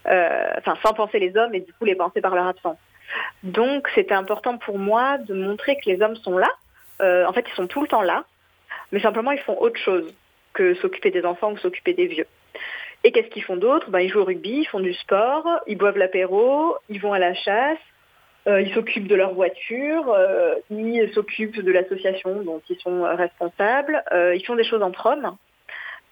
Euh, enfin, sans penser les hommes et du coup les penser par leur absence. Donc c'était important pour moi de montrer que les hommes sont là. en fait, ils sont tout le temps là, mais simplement ils font autre chose que s'occuper des enfants ou s'occuper des vieux. Et qu'est-ce qu'ils font d'autre? Ben, Ils jouent au rugby, ils font du sport, ils boivent l'apéro, ils vont à la chasse, euh, ils s'occupent de leur voiture, euh, ils s'occupent de l'association dont ils sont responsables, euh, ils font des choses entre hommes,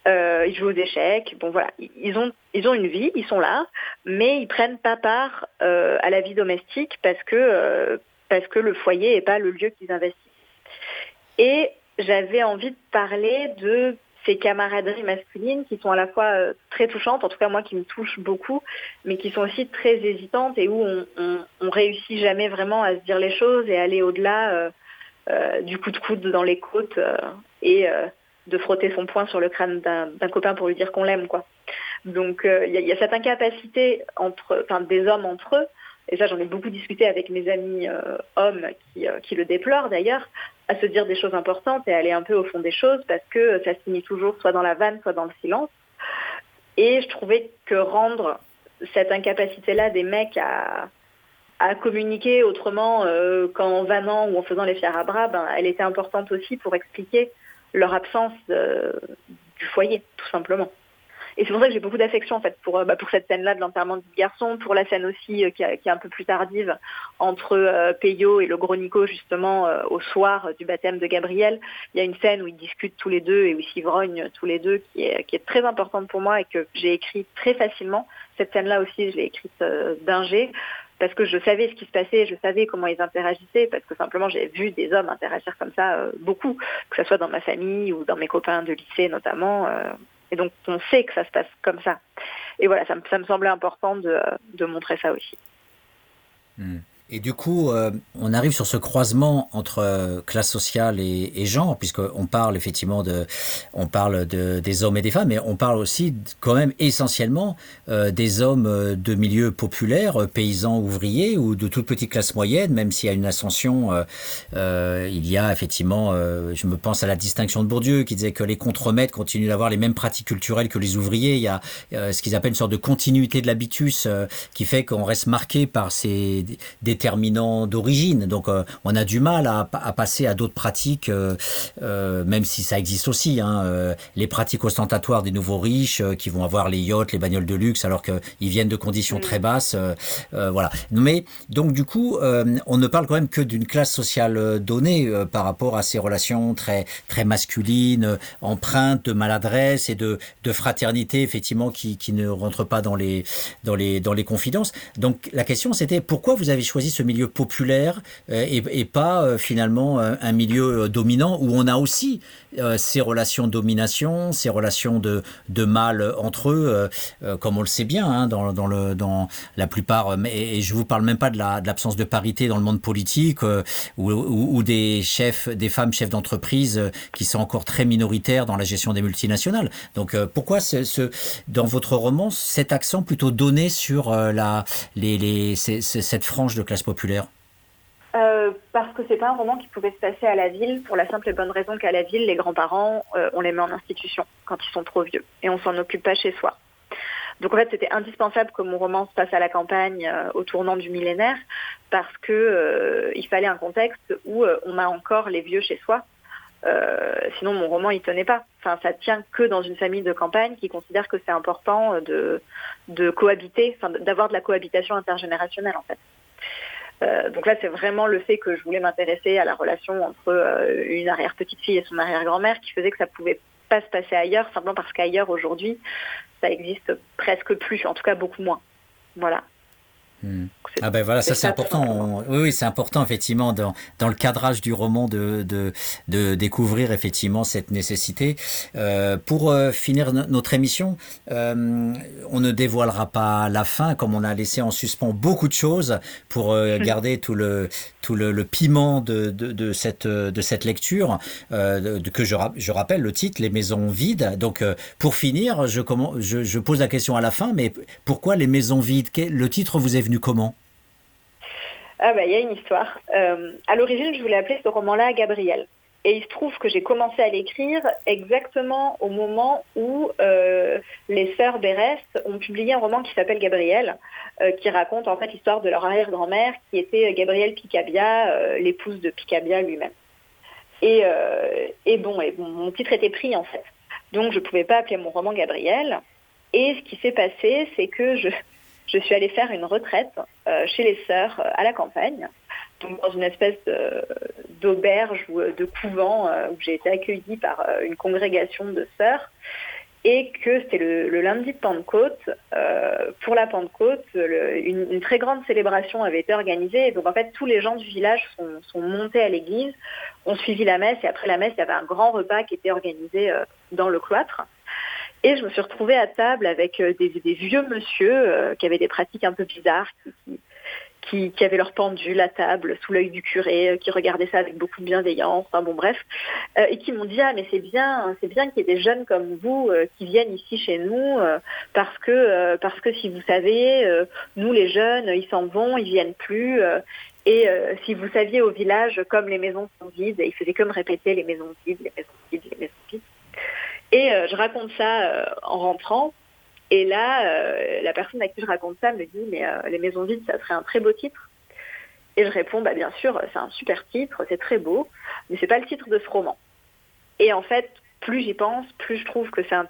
ils jouent aux échecs. Bon voilà, ils ont, ils ont une vie, ils sont là, mais ils prennent pas part à la vie domestique parce que, parce que le foyer n'est pas le lieu qu'ils investissent. Et j'avais envie de parler de ces camaraderies masculines qui sont à la fois euh, très touchantes, en tout cas moi qui me touchent beaucoup, mais qui sont aussi très hésitantes et où on, on, réussit jamais vraiment à se dire les choses et aller au-delà euh, euh, du coup de coude dans les côtes et de frotter son poing sur le crâne d'un copain pour lui dire qu'on l'aime quoi. Donc il y, a cette incapacité entre, enfin des hommes entre eux et ça j'en ai beaucoup discuté avec mes amis hommes qui, qui, le déplorent d'ailleurs, à se dire des choses importantes et aller un peu au fond des choses parce que ça se finit toujours soit dans la vanne, soit dans le silence. Et je trouvais que rendre cette incapacité-là des mecs à, à communiquer autrement euh, qu'en vannant ou en faisant les fiers à bras, ben, elle était importante aussi pour expliquer leur absence du foyer, tout simplement. Et c'est pour ça que j'ai beaucoup d'affection en fait pour, euh, bah, pour cette scène-là de l'enterrement du garçon, pour la scène aussi euh, qui, est un peu plus tardive entre euh, Peyo et le gros Nico justement au soir du baptême de Gabriel. Il y a une scène où ils discutent tous les deux et où ils s'ivrognent tous les deux qui est, qui est très importante pour moi et que j'ai écrit très facilement. Cette scène-là aussi, je l'ai écrite d'ingé parce que je savais ce qui se passait, je savais comment ils interagissaient, parce que simplement j'ai vu des hommes interagir comme ça beaucoup, que ce soit dans ma famille ou dans mes copains de lycée notamment. Et donc, on sait que ça se passe comme ça. Et voilà, ça, me semblait important de, montrer ça aussi. Hmm. Et du coup, euh, on arrive sur ce croisement entre euh, classe sociale et, genre, puisqu'on parle effectivement de, on parle de, des hommes et des femmes, mais on parle aussi quand même essentiellement euh, des hommes de milieux populaires, paysans, ouvriers ou de toute petite classe moyenne, même s'il y a une ascension, il y a effectivement, je me pense à la distinction de Bourdieu qui disait que les contremaîtres continuent d'avoir les mêmes pratiques culturelles que les ouvriers. Il y a ce qu'ils appellent une sorte de continuité de l'habitus qui fait qu'on reste marqué par ces des d'origine. Donc euh, on a du mal à, passer à d'autres pratiques, euh, euh, même si ça existe aussi. Hein, les pratiques ostentatoires des nouveaux riches qui vont avoir les yachts, les bagnoles de luxe, alors qu'ils viennent de conditions très basses. voilà. Mais donc du coup, on ne parle quand même que d'une classe sociale donnée par rapport à ces relations très très masculines, empreintes de maladresse et de, de fraternité effectivement qui, qui ne rentrent pas dans les dans les dans les confidences. Donc la question c'était pourquoi vous avez choisi ce milieu populaire euh, et, pas euh, finalement euh, un milieu dominant où on a aussi ces relations de domination, ces relations de, de mal entre eux, comme on le sait bien hein, dans, dans, le, dans la plupart, et, je vous parle même pas de l'absence de, parité dans le monde politique ou, des chefs, des femmes chefs d'entreprise qui sont encore très minoritaires dans la gestion des multinationales. Donc pourquoi ce, dans votre roman cet accent plutôt donné sur la, les, les, cette frange de classe populaire euh, parce que c'est pas un roman qui pouvait se passer à la ville pour la simple et bonne raison qu'à la ville, les grands-parents, euh, on les met en institution quand ils sont trop vieux et on s'en occupe pas chez soi. Donc en fait, c'était indispensable que mon roman se passe à la campagne euh, au tournant du millénaire parce que il fallait un contexte où on a encore les vieux chez soi. sinon, mon roman, il tenait pas. Enfin, ça tient que dans une famille de campagne qui considère que c'est important de, de cohabiter, enfin, d'avoir de la cohabitation intergénérationnelle, en fait. Euh, donc là, c'est vraiment le fait que je voulais m'intéresser à la relation entre euh, une arrière-petite-fille et son arrière-grand-mère qui faisait que ça pouvait pas se passer ailleurs, simplement parce qu'ailleurs, aujourd'hui, ça existe presque plus, en tout cas beaucoup moins. Voilà. Ah ben voilà, ça c'est important. Oui, oui c'est important effectivement dans, dans le cadrage du roman de, de, de découvrir effectivement cette nécessité. Euh, pour euh, finir notre émission, euh, on ne dévoilera pas la fin comme on a laissé en suspens beaucoup de choses pour (laughs) garder tout le tout le, le piment de, de, de, cette de cette lecture que je, je rappelle le titre Les maisons vides. Donc pour finir, je, je, je pose la question à la fin, mais pourquoi les maisons vides? Le titre vous est venu comment? Ah bah il y a une histoire. Euh, à l'origine, je voulais appeler ce roman-là Gabriel. Et il se trouve que j'ai commencé à l'écrire exactement au moment où euh, les sœurs Bérès ont publié un roman qui s'appelle Gabriel, euh, qui raconte en fait l'histoire de leur arrière-grand-mère, qui était Gabrielle Picabia, l'épouse de Picabia lui-même. Et, bon, et mon titre était pris en fait. Donc je ne pouvais pas appeler mon roman Gabriel. Et ce qui s'est passé, c'est que je, je suis allée faire une retraite chez les sœurs à la campagne, donc dans une espèce d'auberge ou de couvent où j'ai été accueillie par une congrégation de sœurs et que c'était le, lundi de Pentecôte. Euh, pour la Pentecôte, une, très grande célébration avait été organisée. Donc en fait, tous les gens du village sont, montés à l'église, ont suivi la messe, et après la messe, il y avait un grand repas qui était organisé euh, dans le cloître. Et je me suis retrouvée à table avec euh, des, vieux monsieur qui avaient des pratiques un peu bizarres, qui, avaient leur pendule à table sous l'œil du curé, euh, qui regardaient ça avec beaucoup de bienveillance, enfin bon bref, euh, et qui m'ont dit ah mais c'est bien, c'est bien qu'il y ait des jeunes comme vous euh, qui viennent ici chez nous parce que parce que si vous savez, nous les jeunes ils s'en vont, ils viennent plus. et si vous saviez au village, comme les maisons sont vides, ils faisaient que me répéter les maisons vides, les maisons vides, les maisons vides. Et je raconte ça en rentrant. Et là, euh, la personne à qui je raconte ça me dit, mais euh, les maisons vides, ça serait un très beau titre. Et je réponds, bah bien sûr, c'est un super titre, c'est très beau, mais c'est pas le titre de ce roman. Et en fait, plus j'y pense, plus je trouve que c'est un,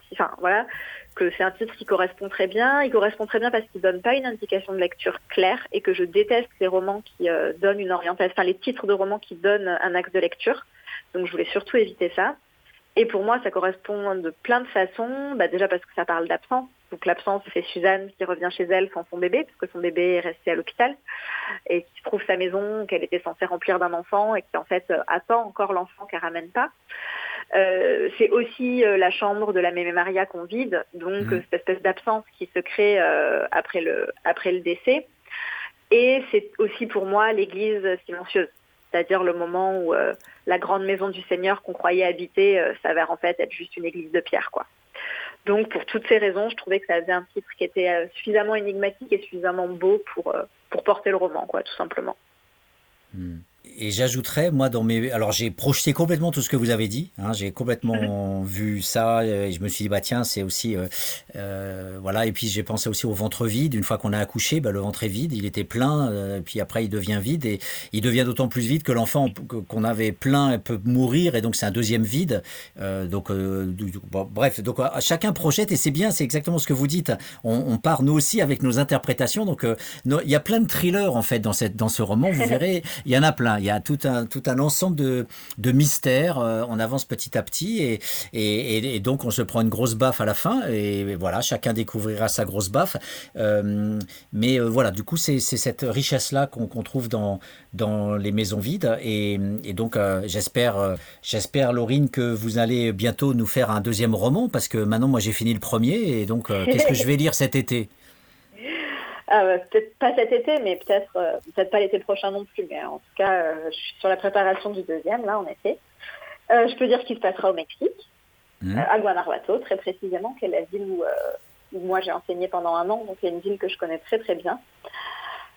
titre qui correspond très bien. Il correspond très bien parce qu'il donne pas une indication de lecture claire et que je déteste ces romans qui euh, donnent une orientation, enfin les titres de romans qui donnent un axe de lecture. Donc je voulais surtout éviter ça. Et pour moi, ça correspond de plein de façons. Bah, déjà parce que ça parle d'absence. Donc l'absence, c'est Suzanne qui revient chez elle sans son bébé, parce que son bébé est resté à l'hôpital, et qui trouve sa maison qu'elle était censée remplir d'un enfant, et qui en fait attend encore l'enfant qu'elle ramène pas. Euh, c'est aussi euh, la chambre de la mémé Maria qu'on vide, donc mmh. cette espèce d'absence qui se crée euh, après, le, après le décès. Et c'est aussi pour moi l'église silencieuse c'est-à-dire le moment où euh, la grande maison du Seigneur qu'on croyait habiter euh, s'avère en fait être juste une église de pierre, quoi. Donc pour toutes ces raisons, je trouvais que ça faisait un titre qui était euh, suffisamment énigmatique et suffisamment beau pour, pour porter le roman, quoi, tout simplement. Hmm et j'ajouterais, moi, dans mes. Alors, j'ai projeté complètement tout ce que vous avez dit. Hein, j'ai complètement mhm. vu ça. Euh, et je me suis dit, bah, tiens, c'est aussi. Euh, euh, voilà. Et puis, j'ai pensé aussi au ventre vide. Une fois qu'on a accouché, bah, le ventre est vide. Il était plein. puis après, il devient vide. Et il devient d'autant plus vide que l'enfant qu'on avait plein peut mourir. Et donc, c'est un deuxième vide. donc, bref. Donc, chacun projette. Et c'est bien. C'est exactement ce que vous dites. On, part, nous aussi, avec nos interprétations. Donc, il y a plein de thrillers, en fait, dans, cette, dans ce roman. Vous (laughs) verrez, il y en a plein il y a tout un, ensemble de, mystères. Euh, on avance petit à petit et, donc on se prend une grosse baffe à la fin. Et voilà, chacun découvrira sa grosse baffe. Euh, mais euh, voilà, du coup, c'est cette richesse-là qu'on trouve dans, dans les maisons vides. Et, donc, j'espère, j'espère, Laurine, que vous allez bientôt nous faire un deuxième roman parce que maintenant, moi, j'ai fini le premier. Et donc, qu'est-ce que je vais lire cet été? Ah, bah, peut-être pas cet été, mais peut-être euh, peut-être pas l'été prochain non plus. Mais en tout cas, euh, je suis sur la préparation du deuxième, là, en été. Euh, je peux dire qu'il se passera au Mexique, mmh. à Guanajuato, très précisément, qui est la ville où, où moi j'ai enseigné pendant un an. Donc, c'est une ville que je connais très très bien.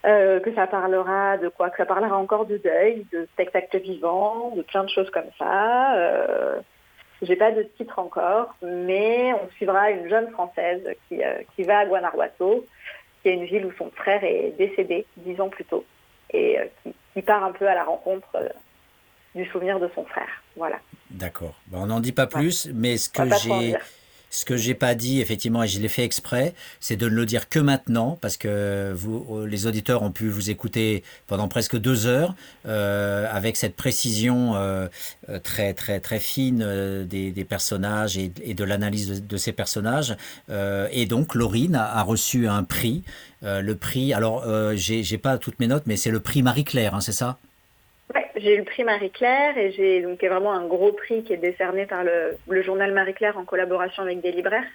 que ça parlera de quoi? Que ça parlera encore de deuil, de spectacle vivant, de plein de choses comme ça. J'ai pas de titre encore, mais on suivra une jeune française qui, qui va à Guanajuato qui une ville où son frère est décédé dix ans plus tôt et euh, qui, part un peu à la rencontre euh, du souvenir de son frère. Voilà. D'accord. on n'en dit pas plus, mais ce que j'ai ce que j'ai pas dit, effectivement, et je l'ai fait exprès, c'est de ne le dire que maintenant, parce que vous, les auditeurs ont pu vous écouter pendant presque deux heures, euh, avec cette précision euh, euh, très très très fine des, personnages et, de l'analyse de, ces personnages. et donc, Laurine a, reçu un prix. le prix, alors, j'ai pas toutes mes notes, mais c'est le prix Marie-Claire, hein, c'est ça? J'ai eu le prix Marie-Claire et j'ai donc vraiment un gros prix qui est décerné par le, journal Marie-Claire en collaboration avec des libraires.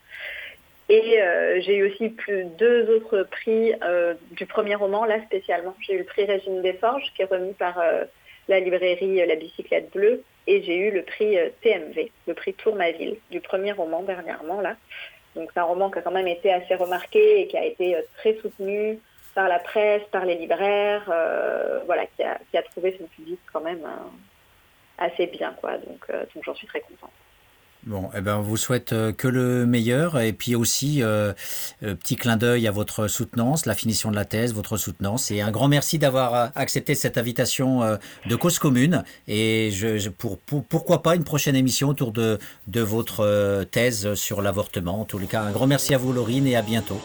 Et euh, j'ai eu aussi plus deux autres prix euh, du premier roman, là spécialement. J'ai eu le prix Régine Desforges, qui est remis par euh, la librairie La Bicyclette Bleue. Et j'ai eu le prix TMV, le prix Tour ma ville, du premier roman dernièrement, là. Donc c'est un roman qui a quand même été assez remarqué et qui a été très soutenu par la presse, par les libraires, euh, voilà, qui a, trouvé son public quand même euh, assez bien, quoi. Donc, euh, donc j'en suis très contente. Bon, eh ben, on vous souhaite que le meilleur et puis aussi euh, petit clin d'œil à votre soutenance, la finition de la thèse, votre soutenance et un grand merci d'avoir accepté cette invitation de cause commune et pour, pour- pourquoi pas une prochaine émission autour de, de votre thèse sur l'avortement. En tous les cas, un grand merci à vous Laurine et à bientôt.